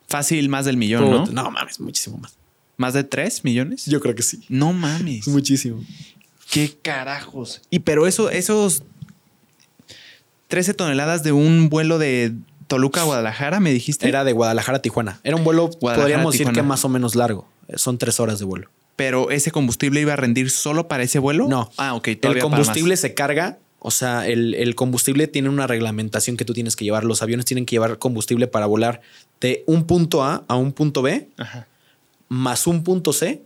Fácil, más del millón, ¿no? No mames, muchísimo más. ¿Más de 3 millones? Yo creo que sí. No mames. Es muchísimo. ¿Qué carajos? Y pero eso, esos 13 toneladas de un vuelo de Toluca a Guadalajara, me dijiste. Era de Guadalajara a Tijuana. Era un vuelo, podríamos decir que más o menos largo. Son tres horas de vuelo. Pero ese combustible iba a rendir solo para ese vuelo. No. Ah, ok. El combustible se carga, o sea, el, el combustible tiene una reglamentación que tú tienes que llevar. Los aviones tienen que llevar combustible para volar de un punto A a un punto B, Ajá. más un punto C,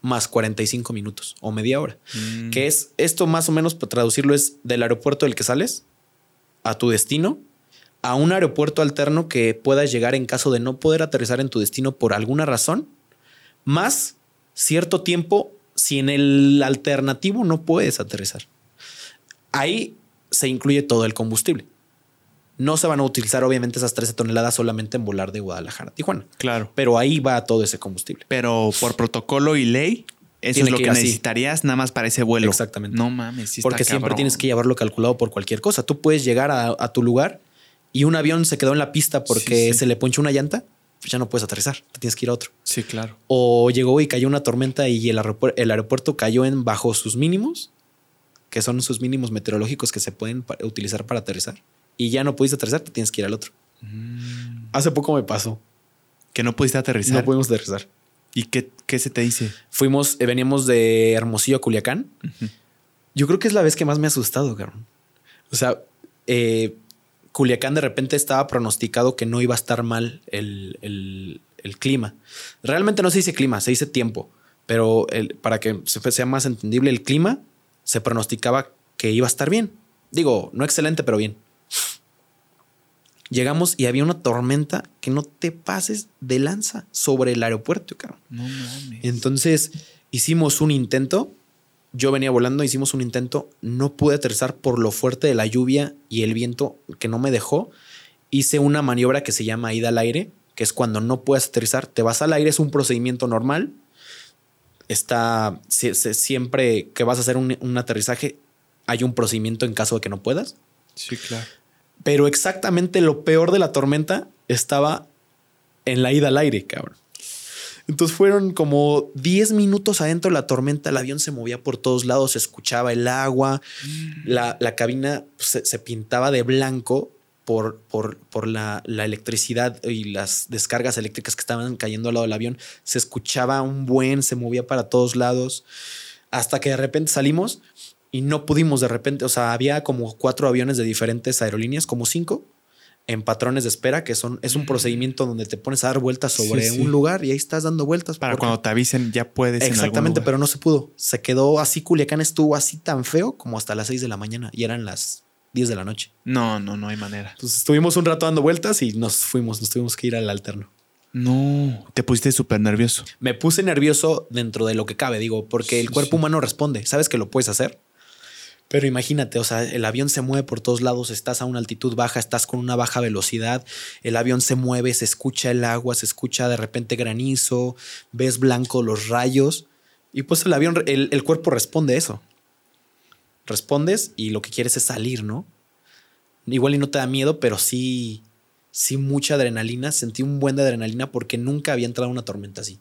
más 45 minutos o media hora. Mm. Que es esto más o menos para traducirlo es del aeropuerto del que sales a tu destino a un aeropuerto alterno que puedas llegar en caso de no poder aterrizar en tu destino por alguna razón, más cierto tiempo si en el alternativo no puedes aterrizar. Ahí se incluye todo el combustible. No se van a utilizar obviamente esas 13 toneladas solamente en volar de Guadalajara a Tijuana, Claro. pero ahí va todo ese combustible. Pero por protocolo y ley, eso Tiene es lo que que, ir así. necesitarías nada más para ese vuelo. Exactamente. No mames. sí porque siempre cabrón. tienes que llevarlo calculado por cualquier cosa. Tú puedes llegar a, a tu lugar y un avión se quedó en la pista porque Sí, sí. se le ponchó una llanta, ya no puedes aterrizar, te tienes que ir a otro. Sí, claro. O llegó y cayó una tormenta y el aeropuerto, el aeropuerto cayó en bajo sus mínimos, que son sus mínimos meteorológicos que se pueden pa- utilizar para aterrizar. Y ya no pudiste aterrizar, te tienes que ir al otro. Mm. Hace poco me pasó. Que no pudiste aterrizar. No pudimos aterrizar. ¿Y qué, qué se te dice? Fuimos, eh, veníamos de Hermosillo a Culiacán. Yo creo que es la vez que más me ha asustado, cabrón. O sea, eh, Culiacán de repente estaba pronosticado que no iba a estar mal el, el- el clima. Realmente no se dice clima, se dice tiempo. Pero el- para que se- sea más entendible, el clima se pronosticaba que iba a estar bien. Digo, no excelente, pero bien. Llegamos y había una tormenta que no te pases de lanza sobre el aeropuerto, cabrón. No mames. Entonces hicimos un intento. Yo venía volando, hicimos un intento. No pude aterrizar por lo fuerte de la lluvia y el viento que no me dejó. Hice una maniobra que se llama ida al aire, que es cuando no puedes aterrizar. Te vas al aire, es un procedimiento normal. Está sie- sie- siempre que vas a hacer un, un aterrizaje, hay un procedimiento en caso de que no puedas. Sí, claro. Pero exactamente lo peor de la tormenta estaba en la ida al aire, cabrón. Entonces fueron como 10 minutos adentro de la tormenta, el avión se movía por todos lados, se escuchaba el agua, la, la cabina se, se pintaba de blanco por, por, por la, la electricidad y las descargas eléctricas que estaban cayendo al lado del avión. Se escuchaba un buen, se movía para todos lados, hasta que de repente salimos y no pudimos de repente, o sea, había como cuatro aviones de diferentes aerolíneas, como cinco, en patrones de espera, que son, es un procedimiento donde te pones a dar vueltas sobre Sí, sí. un lugar y ahí estás dando vueltas. Para porque- cuando te avisen ya puedes. Exactamente, pero no se pudo. Se quedó así, Culiacán estuvo así tan feo como hasta las 6 de la mañana y eran las 10 de la noche. No, no, no hay manera. Entonces estuvimos un rato dando vueltas y nos fuimos, nos tuvimos que ir al alterno. No, te pusiste súper nervioso. Me puse nervioso dentro de lo que cabe, digo, porque el Sí, cuerpo humano responde. Sabes que lo puedes hacer. Pero imagínate, o sea, el avión se mueve por todos lados, estás a una altitud baja, estás con una baja velocidad, el avión se mueve, se escucha el agua, se escucha de repente granizo, ves blanco los rayos y pues el avión, el, cuerpo responde a eso. Respondes y lo que quieres es salir, ¿no? Igual y no te da miedo, pero sí, sí mucha adrenalina, sentí un buen de adrenalina porque nunca había entrado una tormenta así.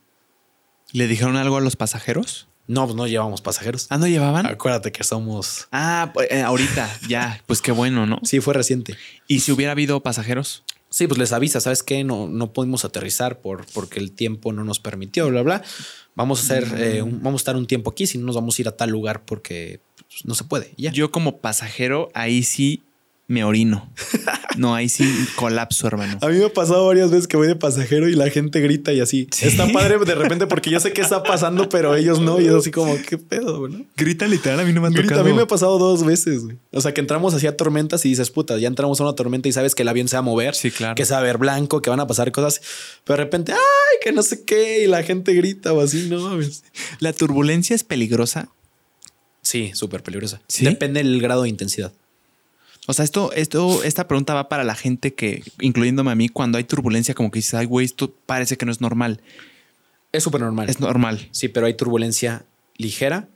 ¿Le dijeron algo a los pasajeros? No, pues no llevamos pasajeros. Ah, ¿no llevaban? Acuérdate que somos. Ah, pues, eh, ahorita, ya. Pues qué bueno, ¿no? Sí, fue reciente. ¿Y si hubiera habido pasajeros? Sí, pues les avisa, ¿sabes qué? No, no pudimos aterrizar por, porque el tiempo no nos permitió, bla, bla. Vamos a hacer, eh, un- vamos a estar un tiempo aquí, si no nos vamos a ir a tal lugar porque pues, no se puede. Ya. Yo como pasajero, ahí sí me orino. No, ahí sí colapso, hermano. A mí me ha pasado varias veces que voy de pasajero y la gente grita y así. Sí. Está padre de repente porque yo sé qué está pasando, pero ellos no. Y yo así como, ¿qué pedo, ¿no? Grita literal, a mí no me han Grita, tocado. a mí me ha pasado dos veces, güey. O sea, que entramos hacia tormentas y dices, puta, ya entramos a una tormenta y sabes que el avión se va a mover. Sí, claro. Que se va a ver blanco, que van a pasar cosas. Pero de repente, ¡ay! Que no sé qué. Y la gente grita o así, no mames. ¿La turbulencia es peligrosa? Sí, súper peligrosa. ¿Sí? Depende del grado de intensidad. O sea, esto, esto, esta pregunta va para la gente que, incluyéndome a mí, cuando hay turbulencia, como que dices, ay, güey, esto parece que no es normal. Es súper normal. Es normal. Sí, pero hay turbulencia ligera,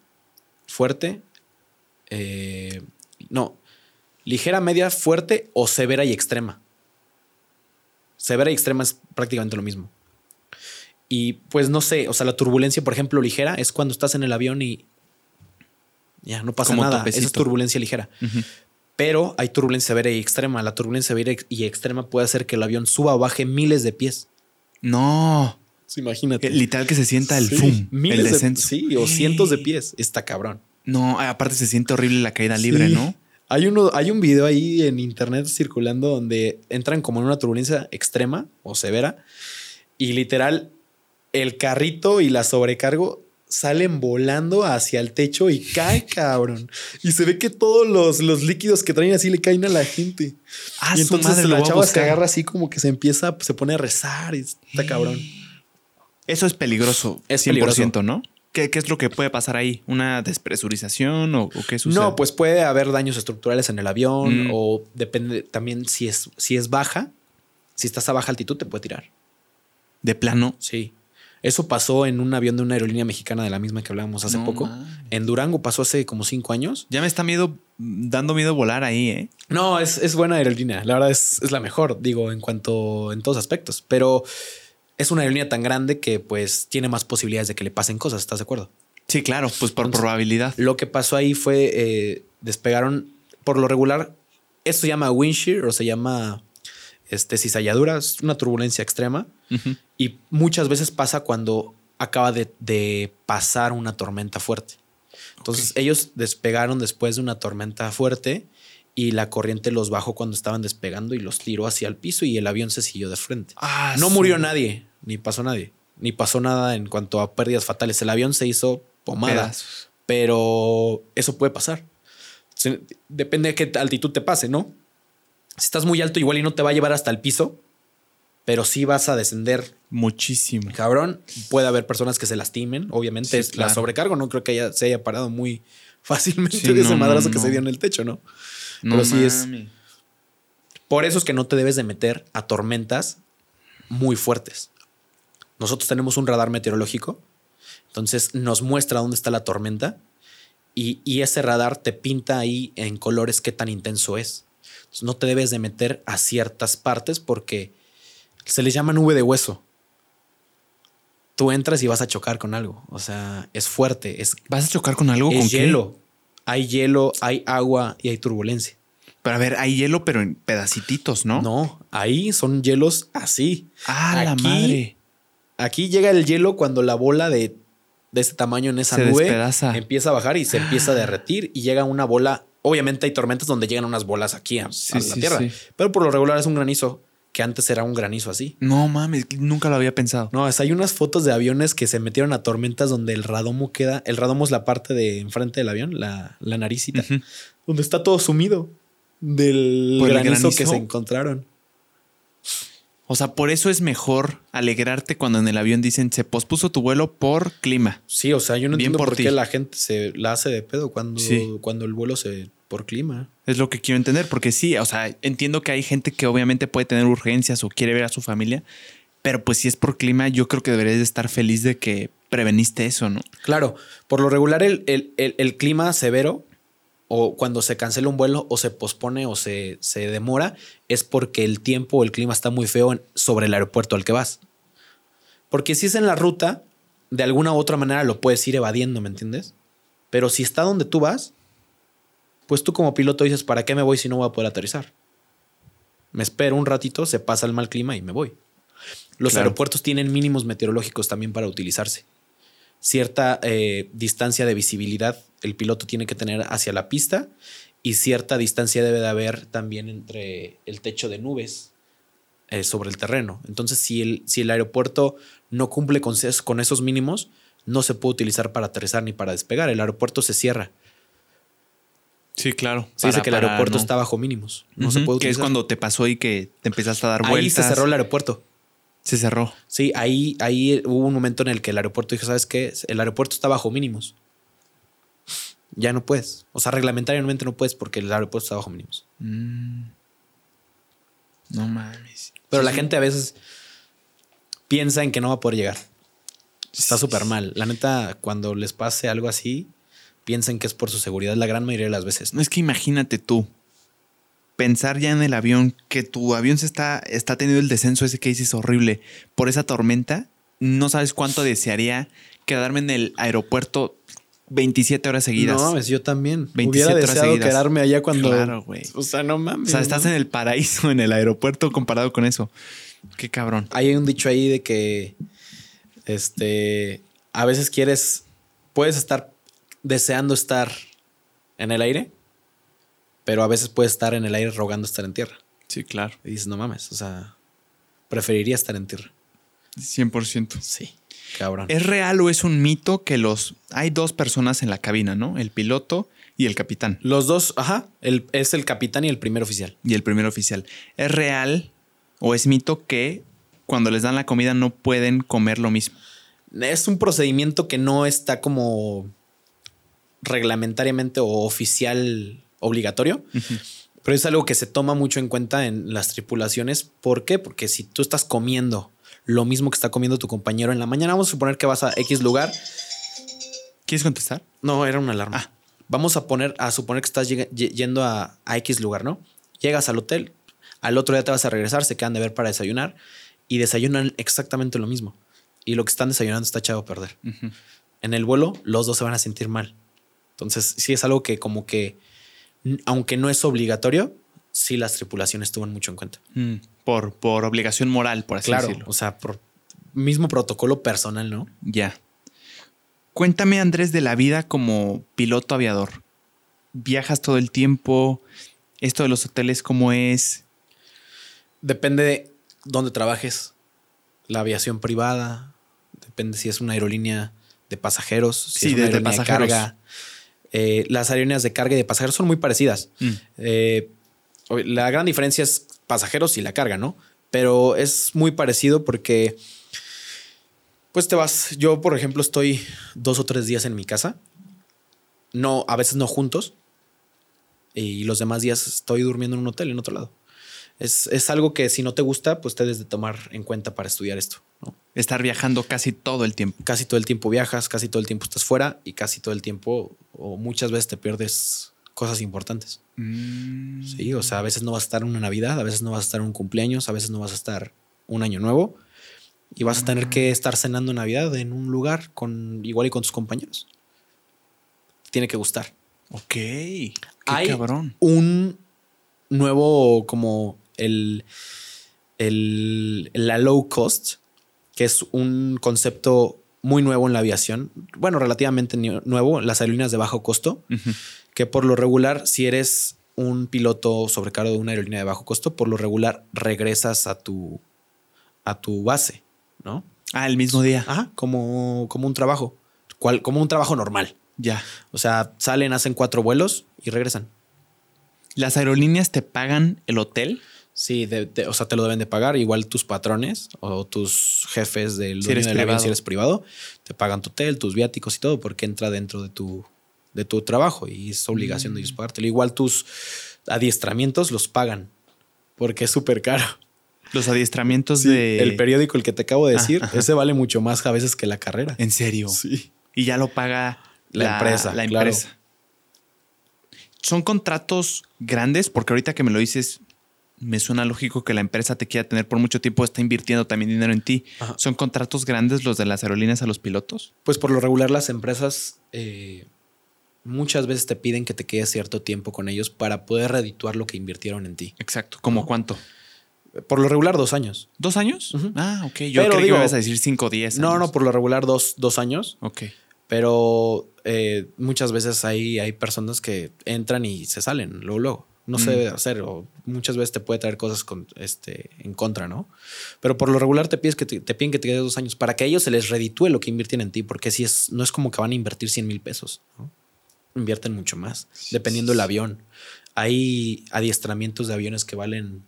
fuerte. eh, no, ligera, media, fuerte o severa y extrema. Severa y extrema es prácticamente lo mismo. Y pues no sé, o sea, la turbulencia, por ejemplo, ligera es cuando estás en el avión y ya no pasa Como nada. topecito. Esa es turbulencia ligera. Ujú. Pero hay turbulencia severa y extrema. La turbulencia severa y extrema puede hacer que el avión suba o baje miles de pies. No. Imagínate. Literal que se sienta el Sí, fum, miles el de- sí, o cientos de pies. Está cabrón. No, aparte se siente horrible la caída libre, Sí. ¿no? Hay, uno, hay un video ahí en internet circulando donde entran como en una turbulencia extrema o severa y literal el carrito y la sobrecargo salen volando hacia el techo y cae, cabrón. Y se ve que todos los, los líquidos que traen así le caen a la gente. Ah, y su entonces madre, la chava se agarra así como que se empieza, se pone a rezar y está cabrón. Eso es peligroso. Es 100%, ¿no? ¿Qué, qué es lo que puede pasar ahí? ¿Una despresurización o, o qué sucede? No, pues puede haber daños estructurales en el avión Mm. o depende también si es, si es baja. Si estás a baja altitud, te puede tirar. De plano. Sí. Eso pasó en un avión de una aerolínea mexicana de la misma que hablábamos hace No poco. En Durango pasó hace como cinco años. Ya me está miedo, dando miedo volar ahí, ¿eh? No, es, es buena aerolínea. La verdad es, es la mejor, digo, en cuanto en todos aspectos. Pero es una aerolínea tan grande que pues tiene más posibilidades de que le pasen cosas. ¿Estás de acuerdo? Sí, claro, pues por Entonces, probabilidad. Lo que pasó ahí fue eh, despegaron por lo regular. Esto se llama wind shear o se llama este, cizalladura. Es una turbulencia extrema. Y muchas veces pasa cuando acaba de, de pasar una tormenta fuerte. Entonces ellos despegaron después de una tormenta fuerte y la corriente los bajó cuando estaban despegando y los tiró hacia el piso y el avión se siguió de frente. Ah, no sí. murió nadie, ni pasó nadie, ni pasó nada en cuanto a pérdidas fatales. El avión se hizo pomada, pero eso puede pasar. Depende de qué altitud te pase, ¿no? Si estás muy alto, igual y no te va a llevar hasta el piso, pero sí vas a descender Muchísimo. cabrón. Puede haber personas que se lastimen, obviamente. Sí, es la sobrecargo, no creo que haya- se haya parado muy fácilmente Sí, de ese no, no, madrazo que no. se dio en el techo, ¿no? No Pero sí es-. Por eso es que no te debes de meter a tormentas muy fuertes. Nosotros tenemos un radar meteorológico, entonces nos muestra dónde está la tormenta y, y ese radar te pinta ahí en colores qué tan intenso es. No te debes de meter a ciertas partes porque se les llama nube de hueso. Tú entras y vas a chocar con algo. O sea, es fuerte, es, ¿Vas a chocar con algo? es ¿Con qué? hielo. Hay hielo, hay agua y hay turbulencia. Pero a ver, hay hielo, pero en pedacititos, ¿no? No, ahí son hielos así. Ah, la Aquí- madre. Aquí llega el hielo cuando la bola de, de este tamaño en esa Se nube despedaza. empieza a bajar y se empieza a derretir y llega una bola. Obviamente hay tormentas donde llegan unas bolas aquí a, Sí, a la sí, tierra, sí. pero por lo regular es un granizo que antes era un granizo así. No mames, nunca lo había pensado. No, hay unas fotos de aviones que se metieron a tormentas donde el radomo queda. El radomo es la parte de enfrente del avión, la, la naricita, donde está todo sumido del ¿Por el granizo, que se encontraron. O sea, por eso es mejor alegrarte cuando en el avión dicen se pospuso tu vuelo por clima. Sí, o sea, yo no Bien entiendo por qué la gente se la hace de pedo cuando, Sí. cuando el vuelo se por clima. Es lo que quiero entender, porque sí, o sea, entiendo que hay gente que obviamente puede tener urgencias o quiere ver a su familia, pero pues si es por clima, yo creo que deberías de estar feliz de que preveniste eso, ¿no? Claro, por lo regular el, el- el- el clima severo o cuando se cancela un vuelo o se pospone o se, se demora es porque el tiempo o el clima está muy feo en- sobre el aeropuerto al que vas. Porque si es en la ruta, de alguna u otra manera lo puedes ir evadiendo, ¿me entiendes? Pero si está donde tú vas, pues tú como piloto dices, ¿para qué me voy si no voy a poder aterrizar? Me espero un ratito, se pasa el mal clima y me voy. Los Claro. aeropuertos tienen mínimos meteorológicos también para utilizarse cierta eh, distancia de visibilidad el piloto tiene que tener hacia la pista y cierta distancia debe de haber también entre el techo de nubes eh, sobre el terreno. Entonces, si el, si el aeropuerto no cumple con, con esos mínimos, no se puede utilizar para aterrizar ni para despegar. El aeropuerto se cierra. Sí, claro. Se dice que el aeropuerto está bajo mínimos. No se puede Que es cuando te pasó y que te empezaste a dar Ahí vueltas. se cerró el aeropuerto. Se cerró. Sí, ahí, ahí hubo un momento en el que el aeropuerto dijo, ¿sabes qué? El aeropuerto está bajo mínimos. Ya no puedes. O sea, reglamentariamente no puedes porque el aeropuerto está bajo mínimos. Mm. No mames. Pero Sí, la sí. gente a veces piensa en que no va a poder llegar. Está súper sí. mal. La neta, cuando les pase algo así, piensen que es por su seguridad la gran mayoría de las veces. No es que imagínate tú pensar ya en el avión que tu avión se está está teniendo el descenso ese que dices horrible por esa tormenta. No sabes cuánto desearía quedarme en el aeropuerto 27 horas seguidas. No mames, yo también. 27 Hubiera horas deseado seguidas. quedarme allá cuando. Claro, güey. O sea, no mames. o sea, estás ¿no? en el paraíso en el aeropuerto comparado con eso. Qué cabrón. Hay un dicho ahí de que. Este. A veces quieres. Puedes estar deseando estar en el aire. Pero a veces puedes estar en el aire rogando estar en tierra. Sí, claro. Y dices, no mames. O sea, preferiría estar en tierra. 100%. Sí. Cabrón. ¿Es real o es un mito que los hay dos personas en la cabina, ¿no? El piloto y el capitán Los dos, ajá. El, es el capitán y el primer oficial. y el primer oficial. ¿Es real o es mito que cuando les dan la comida no pueden comer lo mismo? Es un procedimiento que no está como reglamentariamente o oficial obligatorio, pero es algo que se toma mucho en cuenta en las tripulaciones. ¿Por qué? Porque si tú estás comiendo lo mismo que está comiendo tu compañero en la mañana, vamos a suponer que vas a X lugar. ¿Quieres contestar? No, era una alarma. Ah. Vamos a poner, a suponer que estás yendo a, a X lugar, ¿no? Llegas al hotel, al otro día te vas a regresar, se quedan de ver para desayunar y desayunan exactamente lo mismo. Y lo que están desayunando está echado a perder. En el vuelo, los dos se van a sentir mal. Entonces, sí es algo que como que, aunque no es obligatorio, sí las tripulaciones toman mucho en cuenta. Mm, por, por obligación moral, por así claro, decirlo. o sea, por mismo protocolo personal, ¿no? Ya. Cuéntame, Andrés, de la vida como piloto aviador. ¿Viajas todo el tiempo? ¿Esto de los hoteles cómo es? Depende de dónde trabajes. La aviación privada, depende si es una aerolínea de pasajeros, si Sí, es una de- de aerolínea carga. Eh, las aerolíneas de carga y de pasajeros son muy parecidas. Mm. Eh, la gran diferencia es pasajeros y la carga, ¿no? Pero es muy parecido porque, pues te vas. Yo, por ejemplo, estoy dos o tres días en mi casa. No, a veces no juntos. Y los demás días estoy durmiendo en un hotel en otro lado. Es, es algo que si no te gusta, pues te debes de tomar en cuenta para estudiar esto. ¿No? Estar viajando casi todo el tiempo. Casi todo el tiempo viajas, casi todo el tiempo estás fuera y casi todo el tiempo o muchas veces te pierdes cosas importantes. Mm. Sí, o sea, a veces no vas a estar en una Navidad, a veces no vas a estar en un cumpleaños, a veces no vas a estar un año nuevo y vas a tener que estar cenando Navidad en un lugar con igual y con tus compañeros. Tiene que gustar. Ok. Qué Hay cabrón. un nuevo como el, el la low cost, que es un concepto muy nuevo en la aviación, bueno, relativamente nuevo, las aerolíneas de bajo costo, que por lo regular, si eres un piloto sobrecargo de una aerolínea de bajo costo, por lo regular regresas a tu, a tu base, ¿no? Ah, el mismo día. Ajá, como, como un trabajo, cual, como un trabajo normal. Ya. O sea, salen, hacen cuatro vuelos y regresan. ¿Las aerolíneas te pagan el hotel? Sí, de- de- o sea, te lo deben de pagar. Igual tus patrones o tus jefes del Si eres del avión, privado. si eres privado, te pagan tu hotel, tus viáticos y todo, porque entra dentro de tu, de tu trabajo y es obligación de ellos Mm. pagártelo. Igual tus adiestramientos los pagan, porque es súper caro. Los adiestramientos Sí, de. El periódico, el que te acabo de decir, Ajá. ese vale mucho más a veces que la carrera. En serio. Sí. Y ya lo paga La empresa, La claro. empresa. Son contratos grandes, porque ahorita que me lo dices, me suena lógico que la empresa te quiera tener por mucho tiempo, está invirtiendo también dinero en ti. Ajá. ¿Son contratos grandes los de las aerolíneas a los pilotos? Pues por lo regular las empresas eh, muchas veces te piden que te quedes cierto tiempo con ellos para poder redituar lo que invirtieron en ti. Exacto. ¿Cómo No. cuánto? Por lo regular dos años. ¿Dos años? Ah, ok. Yo Pero creí digo- que me ibas a decir cinco o diez. No, no, por lo regular dos, dos años. Ok. Pero eh, muchas veces hay, hay personas que entran y se salen luego, luego. No se Mm. debe hacer o muchas veces te puede traer cosas con, este, en contra, ¿no? Pero por lo regular te, pides que te, te piden que te quedes dos años para que a ellos se les reditúe lo que invierten en ti, porque si es, no es como que van a invertir 100 mil pesos, ¿no? Invierten mucho más, dependiendo del avión. Hay adiestramientos de aviones que valen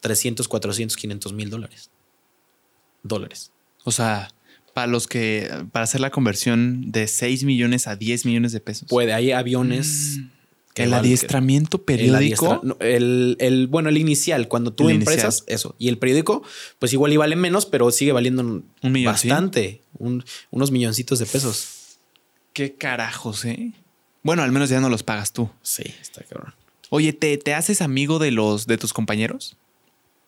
300, 400, 500 mil dólares. Dólares. O sea, para los que, para hacer la conversión de 6 millones a 10 millones de pesos. Puede, hay aviones. Mm. El adiestramiento El periódico. adiestra- El, el- bueno, el inicial, cuando tú El empresas, eso. Y el periódico, pues igual y vale menos, pero sigue valiendo un bastante. un- unos milloncitos de pesos. Qué carajos, ¿eh? Bueno, al menos ya no los pagas tú. Sí, está cabrón. Oye, ¿te, te haces amigo de los de tus compañeros?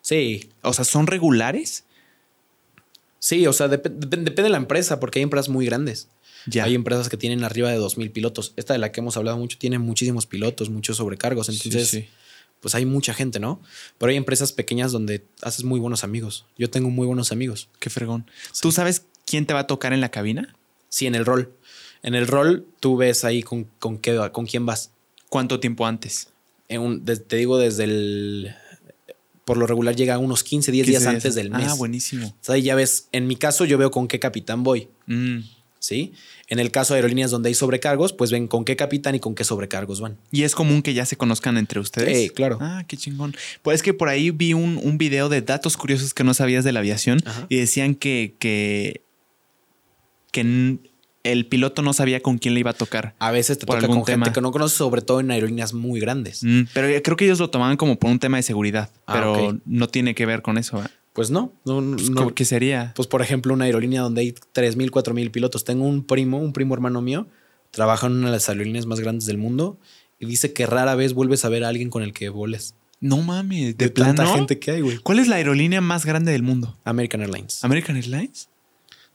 Sí, O sea, ¿son regulares? sí, o sea, dep- dep- depende de la empresa, porque hay empresas muy grandes. Ya. Hay empresas que tienen arriba de 2.000 pilotos. Esta de la que hemos hablado mucho tiene muchísimos pilotos, muchos sobrecargos. Entonces, Sí, sí. pues hay mucha gente, ¿no? Pero hay empresas pequeñas donde haces muy buenos amigos. Yo tengo muy buenos amigos. Qué fregón. ¿Tú sabes quién te va a tocar en la cabina? Sí, en el rol. En el rol, tú ves ahí con, con, qué, con quién vas. ¿Cuánto tiempo antes? En un- de- te digo, desde el. Por lo regular llega unos 15, 10 días 15 antes del mes. Ah, buenísimo. O sea, ya ves, en mi caso, yo veo con qué capitán voy. Mm. ¿Sí? En el caso de aerolíneas donde hay sobrecargos, pues ven con qué capitán y con qué sobrecargos van. ¿Y es común que ya se conozcan entre ustedes? Sí, claro. Ah, qué chingón. Pues es que por ahí vi un, un video de datos curiosos que no sabías de la aviación Ajá. y decían que, que, que el piloto no sabía con quién le iba a tocar. A veces te toca con tema. gente que no conoces, sobre todo en aerolíneas muy grandes. Mm, pero creo que ellos lo tomaban como por un tema de seguridad, Ah, pero no tiene que ver con eso. ¿verdad? Pues no, no, Pues, no. ¿Qué sería? Pues por ejemplo, una aerolínea donde hay 3.000, 4.000 pilotos. Tengo un primo, un primo hermano mío, trabaja en una de las aerolíneas más grandes del mundo y dice que rara vez vuelves a ver a alguien con el que voles. No mames, de, De, tanta gente que hay, güey. ¿Cuál es la aerolínea más grande del mundo? American Airlines. ¿American Airlines?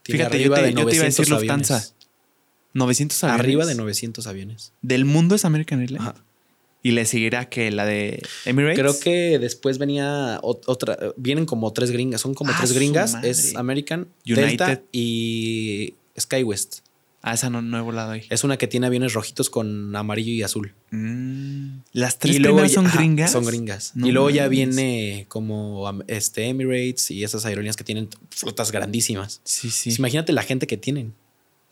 Tiene Fíjate, yo te, de yo te iba a decir 900 Lufthansa. aviones. 900 aviones. Arriba de 900 aviones. ¿Del mundo es American Airlines? Ajá. ¿Y le seguirá que la de Emirates? Creo que después venía ot- otra. Vienen como tres gringas. Son como Ah, tres gringas. Es American, United. Delta y SkyWest. Ah, esa no, no he volado ahí. Es una que tiene aviones rojitos con amarillo y azul. Mm. Las tres y luego son ajá, gringas. Son gringas. No y luego ya viene como este Emirates y esas aerolíneas que tienen flotas grandísimas. Sí, sí. Pues imagínate la gente que tienen.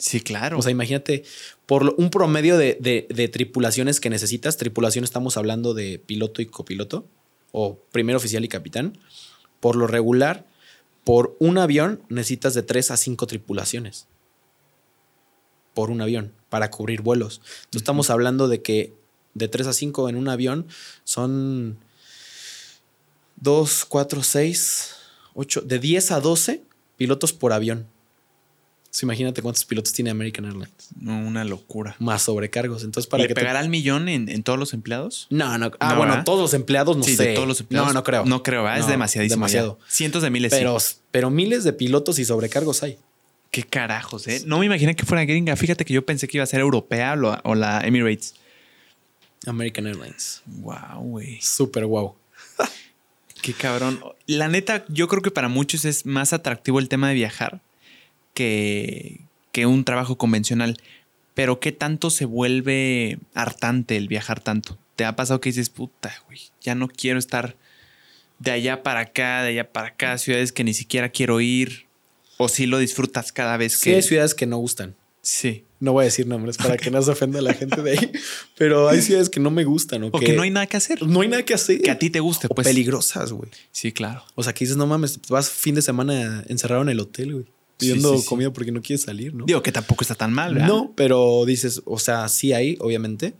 Sí, claro. O sea, imagínate, por un promedio de, de- de tripulaciones que necesitas, tripulación estamos hablando de piloto y copiloto, o primer oficial y capitán. Por lo regular, por un avión necesitas de tres a cinco tripulaciones. Por un avión, para cubrir vuelos. Entonces estamos hablando de que de tres a cinco en un avión son dos, cuatro, seis, ocho, de 10 a 12 pilotos por avión. Entonces, imagínate cuántos pilotos tiene American Airlines. no, una locura. Más sobrecargos. Entonces, para ¿Le que te- pegará al millón en, en todos los empleados? No, no. Ah, No, bueno, ¿verdad? todos los empleados, no sí, sé. de todos los empleados. No, no creo. No creo, ¿verdad? es demasiadísimo. Demasiado. ya. Cientos de miles. Pero, sí. pero miles de pilotos y sobrecargos hay. Qué carajos, ¿eh? No me imaginé que fuera gringa. Fíjate que yo pensé que iba a ser europea o la, Emirates. American Airlines. Wow, güey. Súper guau. Qué cabrón. La neta, yo creo que para muchos es más atractivo el tema de viajar que, que un trabajo convencional. Pero ¿qué tanto se vuelve hartante el viajar tanto? ¿Te ha pasado que dices, puta, güey, ya no quiero estar de allá para acá, de allá para acá, ciudades que ni siquiera quiero ir? ¿O sí lo disfrutas cada vez Sí que...? hay ciudades que no gustan. Sí. No voy a decir nombres para que no se ofenda a la gente de ahí. Pero hay ciudades que no me gustan. O, O que no hay nada que hacer. no hay nada que hacer. Que a ti te guste, O pues. peligrosas, güey. Sí, claro. O sea, que dices, no mames, vas fin de semana encerrado en el hotel, güey. Pidiendo Sí, sí, comida porque no quieres salir, ¿no? Digo que tampoco está tan mal, ¿verdad? No, pero dices, o sea, sí hay, obviamente.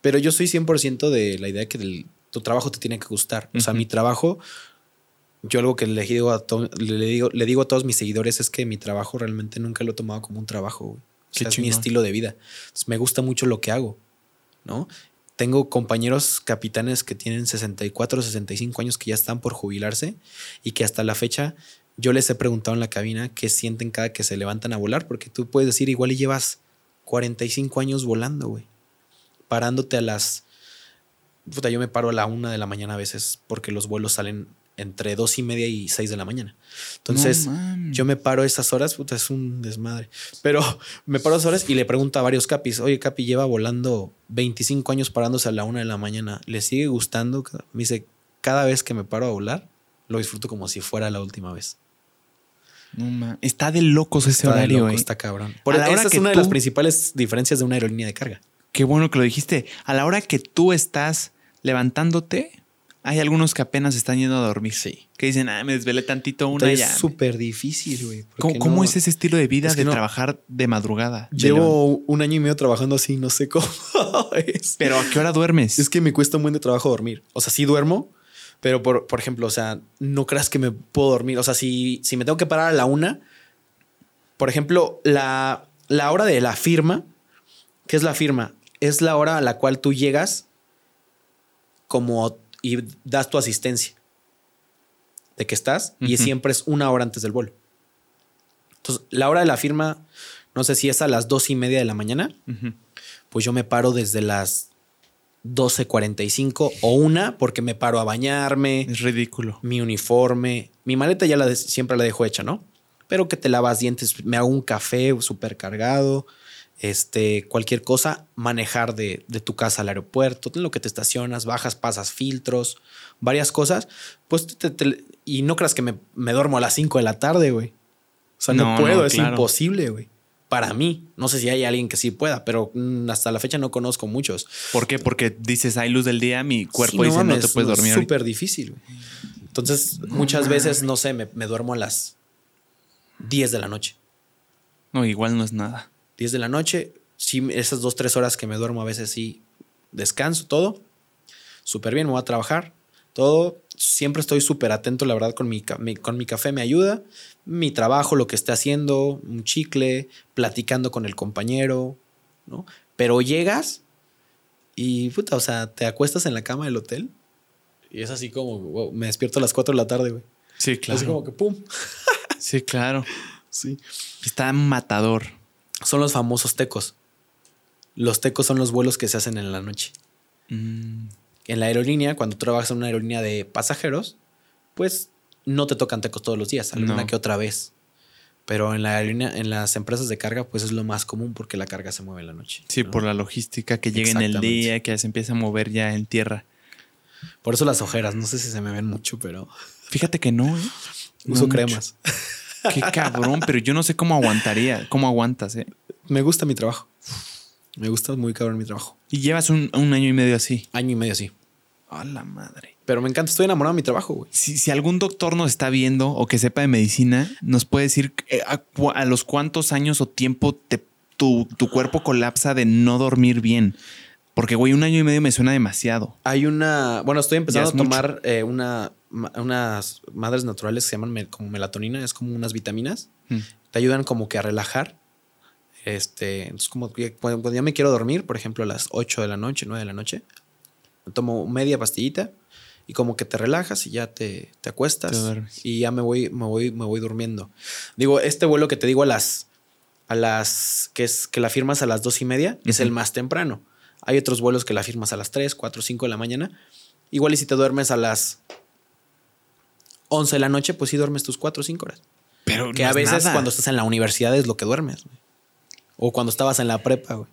Pero yo soy 100% de la idea que tu trabajo te tiene que gustar. O sea, Ujú. mi trabajo, yo algo que le digo, a to- le, digo, le digo a todos mis seguidores es que mi trabajo realmente nunca lo he tomado como un trabajo. güey. O sea, es mi estilo de vida. Entonces, me gusta mucho lo que hago, ¿no? Tengo compañeros capitanes que tienen 64, 65 años que ya están por jubilarse y que hasta la fecha yo les he preguntado en la cabina qué sienten cada que se levantan a volar, porque tú puedes decir igual y llevas 45 años volando, güey. Parándote a las... Puta, yo me paro a la una de la mañana a veces porque los vuelos salen entre dos y media y seis de la mañana. Entonces, No yo me paro esas horas, puta, es un desmadre. Pero me paro esas horas y le pregunto a varios capis, oye, capi, lleva volando 25 años parándose a la una de la mañana. ¿Le sigue gustando? Me dice, cada vez que me paro a volar, lo disfruto como si fuera la última vez. No. Está de locos ese Está de horario, loco, está cabrón. Por hora esa es que una de las principales diferencias de una aerolínea de carga. Qué bueno que lo dijiste. A la hora que tú estás levantándote, hay algunos que apenas están yendo a dormir. Sí. Que dicen, ah, me desvelé tantito una Entonces, ya. es súper difícil, güey. ¿Cómo, es ese estilo de vida es de no- trabajar de madrugada? de? Llevo un año y medio trabajando así, no sé cómo es. Pero ¿a qué hora duermes? Es que me cuesta un buen de trabajo dormir. O sea, sí duermo, pero por, por ejemplo, o sea, no creas que me puedo dormir. O sea, si, si me tengo que parar a la una, por ejemplo, la, la hora de la firma, ¿qué es la firma? Es la hora a la cual tú llegas como y das tu asistencia de que estás y siempre es una hora antes del vuelo. Entonces, la hora de la firma, no sé si es a las dos y media de la mañana pues yo me paro desde las 12.45 o una porque me paro a bañarme, Es ridículo. mi uniforme, mi maleta ya la de- siempre la dejo hecha, ¿no? Pero que te lavas dientes, me hago un café súper cargado, este, cualquier cosa, manejar de, de tu casa al aeropuerto, en lo que te estacionas, bajas, pasas filtros, varias cosas, pues te- te- y no creas que me, me duermo a las 5 de la tarde, güey. O sea, no, No, puedo, no, es imposible, güey. Para mí, no sé si hay alguien que sí pueda, pero mm, hasta la fecha no conozco muchos. ¿Por qué? Porque dices, hay luz del día, mi cuerpo Sí, dice, no te puedes dormir. Es ahorita". súper difícil. Entonces, muchas veces, no sé, me, me duermo a las 10 de la noche. No, igual no es nada. 10 de la noche, sí, esas dos, tres horas que me duermo a veces sí descanso, todo. Súper bien, me voy a trabajar, todo. Siempre estoy súper atento, la verdad, con mi, con mi café me ayuda. Mi trabajo, lo que esté haciendo, un chicle, platicando con el compañero, ¿no? Pero llegas y, puta, o sea, te acuestas en la cama del hotel y es así como, wow, me despierto a las 4 de la tarde, güey. Sí, claro. Así como que, pum. Sí, claro. Sí. Está matador. Son los famosos tecos. Los tecos son los vuelos que se hacen en la noche. Mm, En la aerolínea, cuando tú trabajas en una aerolínea de pasajeros, pues no te tocan tecos todos los días, alguna No. que otra vez. Pero en la aerolínea, en las empresas de carga, pues es lo más común porque la carga se mueve en la noche. sí, ¿no? por la logística que llegue en el día, que se empieza a mover ya en tierra. Por eso las ojeras, no sé si se me ven mucho, pero Fíjate que no, ¿eh? No uso mucho. cremas. Qué cabrón, pero yo no sé cómo aguantaría, cómo aguantas, ¿eh? Me gusta mi trabajo. Me gusta muy cabrón mi trabajo. Y llevas un, un año y medio así. Año y medio así. A la madre. Pero me encanta, estoy enamorado de mi trabajo, güey. Si, si algún doctor nos está viendo o que sepa de medicina, nos puede decir eh, a, los cuántos años o tiempo te, tu, tu cuerpo colapsa de no dormir bien. Porque, güey, un año y medio me suena demasiado. Hay una. Bueno, estoy empezando a tomar eh, una, unas madres naturales que se llaman como melatonina, es como unas vitaminas. Mm. Te ayudan como que a relajar. Este, entonces, como que cuando, cuando ya me quiero dormir, por ejemplo, a las 8 de la noche, 9 de la noche, tomo media pastillita y como que te relajas y ya te, te acuestas Te y ya me voy, me voy, me voy durmiendo. Digo, este vuelo que te digo a las, a las, que es que la firmas a las dos y media, es el más temprano. Hay otros vuelos que la firmas a las 3, 4, 5 de la mañana. Igual y si te duermes a las 11 de la noche, pues sí duermes tus 4 o 5 horas. Pero Que no a es veces nada. cuando estás en la universidad es lo que duermes. güey. O cuando estabas en la prepa, güey.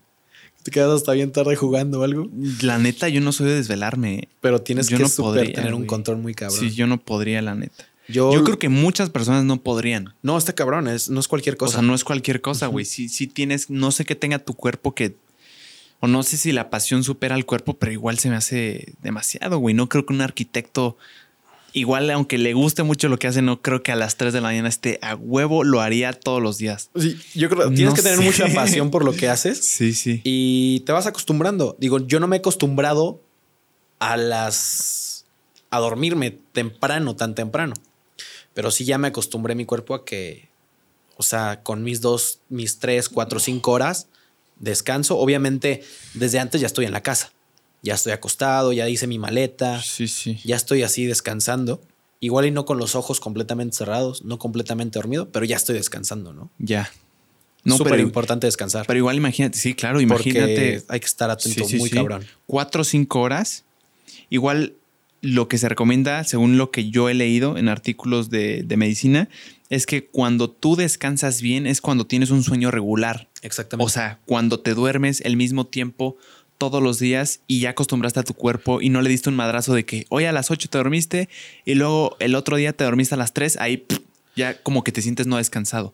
Te quedas hasta bien tarde jugando o algo. La neta, yo no soy de desvelarme. Pero tienes Yo que no podría, tener un control muy cabrón. Sí, yo no podría, la neta. yo, Yo creo que muchas personas no podrían. No, está cabrón. Es, no es cualquier O cosa. sea, no es cualquier cosa, güey. Si, si tienes, no sé qué tenga tu cuerpo que. O no sé si la pasión supera al cuerpo, pero igual se me hace demasiado, güey. No creo que un arquitecto, igual aunque le guste mucho lo que hace, no creo que a las 3 de la mañana esté a huevo, lo haría todos los días. Sí, yo creo que tienes No que tener sé. mucha pasión por lo que haces Sí, sí. y te vas acostumbrando. Digo, yo no me he acostumbrado a las. a dormirme temprano, tan temprano. Pero sí ya me acostumbré mi cuerpo a que. O sea, con mis dos, mis tres, cuatro, cinco horas descanso. Obviamente, desde antes ya estoy en la casa. Ya estoy acostado, ya hice mi maleta, Sí, sí. ya estoy así descansando. Igual y no con los ojos completamente cerrados, no completamente dormido, pero ya estoy descansando, ¿no? Ya. No, Súper importante descansar. pero igual imagínate, sí, claro, porque imagínate. hay que estar atento Sí, muy cabrón. Cuatro o cinco horas. Igual lo que se recomienda, según lo que yo he leído en artículos de, de medicina, es que cuando tú descansas bien es cuando tienes un sueño regular. Exactamente. O sea, cuando te duermes el mismo tiempo todos los días y ya acostumbraste a tu cuerpo y no le diste un madrazo de que hoy a las 8 te dormiste y luego el otro día te dormiste a las 3, ahí pff, ya como que te sientes no descansado.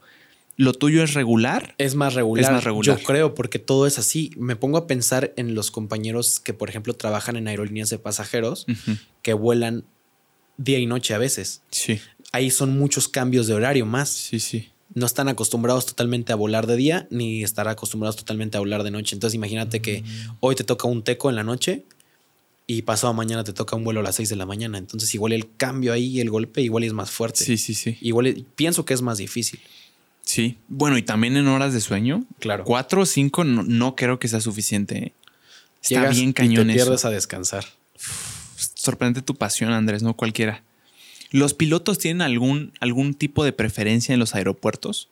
Lo tuyo es regular. es más regular. es más regular. Yo creo, porque todo es así. Me pongo a pensar en los compañeros que, por ejemplo, trabajan en aerolíneas de pasajeros que vuelan día y noche a veces. Sí, Ahí son muchos cambios de horario más. sí, sí. No están acostumbrados totalmente a volar de día ni estar acostumbrados totalmente a volar de noche. Entonces, imagínate que Mm. hoy te toca un teco en la noche y pasado mañana te toca un vuelo a las 6 de la mañana. Entonces, igual el cambio ahí, el golpe, igual es más fuerte. Sí, sí, sí. Igual pienso que es más difícil. Sí. Bueno, y también en horas de sueño. Claro. Cuatro o cinco no, no creo que sea suficiente. ¿eh? Está Llegas bien y cañón te eso. pierdes a descansar. Sorprende tu pasión, Andrés, no cualquiera. ¿Los pilotos tienen algún, algún tipo de preferencia en los aeropuertos?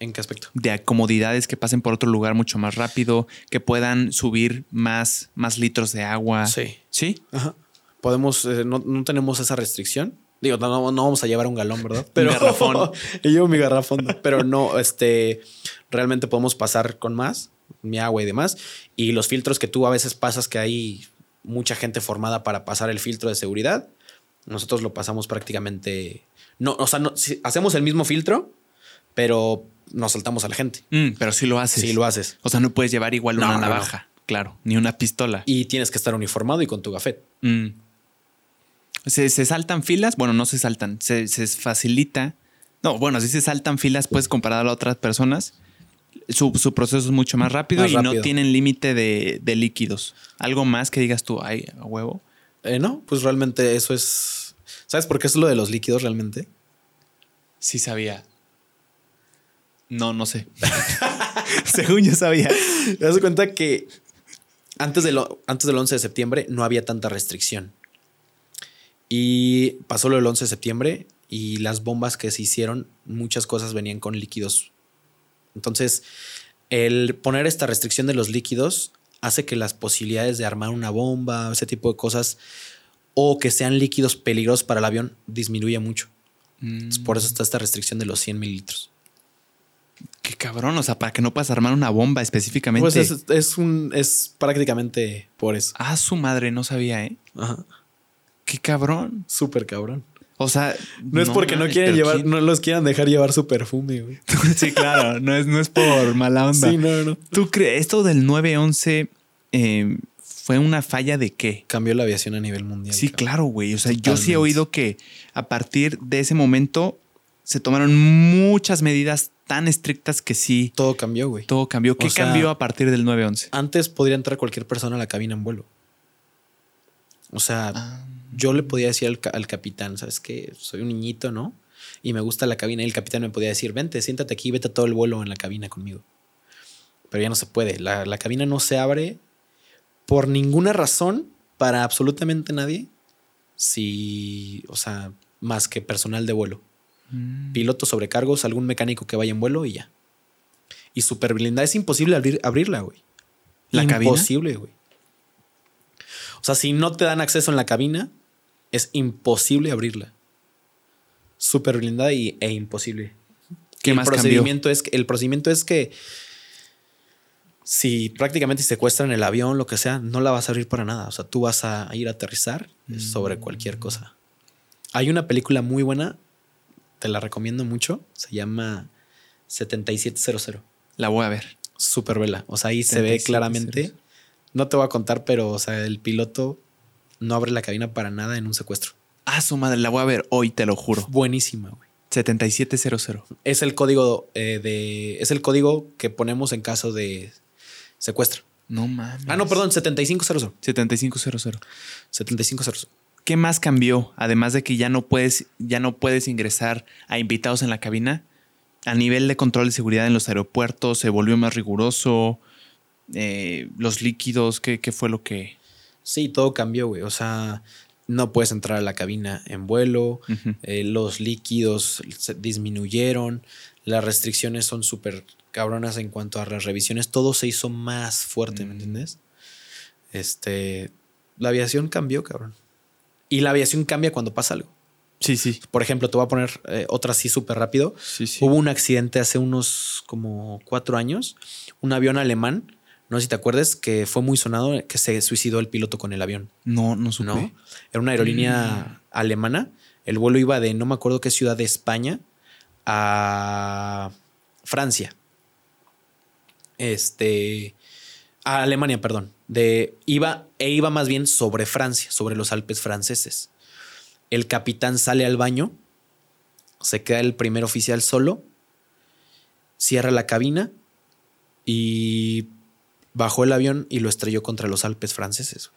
¿En qué aspecto? De comodidades que pasen por otro lugar mucho más rápido, que puedan subir más, más litros de agua. Sí. ¿Sí? Ajá. Podemos, eh, no, no tenemos esa restricción. Digo, no, no- vamos a llevar un galón, ¿verdad? garrafón. y llevo mi garrafón. Pero no, este, realmente podemos pasar con más, mi agua y demás. Y los filtros que tú a veces pasas, que hay mucha gente formada para pasar el filtro de seguridad, nosotros lo pasamos prácticamente. No, o sea, no, hacemos el mismo filtro, pero nos saltamos a la gente. Mm, pero sí lo haces. Sí, lo haces. O sea, no puedes llevar igual No, una no. navaja, claro, ni una pistola. Y tienes que estar uniformado y con tu gafet. Mm. ¿Se, se saltan filas? Bueno, no se saltan, se, se facilita. No, bueno, si se saltan filas, pues comparado a otras personas, su, su proceso es mucho más rápido Más y rápido. no tienen límite de, de líquidos. Algo más que digas tú, ay, a huevo. Eh, no, pues realmente eso es. ¿Sabes por qué es lo de los líquidos realmente? Sí sabía. No, no sé. Según yo sabía. Te das cuenta que antes, de lo- antes del 11 de septiembre no había tanta restricción. Y pasó lo del 11 de septiembre y las bombas que se hicieron, muchas cosas venían con líquidos. Entonces, el poner esta restricción de los líquidos hace que las posibilidades de armar una bomba, ese tipo de cosas, o que sean líquidos peligrosos para el avión, disminuye mucho. Entonces, por eso está esta restricción de los 100 mililitros. Qué cabrón, o sea, para que no puedas armar una bomba específicamente. Pues es, es un, es prácticamente por eso. Ah, su madre, no sabía, ¿eh? Ajá. Qué cabrón. Súper cabrón. O sea. No, es porque no quieren llevar, ¿quién- no los quieran dejar llevar su perfume, güey. sí, claro, no es, no es por mala onda. Sí, no, no. ¿Tú crees esto del 911 eh, fue una falla de qué? Cambió la aviación a nivel mundial. Sí, cabrón. claro, güey. O sea, yo sí he oído que a partir de ese momento se tomaron muchas medidas tan estrictas que sí, Todo cambió, güey. todo cambió. ¿Qué O sea- cambió a partir del 911? Antes podría entrar cualquier persona a la cabina en vuelo. O sea, Ah. Yo le podía decir al, al capitán, ¿sabes qué? Soy un niñito, ¿no? Y me gusta la cabina. Y el capitán me podía decir, vente, siéntate aquí, vete todo el vuelo en la cabina conmigo. Pero ya no se puede. La, la cabina no se abre por ninguna razón para absolutamente nadie. Si, o sea, más que personal de vuelo. Mm. Pilotos sobrecargos, algún mecánico que vaya en vuelo y ya. Y super blindada. Es imposible abrir, abrirla, güey. ¿La cabina? Imposible, güey. O sea, si no te dan acceso en la cabina, es imposible abrirla. Súper blindada y, e imposible. ¿Qué el más cambió? procedimiento es que, el procedimiento es que si prácticamente secuestran el avión, lo que sea, no la vas a abrir para nada. O sea, tú vas a ir a aterrizar sobre cualquier cosa. Hay una película muy buena, te la recomiendo mucho. Se llama 7700. La voy a ver. Súper vela. O sea, ahí se ve 7700. claramente. No te voy a contar, pero, o sea, el piloto no abre la cabina para nada en un secuestro. Ah, su madre, la voy a ver hoy, te lo juro. Buenísima, güey. 7700. Es el código eh, de. Es el código que ponemos en caso de secuestro. No mames. Ah, no, perdón, 7500. 7500. 7500. ¿Qué más cambió? Además de que ya no puedes, ya no puedes ingresar a invitados en la cabina. A nivel de control de seguridad en los aeropuertos, se volvió más riguroso. Eh, los líquidos, ¿qué, qué fue lo que. Sí, todo cambió, güey. O sea, no puedes entrar a la cabina en vuelo. Eh, los líquidos se disminuyeron. Las restricciones son súper cabronas en cuanto a las revisiones. Todo se hizo más fuerte, ¿me Mm. entiendes? Este. La aviación cambió, cabrón. Y la aviación cambia cuando pasa algo. Sí, sí. Por ejemplo, te voy a poner eh, otra así súper rápido. Sí, sí. Hubo un accidente hace unos como cuatro años. Un avión alemán, no sé si te acuerdas, que fue muy sonado, que se suicidó el piloto con el avión. No, no supe. ¿no? Era una aerolínea alemana. El vuelo iba de no me acuerdo qué ciudad de España a Francia. Este. A Alemania, perdón. De, iba, e iba más bien sobre Francia, sobre los Alpes franceses. El capitán sale al baño, se queda el primer oficial solo, cierra la cabina y bajó el avión y lo estrelló contra los Alpes franceses.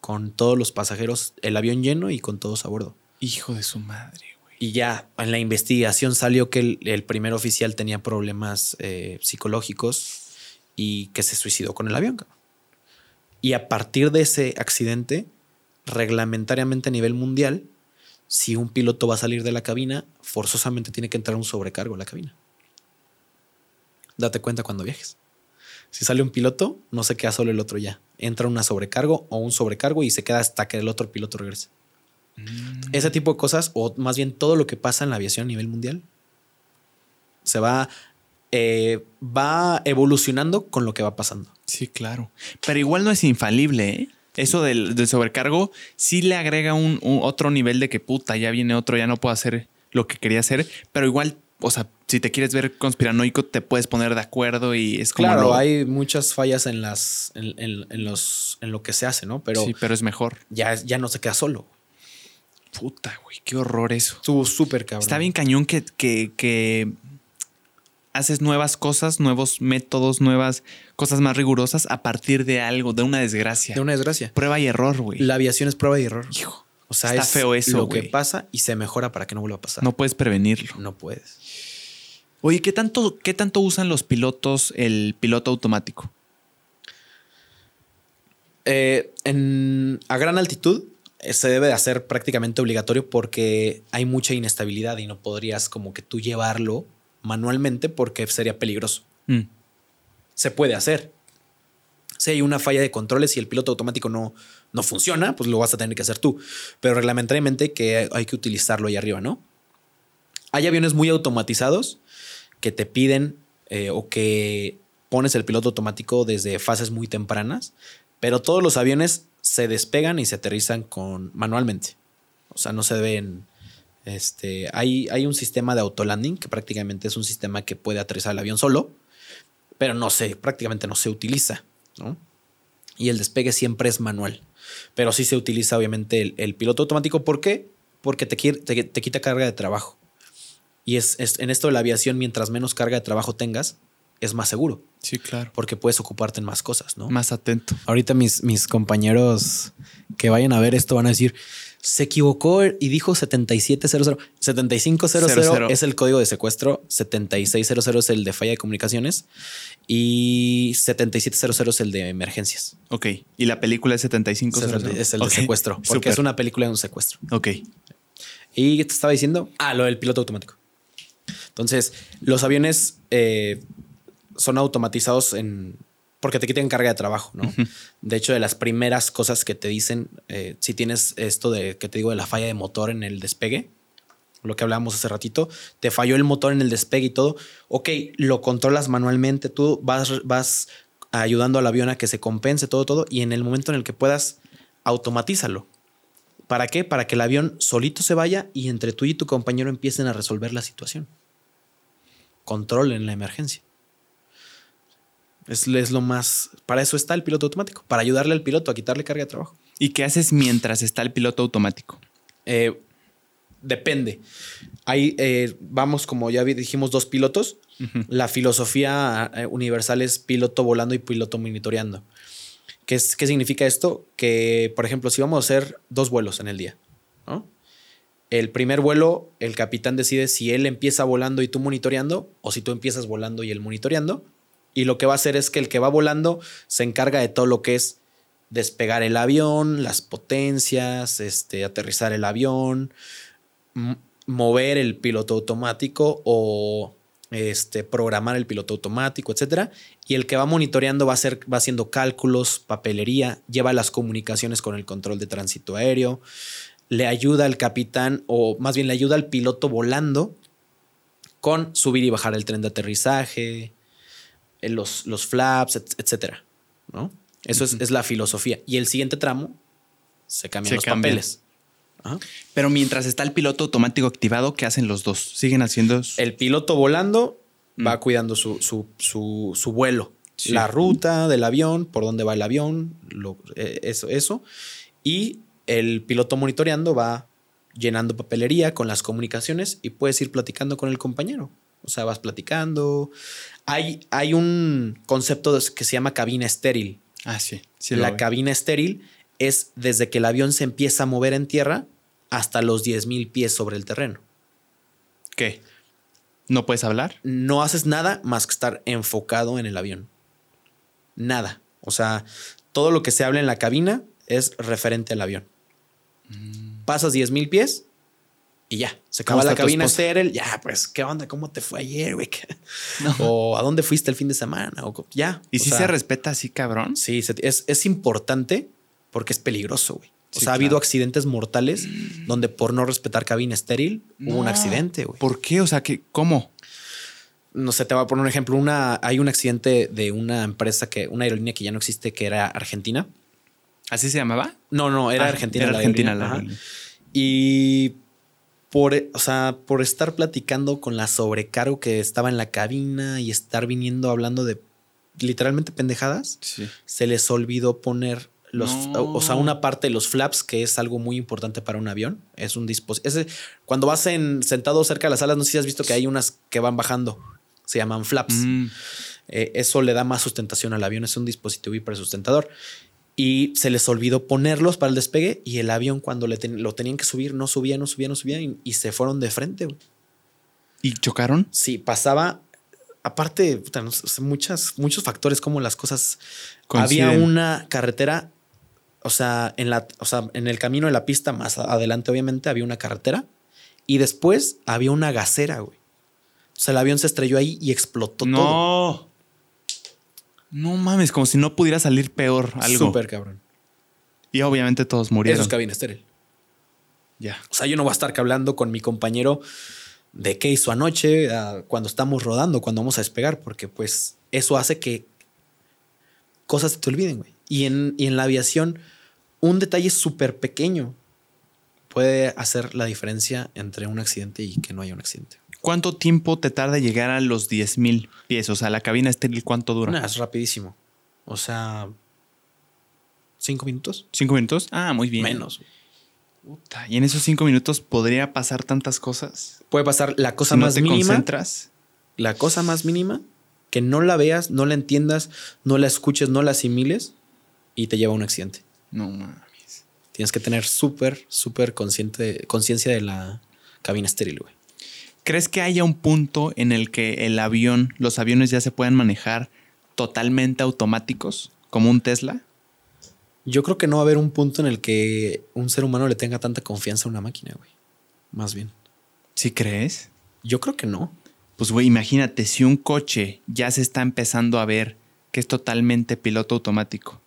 Con todos los pasajeros, el avión lleno y con todos a bordo. Hijo de su madre, güey. Y ya en la investigación salió que el, el primer oficial tenía problemas eh, psicológicos y que se suicidó con el avión. Y a partir de ese accidente, reglamentariamente a nivel mundial, si un piloto va a salir de la cabina, forzosamente tiene que entrar un sobrecargo a la cabina. Date cuenta cuando viajes. Si sale un piloto, no se queda solo el otro ya. Entra una sobrecargo o un sobrecargo y se queda hasta que el otro piloto regrese. Mm. Ese tipo de cosas, o más bien todo lo que pasa en la aviación a nivel mundial, se va, eh, va evolucionando con lo que va pasando. Sí, claro. Pero igual no es infalible, ¿eh? Eso del, del sobrecargo sí le agrega un, un otro nivel de que puta, ya viene otro, ya no puedo hacer lo que quería hacer. Pero igual, o sea, si te quieres ver conspiranoico, te puedes poner de acuerdo y es como. Claro, lo- hay muchas fallas en las en, en- en los en lo que se hace, ¿no? Pero sí, pero es mejor. ya, ya no se queda solo. Puta, güey, qué horror eso. Estuvo súper cabrón. Está bien cañón que, que, que haces nuevas cosas, nuevos métodos, nuevas cosas más rigurosas a partir de algo, de una desgracia. De una desgracia. Prueba y error, güey. La aviación es prueba y error. Hijo, O sea, está es feo eso, lo que pasa y se mejora para que no vuelva a pasar. no puedes prevenirlo. no puedes. Oye, ¿qué tanto, ¿qué tanto usan los pilotos el piloto automático? Eh, en, a gran altitud eh, se debe de hacer prácticamente obligatorio porque hay mucha inestabilidad y no podrías como que tú llevarlo manualmente porque sería peligroso. Mm. Se puede hacer. Si hay una falla de controles y el piloto automático no, no funciona, pues lo vas a tener que hacer tú. Pero reglamentariamente que hay que utilizarlo ahí arriba, ¿no? Hay aviones muy automatizados que te piden eh, o que pones el piloto automático desde fases muy tempranas, pero todos los aviones se despegan y se aterrizan con manualmente. O sea, no se deben. Este, hay, hay un sistema de autolanding que prácticamente es un sistema que puede aterrizar el avión solo, pero no se, prácticamente no se utiliza. ¿no? Y el despegue siempre es manual. Pero sí se utiliza, obviamente, el, piloto automático. ¿Por qué? Porque te, te, te quita carga de trabajo. Y es, en esto de la aviación, mientras menos carga de trabajo tengas, es más seguro. Sí, claro. Porque puedes ocuparte en más cosas, ¿no? Más atento. Ahorita mis, mis compañeros que vayan a ver esto van a decir, se equivocó y dijo 7700. 7500 es el código de secuestro, 7600 es el de falla de comunicaciones y 7700 es el de emergencias. Ok. ¿Y la película es 7500? Es el de secuestro, porque es una película de un secuestro. Ok. ¿Y qué te estaba diciendo? Ah, lo del piloto automático. Entonces, los aviones eh, son automatizados en porque te quitan carga de trabajo, ¿no? De hecho, de las primeras cosas que te dicen, eh, si tienes esto de que te digo de la falla de motor en el despegue, lo que hablábamos hace ratito, te falló el motor en el despegue y todo, ok, lo controlas manualmente, tú vas, vas ayudando al avión a que se compense todo, todo, y en el momento en el que puedas, automatízalo. ¿Para qué? Para que el avión solito se vaya y entre tú y tu compañero empiecen a resolver la situación. Controlen la emergencia. Es, lo más. Para eso está el piloto automático, para ayudarle al piloto a quitarle carga de trabajo. ¿Y qué haces mientras está el piloto automático? Eh, depende. Ahí eh, vamos, como ya dijimos, dos pilotos. La filosofía eh, universal es piloto volando y piloto monitoreando. ¿Qué, es, ¿Qué significa esto? Que, por ejemplo, si vamos a hacer dos vuelos en el día, El primer vuelo, el capitán decide si él empieza volando y tú monitoreando, o si tú empiezas volando y él monitoreando y lo que va a hacer es que el que va volando se encarga de todo lo que es despegar el avión, las potencias, este, aterrizar el avión, mover el piloto automático o este, programar el piloto automático, etc. Y el que va monitoreando va, a ser, va haciendo cálculos, papelería, lleva las comunicaciones con el control de tránsito aéreo, le ayuda al capitán o más bien le ayuda al piloto volando con subir y bajar el tren de aterrizaje, los, los flaps, etcétera. ¿no? Eso es, la filosofía. Y el siguiente tramo se cambian los papeles. Pero mientras está el piloto automático activado, ¿qué hacen los dos? ¿Siguen haciendo El piloto volando mm. va cuidando su, su, vuelo. La ruta del avión, por dónde va el avión, eh, eso, eso. Y el piloto monitoreando va llenando papelería con las comunicaciones y puedes ir platicando con el compañero. O sea, vas platicando. Hay, hay un concepto que se llama cabina estéril. Ah, sí. la cabina estéril es desde que el avión se empieza a mover en tierra hasta los 10.000 pies sobre el terreno. ¿Qué? ¿No puedes hablar? No haces nada más que estar enfocado en el avión. Nada. O sea, todo lo que se habla en la cabina es referente al avión. Mm. Pasas 10.000 pies, y ya, se acaba la cabina estéril. Ya, pues, ¿qué onda? ¿Cómo te fue ayer, güey? O ¿a dónde fuiste el fin de semana? O ya. ¿Y si se respeta así, cabrón? Sí, es, es importante porque es peligroso, güey. O sea, ha habido accidentes mortales donde por no respetar cabina estéril hubo un accidente, güey. ¿Por qué? O sea, que ¿cómo? No sé, te voy a poner un ejemplo. Una, hay un accidente de una empresa que, una aerolínea que ya no existe, que era Argentina. ¿Así se llamaba? No, no, era ah, Argentina. Era Argentina la Y por, o sea, por estar platicando con la sobrecargo que estaba en la cabina y estar viniendo hablando de literalmente pendejadas, se les olvidó poner los, o sea, una parte de los flaps, que es algo muy importante para un avión. Es un dispositivo. Cuando vas en, sentado cerca de las alas, no sé si has visto que hay unas que van bajando. Se llaman flaps. Mm. Eh, eso le da más sustentación al avión. Es un dispositivo hipersustentador y se les olvidó ponerlos para el despegue y el avión cuando le lo tenían que subir no subía, no subía, no subía y, se fueron de frente. ¿Y chocaron? Sí, pasaba. Aparte, muchas, muchos factores como las cosas. Había una carretera, o sea, en la, o sea, en el camino de la pista más adelante, obviamente, había una carretera y después había una gasera, güey. O sea, el avión se estrelló ahí y explotó todo. No. Mames, como si no pudiera salir peor algo. Súper cabrón. Y obviamente todos Eso murieron. es cabina estéril. Ya. O sea, yo no voy a estar hablando con mi compañero de qué hizo anoche, cuando estamos rodando, cuando vamos a despegar, porque pues eso hace que cosas se te olviden, güey. Y en, y en la aviación, un detalle súper pequeño puede hacer la diferencia entre un accidente y que no haya un accidente. ¿Cuánto tiempo te tarda llegar a los 10.000 pies? O sea, la cabina estéril, ¿cuánto dura? Nah, es rapidísimo. O sea, cinco minutos. ¿Cinco minutos? Ah, muy bien. Menos. Puta, Y en esos cinco minutos podría pasar tantas cosas. Puede pasar la cosa si no más te mínima. concentras. la cosa más mínima, que no la veas, no la entiendas, no la escuches, no la asimiles y te lleva a un accidente. No mames. Tienes que tener súper, súper consciente, conciencia de la cabina estéril, güey. ¿Crees que haya un punto en el que el avión, los aviones ya se puedan manejar totalmente automáticos, como un Tesla? Yo creo que no va a haber un punto en el que un ser humano le tenga tanta confianza a una máquina, güey. Más bien. ¿Sí crees? Yo creo que no. Pues, güey, imagínate, si un coche ya se está empezando a ver que es totalmente piloto automático,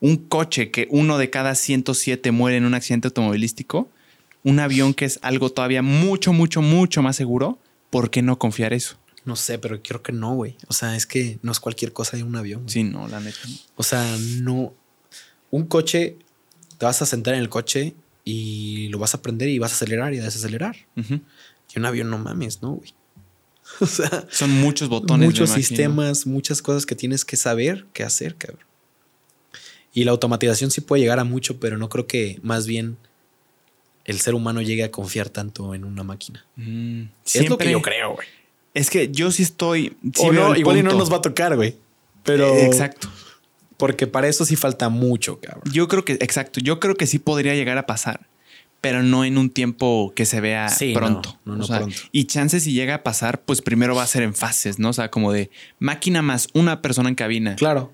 un coche que uno de cada 107 muere en un accidente automovilístico, un avión que es algo todavía mucho, mucho, mucho más seguro, ¿por qué no confiar eso? No sé, pero creo que no, güey. O sea, es que no es cualquier cosa de un avión. güey. Sí, no, la neta. O sea, no. Un coche, te vas a sentar en el coche y lo vas a prender y vas a acelerar y a desacelerar. Y un avión no mames, ¿no, güey? O sea, Son muchos botones. muchos sistemas, muchas cosas que tienes que saber qué hacer, cabrón. Y la automatización sí puede llegar a mucho, pero no creo que más bien el ser humano llegue a confiar tanto en una máquina. Mm, Es lo que siempre- yo creo, güey. Es que yo sí estoy. sí o no, igual y no nos va a tocar, güey. Pero. Eh, Exacto. Porque para eso sí falta mucho, cabrón. Yo creo que, exacto, yo creo que sí podría llegar a pasar, pero no en un tiempo que se vea Sí, pronto. no, no, no O sea, pronto. Y chances si llega a pasar, pues primero va a ser en fases, ¿no? O sea, como de máquina más una persona en cabina. Claro.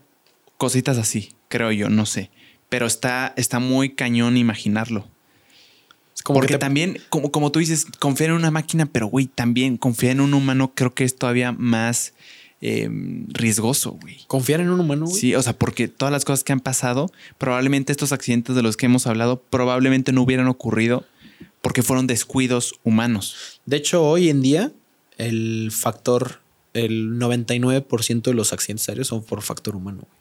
Cositas así, creo yo, no sé. Pero está, está muy cañón imaginarlo. Como Porque te- también, como, como tú dices, confiar en una máquina, pero güey, también confiar en un humano creo que es todavía más eh, riesgoso, güey. confiar en un humano, güey. Sí, o sea, porque todas las cosas que han pasado, probablemente estos accidentes de los que hemos hablado, probablemente no hubieran ocurrido porque fueron descuidos humanos. De hecho, hoy en día, el factor, el 99% de los accidentes aéreos son por factor humano. güey.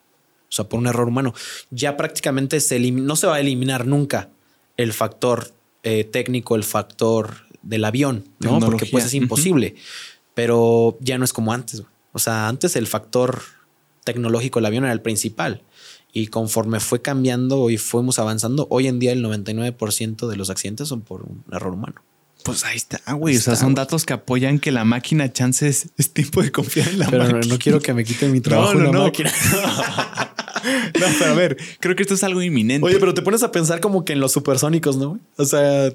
O sea, por un error humano. Ya prácticamente se elim- no se va a eliminar nunca el factor eh, técnico, el factor del avión, ¿no? Porque pues es imposible. Pero ya no es como antes. O sea, antes el factor tecnológico del avión era el principal. Y conforme fue cambiando y fuimos avanzando, hoy en día el 99% de los accidentes son por un error humano. Pues ahí está, güey. O sea, Está, son güey. datos que apoyan que la máquina chances es tiempo de confiar en la Pero no, máquina. no quiero que me quiten mi trabajo no, una no. máquina. No, pero a ver, creo que esto es algo inminente. Oye, pero te pones a pensar como que en los supersónicos, ¿no? O sea,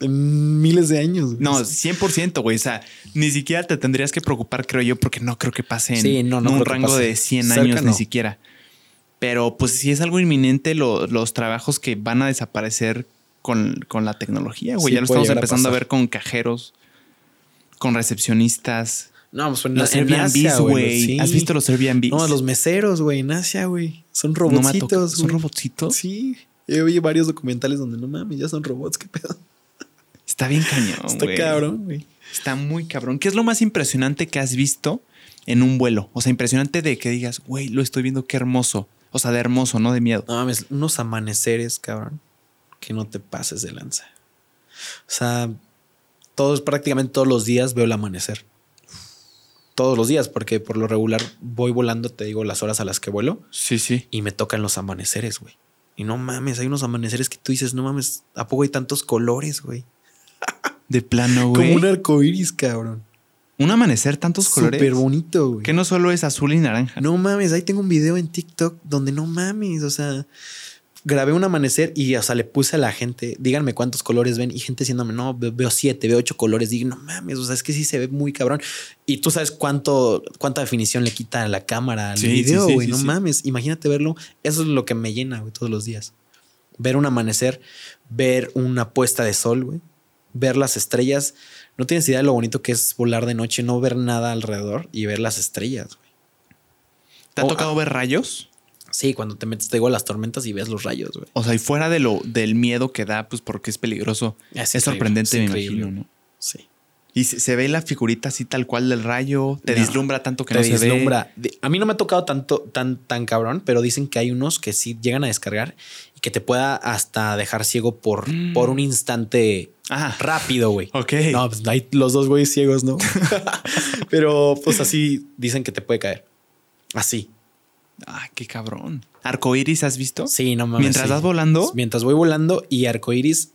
en miles de años. güey. No, 100%, güey. O sea, ni siquiera te tendrías que preocupar, creo yo, porque no creo que pase en Sí, no, no un rango de 100 Cerca años, ni siquiera. Pero pues si es algo inminente, lo- los trabajos que van a desaparecer con, con la tecnología, güey. Sí, ya lo estamos a empezando a, ver con cajeros, con recepcionistas. No, pues en, Los Airbnbs, güey. sí. ¿Has visto los Airbnbs? No, los meseros, güey, en Asia, güey. Son No robotcitos, ¿Son güey. robotcitos? Sí. Yo vi varios documentales donde no mames, ya son robots, qué pedo. Está bien cañón, Está cabrón, güey. Está muy cabrón. ¿Qué es lo más impresionante que has visto en un vuelo? O sea, impresionante de que digas, güey, lo estoy viendo, qué hermoso. O sea, de hermoso, no de miedo. No mames, unos amaneceres, cabrón, que no te pases de lanza. O sea, todos, prácticamente todos los días veo el amanecer. Todos los días, porque por lo regular voy volando, te digo, las horas a las que vuelo Sí, sí. y me tocan los amaneceres, güey. Y no mames, hay unos amaneceres que tú dices, no mames, ¿a poco hay tantos colores, güey? De plano, güey. Como un, un arco iris, cabrón. amanecer, tantos colores. Súper bonito, güey. Que no solo es azul y naranja. No mames, ahí tengo un video en TikTok donde no mames, o sea, grabé un amanecer y, o sea, le puse a la gente, díganme cuántos colores ven y gente diciéndome, no, ve- veo siete, veo ocho colores. Digo, no mames, o sea, es que sí se ve muy cabrón. Y tú sabes cuánto, cuánta definición le quita a la cámara al Sí, video, güey, sí, no mames, imagínate verlo. Eso es lo que me llena, güey, todos los días. Ver un amanecer, ver una puesta de sol, güey, ver las estrellas. No tienes idea de lo bonito que es volar de noche, no ver nada alrededor y ver las estrellas, güey. ¿Te ha Oh, tocado ver rayos? Sí, cuando te metes, te digo, a las tormentas y ves los rayos, güey. O sea, y fuera de lo del miedo que da, pues porque es peligroso. Es sorprendente, es me increíble. imagino, ¿no? Sí. Y se, se ve la figurita así tal cual del rayo, te No. vislumbra tanto que te no se ve. vislumbra. De- A mí no me ha tocado tanto, tan, tan cabrón, pero dicen que hay unos que sí llegan a descargar y que te pueda hasta dejar ciego por, Mm. por un instante Ah, rápido, güey. ok. No, pues hay los dos güeyes ciegos, ¿no? pero pues así dicen que te puede caer. Así. Ah, qué cabrón. ¿Arcoiris has visto? Sí, no mames. Mientras sí. vas volando. Mientras voy volando y arcoiris.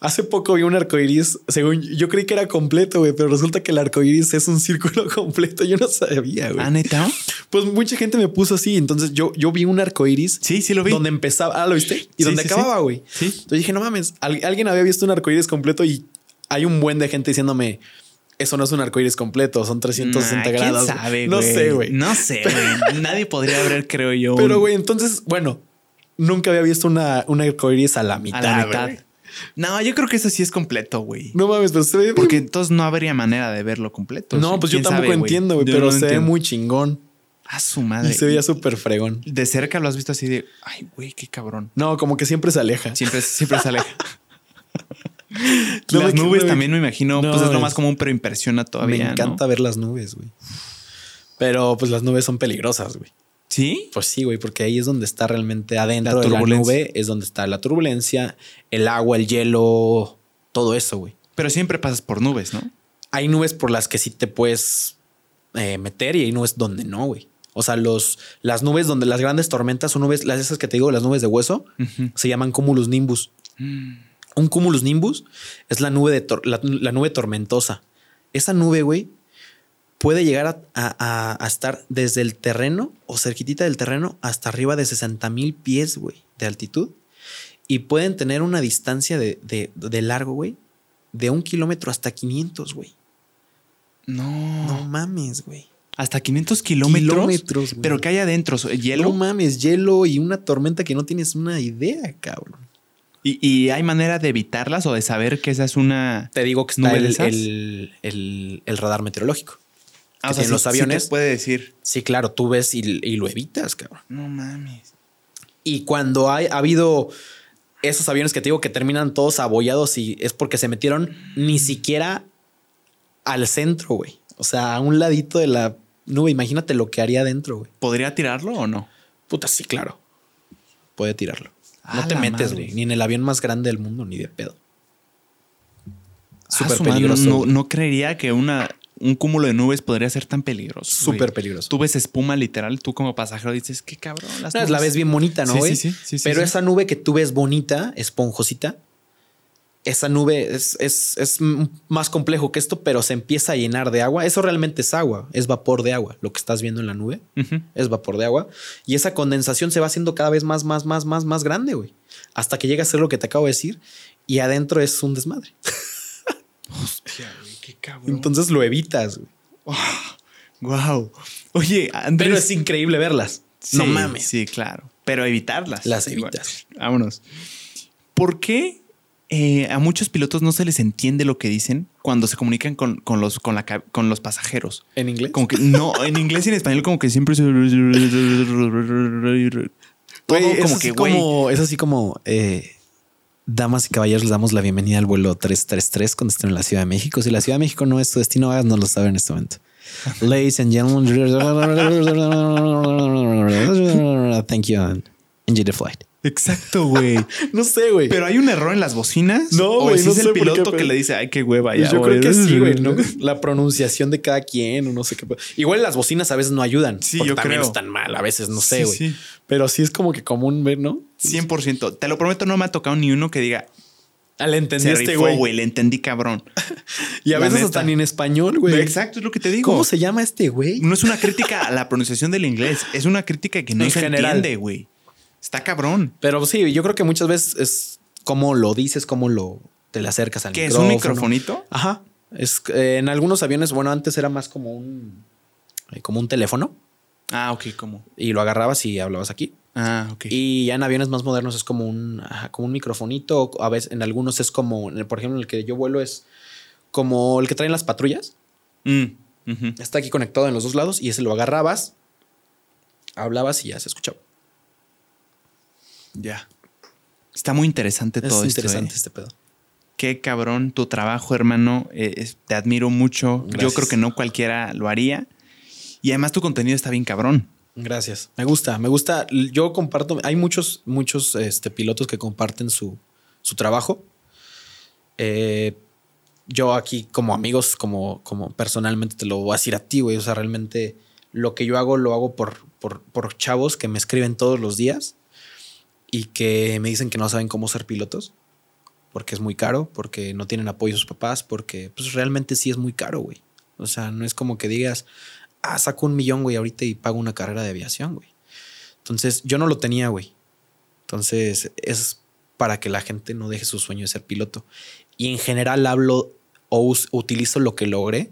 Hace poco vi un arcoiris, según yo creí que era completo, güey, pero resulta que el arcoiris es un círculo completo. Yo no sabía, güey. Ah, neta. Pues mucha gente me puso así. Entonces yo, yo vi un arcoiris Sí, sí lo vi. donde empezaba. Ah, lo viste? Y Sí, donde sí, acababa, güey. Sí. Entonces dije, no mames, al- alguien había visto un arcoiris completo y hay un buen de gente diciéndome, eso no es un arcoiris completo, son 360 Nah, grados. ¿Quién sabe, no sé, güey. No sé, güey. Nadie podría ver, creo yo. Pero, güey, entonces, bueno, nunca había visto una, un arcoiris a la mitad. a la mitad. No, yo creo que eso sí es completo, güey. No mames, pero se ve. Porque entonces no habría manera de verlo completo. no, pues yo ¿Quién tampoco sabe, entiendo, güey, pero no se ve muy chingón. A su madre. Y se veía súper fregón. De cerca lo has visto así de, ay, güey, qué cabrón. No, como que siempre se aleja. Siempre, siempre sale. No Las me- nubes me- también me imagino, No, pues es lo más común, pero impresiona todavía. Me ¿no? encanta ver las nubes, güey. Pero pues las nubes son peligrosas, güey. ¿Sí? Pues sí, güey, porque ahí es donde está realmente adentro La de la nube, es donde está la turbulencia, el agua, el hielo, todo eso, güey. Pero siempre pasas por nubes, ¿no? Hay nubes por las que sí te puedes eh, meter y hay nubes donde no, güey. O sea, los, las nubes donde las grandes tormentas son nubes, las esas que te digo, las nubes de hueso, se llaman cumulus nimbus. Mm. Un cumulus nimbus es la nube, de la, la nube tormentosa. Esa nube, güey, puede llegar a, a- a- a estar desde el terreno o cerquitita del terreno hasta arriba de 60 mil pies, güey, de altitud. Y pueden tener una distancia de, de- de largo, güey, de un kilómetro hasta 500, güey. No. No mames, güey. Hasta 500 kilómetros. Kilómetros, güey. Pero que hay adentro, ¿So- hielo. No mames, hielo y una tormenta que no tienes una idea, cabrón. ¿Y, y hay manera de evitarlas o de saber que esa es una. Te digo que está ¿Nube de el, esas? el- el- el radar meteorológico. Ah, sí- los sí aviones. te puede decir. Sí, claro, tú ves y, y lo evitas, cabrón. No mames. Y cuando hay, ha habido esos aviones que te digo que terminan todos abollados y es porque se metieron ni siquiera al centro, güey. O sea, a un ladito de la nube. Imagínate lo que haría adentro, güey. ¿Podría tirarlo o no? Puta, sí, claro. Puede tirarlo. No te metes, güey. Ni en el avión más grande del mundo, ni de pedo. Ah, Súper peligroso. No, creería que una, un cúmulo de nubes podría ser tan peligroso. Súper peligroso. Tú ves espuma literal, tú como pasajero dices, qué cabrón. Las No, es la nubes". ves bien bonita, ¿no, Sí, sí, sí, Pero esa nube que tú ves bonita, esponjosita, esa nube es, es, es más complejo que esto, pero se empieza a llenar de agua. Eso realmente es agua, es vapor de agua. Lo que estás viendo en la nube es vapor de agua. Y esa condensación se va haciendo cada vez más, más, más, más, más grande, güey. Hasta que llega a ser lo que te acabo de decir. Y adentro es un desmadre. Hostia, güey, qué cabrón. Entonces lo evitas, güey. wow. Oye, Andrés. Pero es increíble verlas. no mames. Sí, claro. Pero evitarlas. Las Igual. evitas. Vámonos. ¿Por qué eh, a muchos pilotos no se les entiende lo que dicen cuando se comunican con, con los, con, la, con los pasajeros? ¿En inglés? Como que no, en inglés y en español, como que siempre se. Todo es como así que, güey. como, es así como, eh, damas y caballeros, les damos la bienvenida al vuelo 333 cuando estén en la Ciudad de México. Si la Ciudad de México no es tu destino, no lo saben en este momento. Ladies and gentlemen, thank you and enjoy the flight. Exacto, güey. No sé, güey. Pero hay un error en las bocinas. No, güey, si no es el qué, piloto pero- que le dice, ay, qué hueva ya. Pues yo güey". creo que sí, güey, ¿no? La pronunciación de cada quien o no sé qué. Igual las bocinas a veces no ayudan. Sí, porque yo también creo. están mal, a veces no Sí, sé, güey. sí. Pero sí es como que común ver, ¿no? 100%. Te lo prometo, no me ha tocado ni uno que diga, Ah, le entendí este güey. le entendí cabrón. Y a La veces neta. hasta ni en español, güey. Exacto, es lo que te digo. ¿Cómo se llama este güey? No es una crítica a la pronunciación del inglés, es una crítica que no En se general. entiende, güey. Está cabrón. Pero sí, yo creo que muchas veces es cómo lo dices, cómo lo te le acercas al ¿Qué es un microfonito? Ajá. Es eh, en algunos aviones, bueno, antes era más como un eh, como un teléfono Ah, ok, ¿cómo? y lo agarrabas y hablabas aquí. Ah, ok. Y ya en aviones más modernos es como un ajá, como un microfonito, a veces en algunos es como, por ejemplo, en el que yo vuelo es como el que traen las patrullas. Mm. Está aquí conectado en los dos lados y ese lo agarrabas Hablabas y ya se escuchaba. Ya. Está muy interesante Es todo interesante esto. ¿eh? este pedo. Qué cabrón tu trabajo, hermano. Eh, es- te admiro mucho. Yo creo que no cualquiera lo haría. Y además tu contenido está bien cabrón. Gracias. Me gusta, me gusta. Yo comparto, hay muchos, muchos este, pilotos que comparten su, su trabajo. Eh, yo aquí como amigos, como, como personalmente te lo voy a decir a ti, güey. O sea, realmente lo que yo hago lo hago por, por, por chavos que me escriben todos los días y que me dicen que no saben cómo ser pilotos porque es muy caro, porque no tienen apoyo de sus papás, porque pues realmente sí es muy caro, güey. O sea, no es como que digas, ah, saco un millón, güey, ahorita y pago una carrera de aviación, güey. Entonces, yo no lo tenía, güey. Entonces, es para que la gente no deje su sueño de ser piloto. Y en general hablo o utilizo lo que logré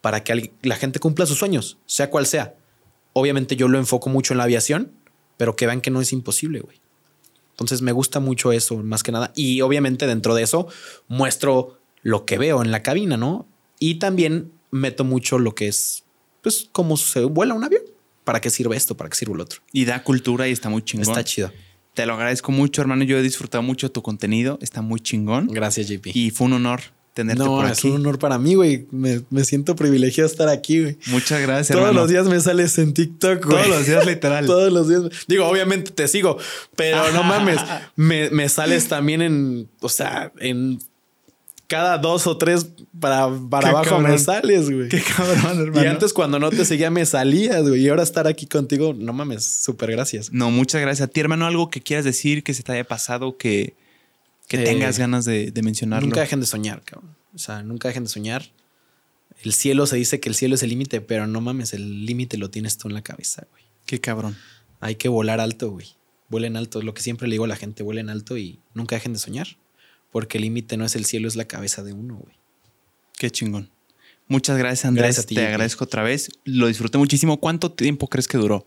para que la gente cumpla sus sueños, sea cual sea. Obviamente yo lo enfoco mucho en la aviación, pero que vean que no es imposible, güey. Entonces me gusta mucho eso, más que nada. Y obviamente dentro de eso muestro lo que veo en la cabina, ¿no? Y también meto mucho lo que es, pues, cómo se vuela un avión. ¿Para qué sirve esto? ¿Para qué sirve el otro? Y da cultura y está muy chingón. Está chido. Te lo agradezco mucho, hermano. Yo he disfrutado mucho tu contenido. Está muy chingón. Gracias, JP. Y fue un honor tenerte no, por es aquí. un honor para mí, güey. Me, me siento privilegiado estar aquí, güey. Muchas gracias, Todos hermano. los días me sales en TikTok, güey. Todos los días, literal. Todos los días. Digo, obviamente te sigo, pero no mames. Me, me sales también en, o sea, en cada dos o tres para, para Qué abajo me sales, güey. Qué cabrón, hermano. Y antes cuando no te seguía me salías, güey. Y ahora estar aquí contigo, no mames, súper gracias. No, muchas gracias a ti, hermano. Algo que quieras decir, que se te haya pasado, que, que Eh, tengas ganas de, de mencionarlo. Nunca dejen de soñar, cabrón. O sea, nunca dejen de soñar. El cielo se dice que el cielo es el límite, pero no mames, el límite lo tienes tú en la cabeza, güey. Qué cabrón. Hay que volar alto, güey. Vuelen alto. Lo que siempre le digo a la gente, vuelen alto y nunca dejen de soñar. Porque el límite no es el cielo, es la cabeza de uno, güey. Qué chingón. Muchas gracias, Andrés. Gracias a ti, te agradezco otra vez. Lo disfruté muchísimo. ¿Cuánto tiempo crees que duró?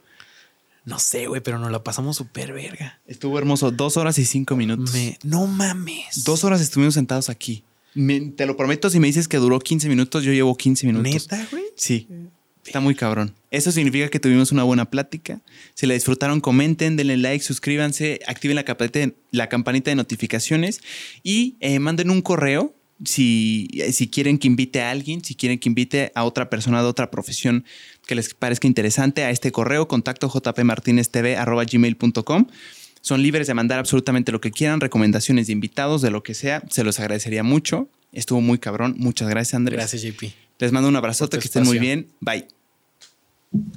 No sé, güey, pero nos la pasamos súper verga. Estuvo hermoso. Dos horas y cinco minutos. Me- no mames. Dos horas estuvimos sentados aquí. Me- te lo prometo, si me dices que duró 15 minutos, yo llevo 15 minutos. ¿Neta, güey? Sí. Está muy cabrón. Eso significa que tuvimos una buena plática. Si la disfrutaron, comenten, denle like, suscríbanse, activen la campanita de, la campanita de notificaciones y eh, manden un correo si, si quieren que invite a alguien, si quieren que invite a otra persona de otra profesión que les parezca interesante a este correo, contacto jpmartineztv.gmail.com. Son libres de mandar absolutamente lo que quieran, recomendaciones de invitados, de lo que sea. Se los agradecería mucho. Estuvo muy cabrón. Muchas gracias, Andrés. Gracias, JP. Les mando un abrazote, que estén muy bien. Bye.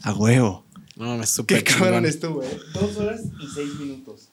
A huevo. No, me súper Qué cabrón estuvo, eh. Dos horas y seis minutos.